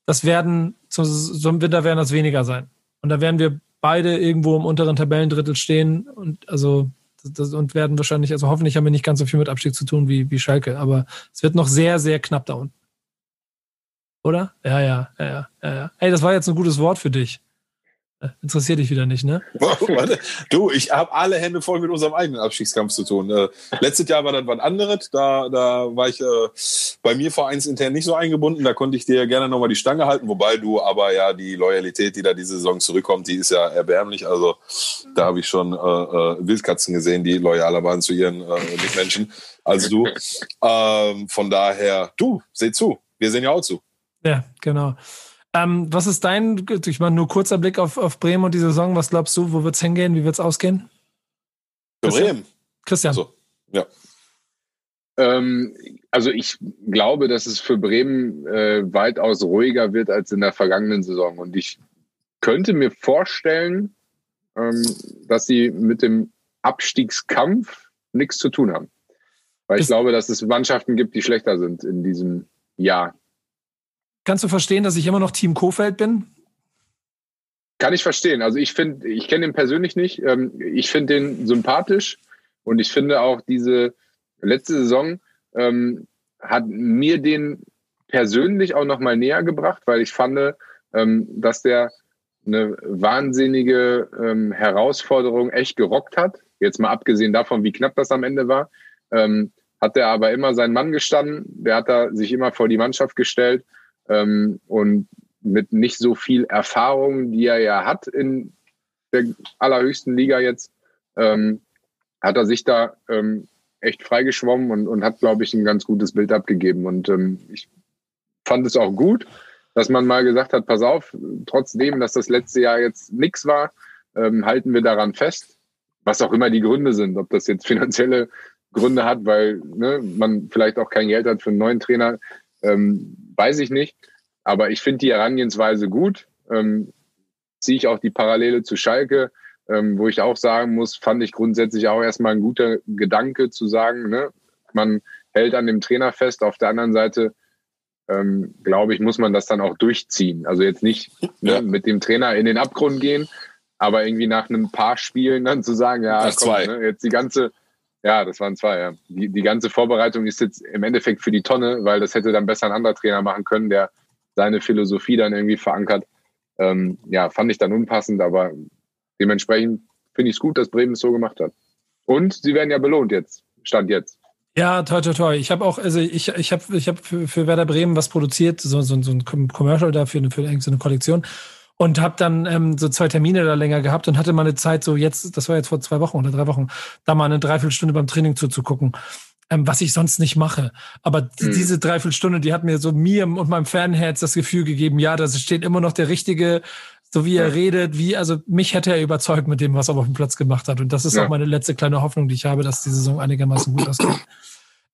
Das werden, zum, zum Winter werden das weniger sein. Und da werden wir beide irgendwo im unteren Tabellendrittel stehen und also das, und werden wahrscheinlich, also hoffentlich haben wir nicht ganz so viel mit Abstieg zu tun wie, wie Schalke, aber es wird noch sehr, sehr knapp da unten. Oder? Ja, ja, ja, ja, ja. Ey, das war jetzt ein gutes Wort für dich. Interessiert dich wieder nicht, ne? Warte. Du, ich habe alle Hände voll mit unserem eigenen Abstiegskampf zu tun. Äh, letztes Jahr war das was anderes. Da, da war ich äh, bei mir vereinsintern nicht so eingebunden. Da konnte ich dir gerne nochmal die Stange halten. Wobei du aber ja die Loyalität, die da diese Saison zurückkommt, die ist ja erbärmlich. Also da habe ich schon äh, äh, Wildkatzen gesehen, die loyaler waren zu ihren äh, Mitmenschen als du. Ähm, von daher, du, seh zu. Wir sehen ja auch zu. Ja, genau. Ähm, was ist dein, ich meine, nur kurzer Blick auf, auf Bremen und die Saison. Was glaubst du, wo wird es hingehen? Wie wird es ausgehen? Für Bremen. Christian. So, ja. Ähm, also ich glaube, dass es für Bremen äh, weitaus ruhiger wird als in der vergangenen Saison. Und ich könnte mir vorstellen, ähm, dass sie mit dem Abstiegskampf nichts zu tun haben. Weil ich glaube, dass es Mannschaften gibt, die schlechter sind in diesem Jahr. Kannst du verstehen, dass ich immer noch Team Kofeld bin? Kann ich verstehen. Also ich finde, ich kenne ihn persönlich nicht. Ähm, ich finde den sympathisch und ich finde auch diese letzte Saison ähm, hat mir den persönlich auch noch mal näher gebracht, weil ich fand, ähm, dass der eine wahnsinnige ähm, Herausforderung echt gerockt hat. Jetzt mal abgesehen davon, wie knapp das am Ende war, ähm, hat er aber immer seinen Mann gestanden. Der hat da sich immer vor die Mannschaft gestellt ähm, und mit nicht so viel Erfahrung, die er ja hat in der allerhöchsten Liga jetzt, ähm, hat er sich da ähm, echt freigeschwommen und, und hat, glaube ich, ein ganz gutes Bild abgegeben. Und ähm, ich fand es auch gut, dass man mal gesagt hat, pass auf, trotzdem, dass das letzte Jahr jetzt nichts war, ähm, halten wir daran fest, was auch immer die Gründe sind, ob das jetzt finanzielle Gründe hat, weil ne, man vielleicht auch kein Geld hat für einen neuen Trainer, ähm, weiß ich nicht. Aber ich finde die Herangehensweise gut. Ähm, ziehe ich auch die Parallele zu Schalke, ähm, wo ich auch sagen muss, fand ich grundsätzlich auch erstmal ein guter Gedanke zu sagen, ne, man hält an dem Trainer fest. Auf der anderen Seite, ähm, glaube ich, muss man das dann auch durchziehen. Also jetzt nicht ne, ja. mit dem Trainer in den Abgrund gehen, aber irgendwie nach einem paar Spielen dann zu sagen, ja, komm, ne, jetzt die ganze Ja, das waren zwei, ja. Die, die ganze Vorbereitung ist jetzt im Endeffekt für die Tonne, weil das hätte dann besser ein anderer Trainer machen können, der seine Philosophie dann irgendwie verankert. Ähm, ja, fand ich dann unpassend, aber dementsprechend finde ich es gut, dass Bremen es so gemacht hat. Und sie werden ja belohnt jetzt, stand jetzt. Ja, toll, toll, toll. Ich habe auch, also ich, ich habe ich hab für, für Werder Bremen was produziert, so, so, so ein Commercial da für, für so eine Kollektion und habe dann ähm, so zwei Termine da länger gehabt und hatte mal eine Zeit, so jetzt, das war jetzt vor zwei Wochen oder drei Wochen, da mal eine Dreiviertelstunde beim Training zuzugucken, ähm, was ich sonst nicht mache. Aber mhm. diese Dreiviertelstunde, die hat mir so mir und meinem Fanherz das Gefühl gegeben, ja, da steht immer noch der richtige so wie er ja. redet, wie, also mich hätte er überzeugt mit dem, was er auf dem Platz gemacht hat. Und das ist ja. auch meine letzte kleine Hoffnung, die ich habe, dass die Saison einigermaßen gut ausgeht.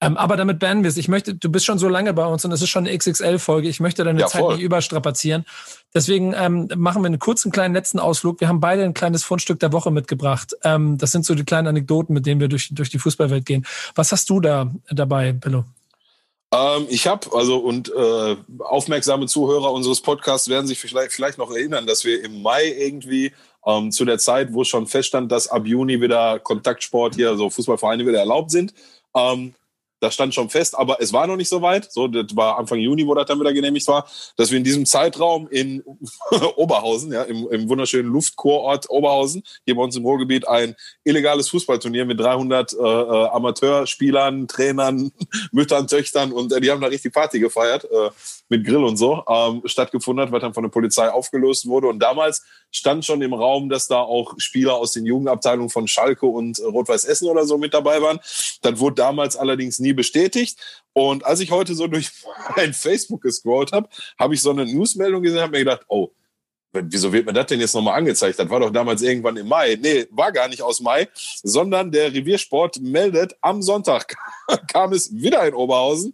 Ähm, aber damit beenden wir es. Ich möchte, du bist schon so lange bei uns und es ist schon eine XXL-Folge. Ich möchte deine ja, Zeit voll. nicht überstrapazieren. Deswegen ähm, machen wir einen kurzen kleinen letzten Ausflug. Wir haben beide ein kleines Fundstück der Woche mitgebracht. Ähm, das sind so die kleinen Anekdoten, mit denen wir durch, durch die Fußballwelt gehen. Was hast du da dabei, Bello? Ähm, ich habe, also und äh, aufmerksame Zuhörer unseres Podcasts werden sich vielleicht, vielleicht noch erinnern, dass wir im Mai irgendwie ähm, zu der Zeit, wo schon feststand, dass ab Juni wieder Kontaktsport hier, also Fußballvereine wieder erlaubt sind, ähm, das stand schon fest, aber es war noch nicht so weit. So, das war Anfang Juni, wo das dann wieder genehmigt war, dass wir in diesem Zeitraum in Oberhausen, ja, im, im wunderschönen Luftkurort Oberhausen, hier bei uns im Ruhrgebiet, ein illegales Fußballturnier mit 300 äh, äh, Amateurspielern, Trainern, Müttern, Töchtern und äh, die haben da richtig Party gefeiert. Äh, mit Grill und so ähm, stattgefunden hat, was dann von der Polizei aufgelöst wurde. Und damals stand schon im Raum, dass da auch Spieler aus den Jugendabteilungen von Schalke und äh, Rot-Weiß Essen oder so mit dabei waren. Das wurde damals allerdings nie bestätigt. Und als ich heute so durch mein Facebook gescrollt habe, habe ich so eine Newsmeldung gesehen, habe mir gedacht, oh, wieso wird mir das denn jetzt nochmal angezeigt? Das war doch damals irgendwann im Mai. Nee, war gar nicht aus Mai, sondern der Reviersport meldet, am Sonntag kam es wieder in Oberhausen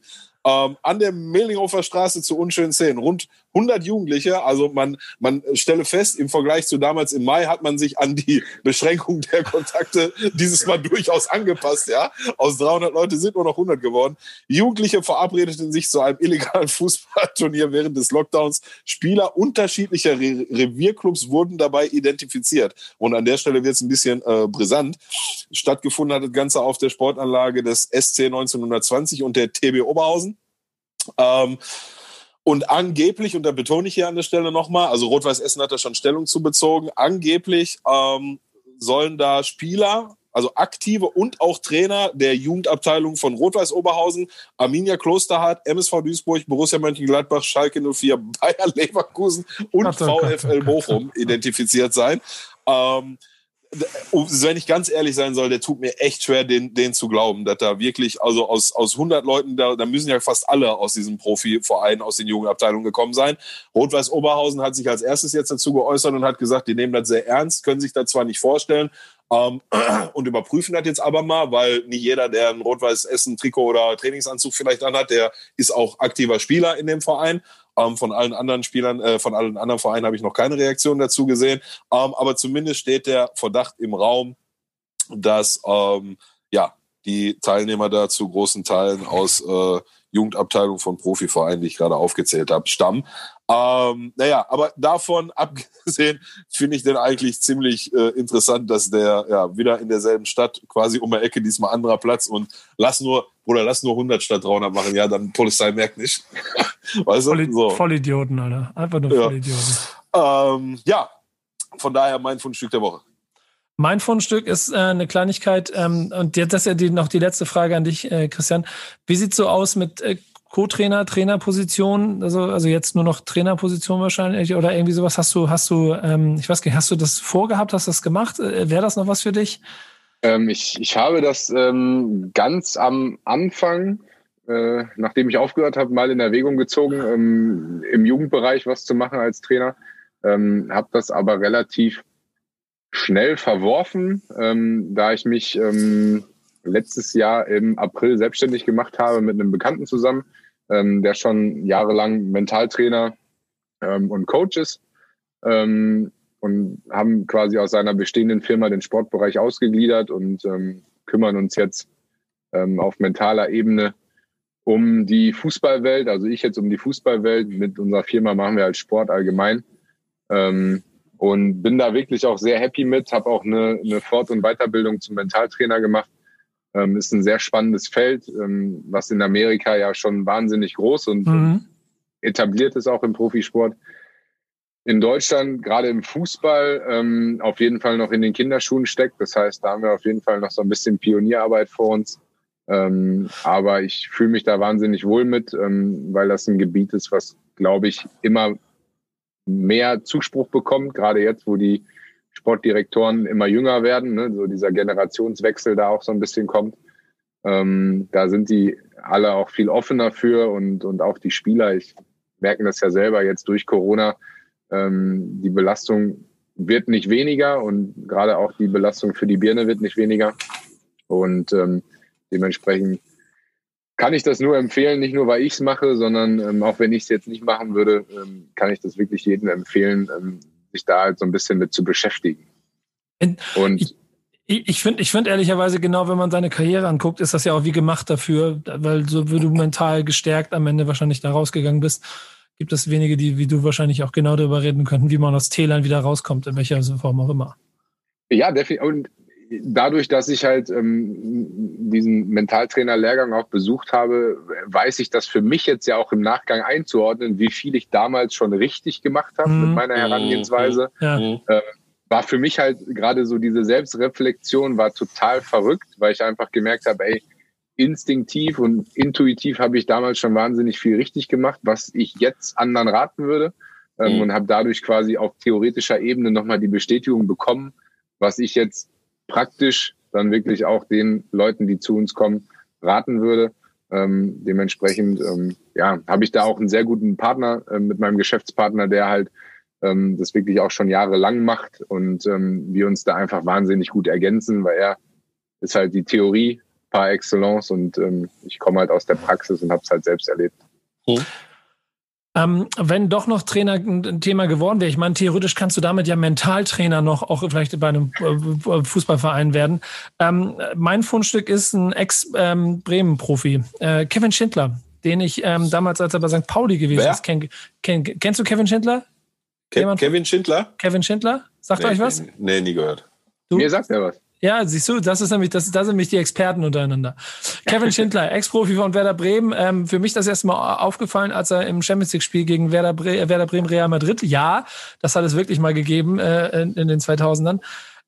ähm, an der Mehlinghofer Straße zu unschönen Szenen. Rund 100 Jugendliche. Also man, man stelle fest, im Vergleich zu damals im Mai hat man sich an die Beschränkung der Kontakte dieses Mal durchaus angepasst. Ja, aus 300 Leute sind nur noch 100 geworden. Jugendliche verabredeten sich zu einem illegalen Fußballturnier während des Lockdowns. Spieler unterschiedlicher Re Revierclubs wurden dabei identifiziert. Und an der Stelle wird es ein bisschen äh, brisant. Stattgefunden hat das Ganze auf der Sportanlage des SC 1920 und der TB Oberhausen. Ähm, und angeblich, und da betone ich hier an der Stelle nochmal, also Rot-Weiß Essen hat da schon Stellung zu bezogen, angeblich ähm, sollen da Spieler, also aktive und auch Trainer der Jugendabteilung von Rot-Weiß Oberhausen, Arminia Klosterhardt, MSV Duisburg, Borussia Mönchengladbach, Schalke 04, Bayer Leverkusen und VfL Bochum identifiziert sein. Ähm, wenn ich ganz ehrlich sein soll, der tut mir echt schwer, den, den zu glauben, dass da wirklich, also aus, aus 100 Leuten, da, da müssen ja fast alle aus diesem Profiverein, aus den Jugendabteilungen gekommen sein. Rot-Weiß Oberhausen hat sich als erstes jetzt dazu geäußert und hat gesagt, die nehmen das sehr ernst, können sich das zwar nicht vorstellen, ähm, und überprüfen das jetzt aber mal, weil nicht jeder, der ein rot-weiß Essen Trikot oder Trainingsanzug vielleicht anhat, der ist auch aktiver Spieler in dem Verein. Ähm, von allen anderen Spielern, äh, von allen anderen Vereinen habe ich noch keine Reaktion dazu gesehen. Ähm, aber zumindest steht der Verdacht im Raum, dass ähm, ja die Teilnehmer da zu großen Teilen aus äh, Jugendabteilung von Profivereinen, die ich gerade aufgezählt habe, stammen. Ähm, naja, aber davon abgesehen finde ich den eigentlich ziemlich äh, interessant, dass der ja wieder in derselben Stadt, quasi um die Ecke, diesmal anderer Platz und lass nur, oder lass nur 100 statt 300 machen, ja, dann Polizei merkt nicht. weißt du? Voll, so. Vollidioten, Alter. Einfach nur Vollidioten. Ja. Ähm, ja, von daher mein Fundstück der Woche. Mein Fundstück ist äh, eine Kleinigkeit, ähm, und das ist ja die, noch die letzte Frage an dich, äh, Christian. Wie sieht so aus mit äh, Co-Trainer, Trainerposition, also, also jetzt nur noch Trainerposition wahrscheinlich oder irgendwie sowas? Hast du, hast du, ähm, ich weiß nicht, hast du das vorgehabt, hast du das gemacht? Äh, Wäre das noch was für dich? Ähm, ich, ich habe das ähm, ganz am Anfang, äh, nachdem ich aufgehört habe, mal in Erwägung gezogen, ähm, im Jugendbereich was zu machen als Trainer. Ähm, habe das aber relativ schnell verworfen, ähm, da ich mich ähm, letztes Jahr im April selbstständig gemacht habe mit einem Bekannten zusammen, ähm, der schon jahrelang Mentaltrainer ähm, und Coach ist ähm, und haben quasi aus seiner bestehenden Firma den Sportbereich ausgegliedert und ähm, kümmern uns jetzt ähm, auf mentaler Ebene um die Fußballwelt, also ich jetzt um die Fußballwelt. Mit unserer Firma machen wir als halt Sport allgemein. Ähm, und bin da wirklich auch sehr happy mit, habe auch eine, eine Fort- und Weiterbildung zum Mentaltrainer gemacht Ähm, ist ein sehr spannendes Feld, ähm, was in Amerika ja schon wahnsinnig groß und mhm. etabliert ist auch im Profisport. In Deutschland, gerade im Fußball, ähm, auf jeden Fall noch in den Kinderschuhen steckt. Das heißt, da haben wir auf jeden Fall noch so ein bisschen Pionierarbeit vor uns. Ähm, aber ich fühle mich da wahnsinnig wohl mit, ähm, weil das ein Gebiet ist, was, glaube ich, immer mehr Zuspruch bekommt, gerade jetzt, wo die Sportdirektoren immer jünger werden, ne, so dieser Generationswechsel da auch so ein bisschen kommt. Ähm, da sind die alle auch viel offener für und, und auch die Spieler, ich merke das ja selber jetzt durch Corona, ähm, die Belastung wird nicht weniger und gerade auch die Belastung für die Birne wird nicht weniger. Und ähm, dementsprechend kann ich das nur empfehlen, nicht nur weil ich es mache, sondern ähm, auch wenn ich es jetzt nicht machen würde, ähm, kann ich das wirklich jedem empfehlen, ähm, sich da halt so ein bisschen mit zu beschäftigen. Und ich, ich finde, ich finde ehrlicherweise genau, wenn man seine Karriere anguckt, ist das ja auch wie gemacht dafür, weil so wie du mental gestärkt am Ende wahrscheinlich da rausgegangen bist, gibt es wenige, die wie du wahrscheinlich auch genau darüber reden könnten, wie man aus Tälern wieder rauskommt, in welcher Form auch immer. Ja, definitiv. Und dadurch, dass ich halt ähm, diesen Mentaltrainer-Lehrgang auch besucht habe, weiß ich das für mich jetzt ja auch im Nachgang einzuordnen, wie viel ich damals schon richtig gemacht habe mhm. mit meiner Herangehensweise. Ja. Mhm. Äh, war für mich halt gerade so diese Selbstreflexion war total verrückt, weil ich einfach gemerkt habe, ey, instinktiv und intuitiv habe ich damals schon wahnsinnig viel richtig gemacht, was ich jetzt anderen raten würde. Ähm, mhm. Und habe dadurch quasi auf theoretischer Ebene nochmal die Bestätigung bekommen, was ich jetzt praktisch dann wirklich auch den Leuten, die zu uns kommen, raten würde. Ähm, dementsprechend ähm, ja, habe ich da auch einen sehr guten Partner äh, mit meinem Geschäftspartner, der halt ähm, das wirklich auch schon jahrelang macht und ähm, wir uns da einfach wahnsinnig gut ergänzen, weil er ist halt die Theorie par excellence und ähm, ich komme halt aus der Praxis und habe es halt selbst erlebt. Mhm. Ähm, wenn doch noch Trainer ein Thema geworden wäre, ich meine, theoretisch kannst du damit ja Mentaltrainer noch auch vielleicht bei einem äh, Fußballverein werden. Ähm, mein Fundstück ist ein Ex-Bremen-Profi, äh, Kevin Schindler, den ich ähm, damals, als er bei St. Pauli gewesen Wer? ist, kenn, kenn, kennst du Kevin Schindler? Ke Kevin Schindler? Kevin Schindler? Sagt nee, euch was? Nee, nie gehört. Du? Mir sagt er was. Ja, siehst du, das ist nämlich, das, das sind nämlich die Experten untereinander. Kevin Schindler, Ex-Profi von Werder Bremen. Ähm, für mich das erste Mal aufgefallen, als er im Champions League-Spiel gegen Werder, Bre Werder Bremen Real Madrid, ja, das hat es wirklich mal gegeben äh, in, in den 2000ern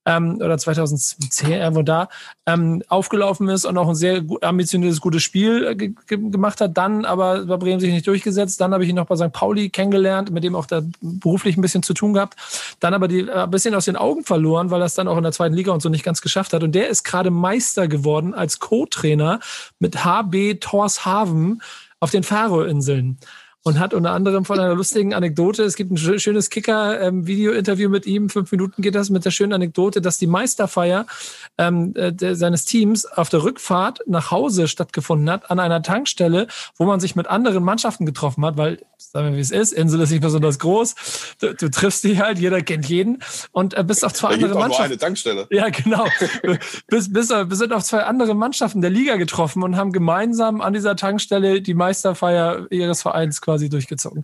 ähm, oder 2010 irgendwo da ähm, aufgelaufen ist und auch ein sehr ambitioniertes, gutes Spiel äh, gemacht hat. Dann aber bei Bremen sich nicht durchgesetzt. Dann habe ich ihn noch bei St. Pauli kennengelernt, mit dem auch da beruflich ein bisschen zu tun gehabt. Dann aber die, äh, ein bisschen aus den Augen verloren, weil er es dann auch in der zweiten Liga und so nicht ganz geschafft hat. Und der ist gerade Meister geworden als Co-Trainer mit HB Torshaven auf den Faroe-Inseln und hat unter anderem von einer lustigen Anekdote, es gibt ein schönes Kicker-Video-Interview mit ihm, fünf Minuten geht das, mit der schönen Anekdote, dass die Meisterfeier ähm, äh, seines Teams auf der Rückfahrt nach Hause stattgefunden hat, an einer Tankstelle, wo man sich mit anderen Mannschaften getroffen hat, weil, sagen wir wie es ist, Insel ist nicht besonders groß, du, du triffst dich halt, jeder kennt jeden und äh, bist auf zwei da andere Mannschaften. Eine Tankstelle. Ja, genau. bis, bis, bis sind auf zwei andere Mannschaften der Liga getroffen und haben gemeinsam an dieser Tankstelle die Meisterfeier ihres Vereins quasi quasi durchgezogen.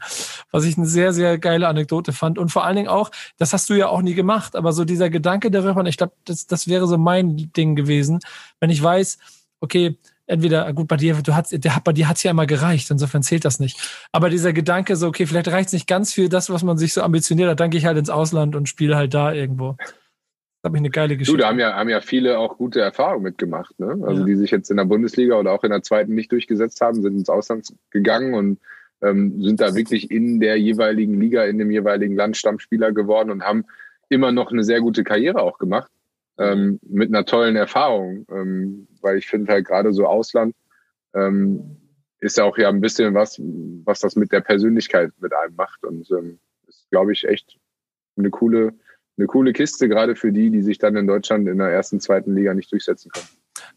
Was ich eine sehr, sehr geile Anekdote fand. Und vor allen Dingen auch, das hast du ja auch nie gemacht, aber so dieser Gedanke darüber, ich glaube, das, das wäre so mein Ding gewesen, wenn ich weiß, okay, entweder, gut, bei dir, du hast, der, bei dir hat's ja immer gereicht, insofern zählt das nicht. Aber dieser Gedanke, so, okay, vielleicht reicht's nicht ganz für das, was man sich so ambitioniert hat, dann gehe ich halt ins Ausland und spiele halt da irgendwo. Das habe ich eine geile Geschichte. Du, da haben ja, haben ja viele auch gute Erfahrungen mitgemacht, ne? Also ja. die sich jetzt in der Bundesliga oder auch in der zweiten nicht durchgesetzt haben, sind ins Ausland gegangen und ähm, sind da wirklich in der jeweiligen Liga, in dem jeweiligen Land Stammspieler geworden und haben immer noch eine sehr gute Karriere auch gemacht. Ähm, mit einer tollen Erfahrung, ähm, weil ich finde halt gerade so Ausland ähm, ist ja auch ja ein bisschen was, was das mit der Persönlichkeit mit einem macht und ähm, ist, glaube ich, echt eine coole, eine coole Kiste, gerade für die, die sich dann in Deutschland in der ersten, zweiten Liga nicht durchsetzen können.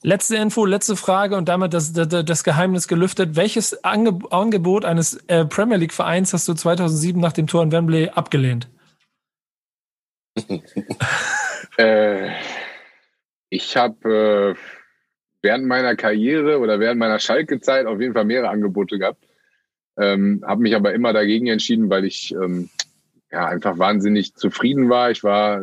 Letzte Info, letzte Frage und damit das, das, das Geheimnis gelüftet. Welches Angebot eines äh, Premier League Vereins hast du 2007 nach dem Tor in Wembley abgelehnt? äh, ich habe äh, während meiner Karriere oder während meiner Schalke-Zeit auf jeden Fall mehrere Angebote gehabt. Ähm, habe mich aber immer dagegen entschieden, weil ich ähm, ja einfach wahnsinnig zufrieden war. Ich war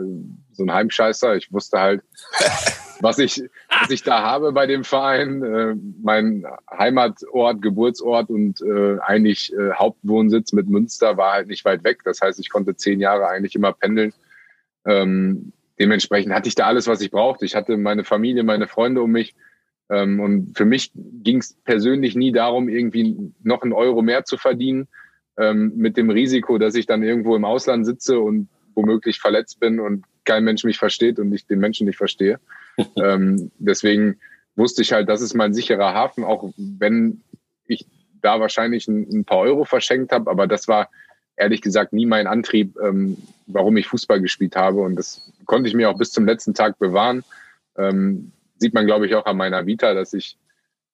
so ein Heimscheißer. Ich wusste halt, was ich, was ich da habe bei dem Verein, äh, mein Heimatort, Geburtsort und äh, eigentlich äh, Hauptwohnsitz mit Münster war halt nicht weit weg. Das heißt, ich konnte zehn Jahre eigentlich immer pendeln. Ähm, dementsprechend hatte ich da alles, was ich brauchte. Ich hatte meine Familie, meine Freunde um mich. Ähm, und für mich ging es persönlich nie darum, irgendwie noch einen Euro mehr zu verdienen, ähm, mit dem Risiko, dass ich dann irgendwo im Ausland sitze und womöglich verletzt bin und kein Mensch mich versteht und ich den Menschen nicht verstehe. Ähm, deswegen wusste ich halt, das ist mein sicherer Hafen, auch wenn ich da wahrscheinlich ein, ein paar Euro verschenkt habe, aber das war ehrlich gesagt nie mein Antrieb, ähm, warum ich Fußball gespielt habe und das konnte ich mir auch bis zum letzten Tag bewahren. Ähm, sieht man, glaube ich, auch an meiner Vita, dass ich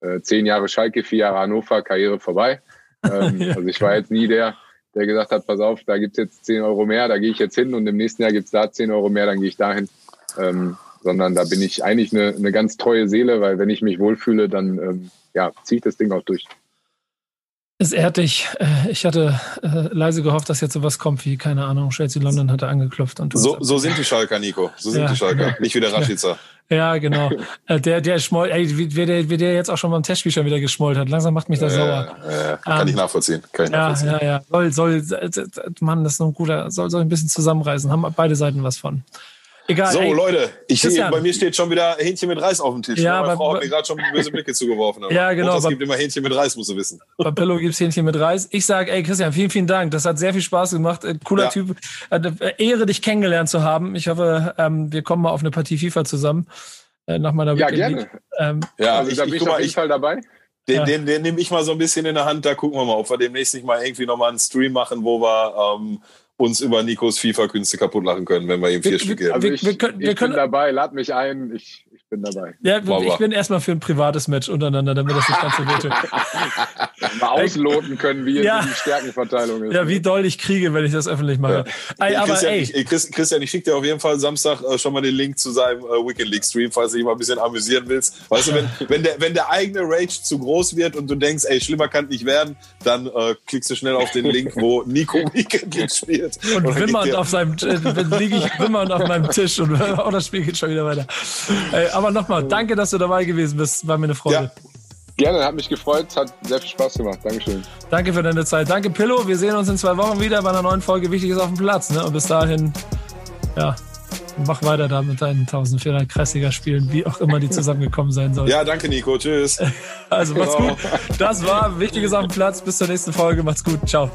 äh, zehn Jahre Schalke, vier Jahre Hannover, Karriere vorbei. Ähm, ja. Also ich war jetzt nie der, der gesagt hat, pass auf, da gibt's jetzt 10 Euro mehr, da gehe ich jetzt hin und im nächsten Jahr gibt's da 10 Euro mehr, dann gehe ich dahin. Ähm, sondern da bin ich eigentlich eine, eine ganz treue Seele, weil wenn ich mich wohlfühle, dann ähm, ja, ziehe ich das Ding auch durch. Es ehrt dich. Äh, ich hatte äh, leise gehofft, dass jetzt sowas kommt wie, keine Ahnung, Chelsea London hatte angeklopft. Und so, so sind die Schalker, Nico. So sind ja, die Schalker. Genau. Nicht wie der Rashica. Ja, genau. Äh, der, der schmoll, ey, wie, wie, der, wie der jetzt auch schon beim Testspiel schon wieder geschmollt hat. Langsam macht mich das sauer. Ja, kann um, ich ähm, nachvollziehen. Kann ich ja, nachvollziehen. ja, ja. Soll, soll, Mann, das ist ein guter, soll, soll ein bisschen zusammenreißen. Haben beide Seiten was von. Egal. So, ey, Leute, ich, Christian. bei mir steht schon wieder Hähnchen mit Reis auf dem Tisch. Ja, Meine Frau hat mir gerade schon böse Blicke zugeworfen. ja, genau. Es gibt immer Hähnchen mit Reis, musst du wissen. Bei Pillow gibt es Hähnchen mit Reis. Ich sage, ey, Christian, vielen, vielen Dank. Das hat sehr viel Spaß gemacht. Äh, cooler ja. Typ. Äh, Ehre, dich kennengelernt zu haben. Ich hoffe, ähm, wir kommen mal auf eine Partie FIFA zusammen. Äh, nach meiner Ja, gerne. Ähm, ja, also, ich, da bin ich, ich auf jeden Fall dabei. Den, ja. den, den nehme ich mal so ein bisschen in der Hand. Da gucken wir mal, ob wir demnächst nicht mal irgendwie nochmal einen Stream machen, wo wir ähm, uns über Nikos FIFA-Künste kaputt lachen können, wenn wir ihm vier wir, Stück geben. Also ich, wir können, wir ich können, bin dabei, lad mich ein, ich, ich bin dabei. Ja, wow, ich bin erstmal für ein privates Match untereinander, damit das nicht ganz so wehtut. Mal ausloten können, wie ja. die Stärkenverteilung ist. Ja, wie doll ich kriege, wenn ich das öffentlich mache. Ja. Ey, aber, Christian, ey. Ich, Christian, ich schicke dir auf jeden Fall Samstag äh, schon mal den Link zu seinem äh, Weekend League Stream, falls du dich mal ein bisschen amüsieren willst. Weißt du, wenn, wenn, der, wenn der eigene Rage zu groß wird und du denkst, ey, schlimmer kann nicht werden, dann äh, klickst du schnell auf den Link, wo Nico Weekend League spielt. Und, und wimmernd auf seinem, äh, liege ich wimmernd auf meinem Tisch und oh, das Spiel geht schon wieder weiter. Ey, aber nochmal, danke, dass du dabei gewesen bist. War mir eine Freude. Ja. Gerne, hat mich gefreut, hat sehr viel Spaß gemacht. Dankeschön. Danke für deine Zeit. Danke, Pillow. Wir sehen uns in zwei Wochen wieder bei einer neuen Folge Wichtiges auf dem Platz. Ne? Und bis dahin, ja, mach weiter da mit deinen 1400 Kreisliga Spielen, wie auch immer die zusammengekommen sein sollen. Ja, danke, Nico. Tschüss. Also, macht's gut. Das war Wichtiges auf dem Platz. Bis zur nächsten Folge. Macht's gut. Ciao.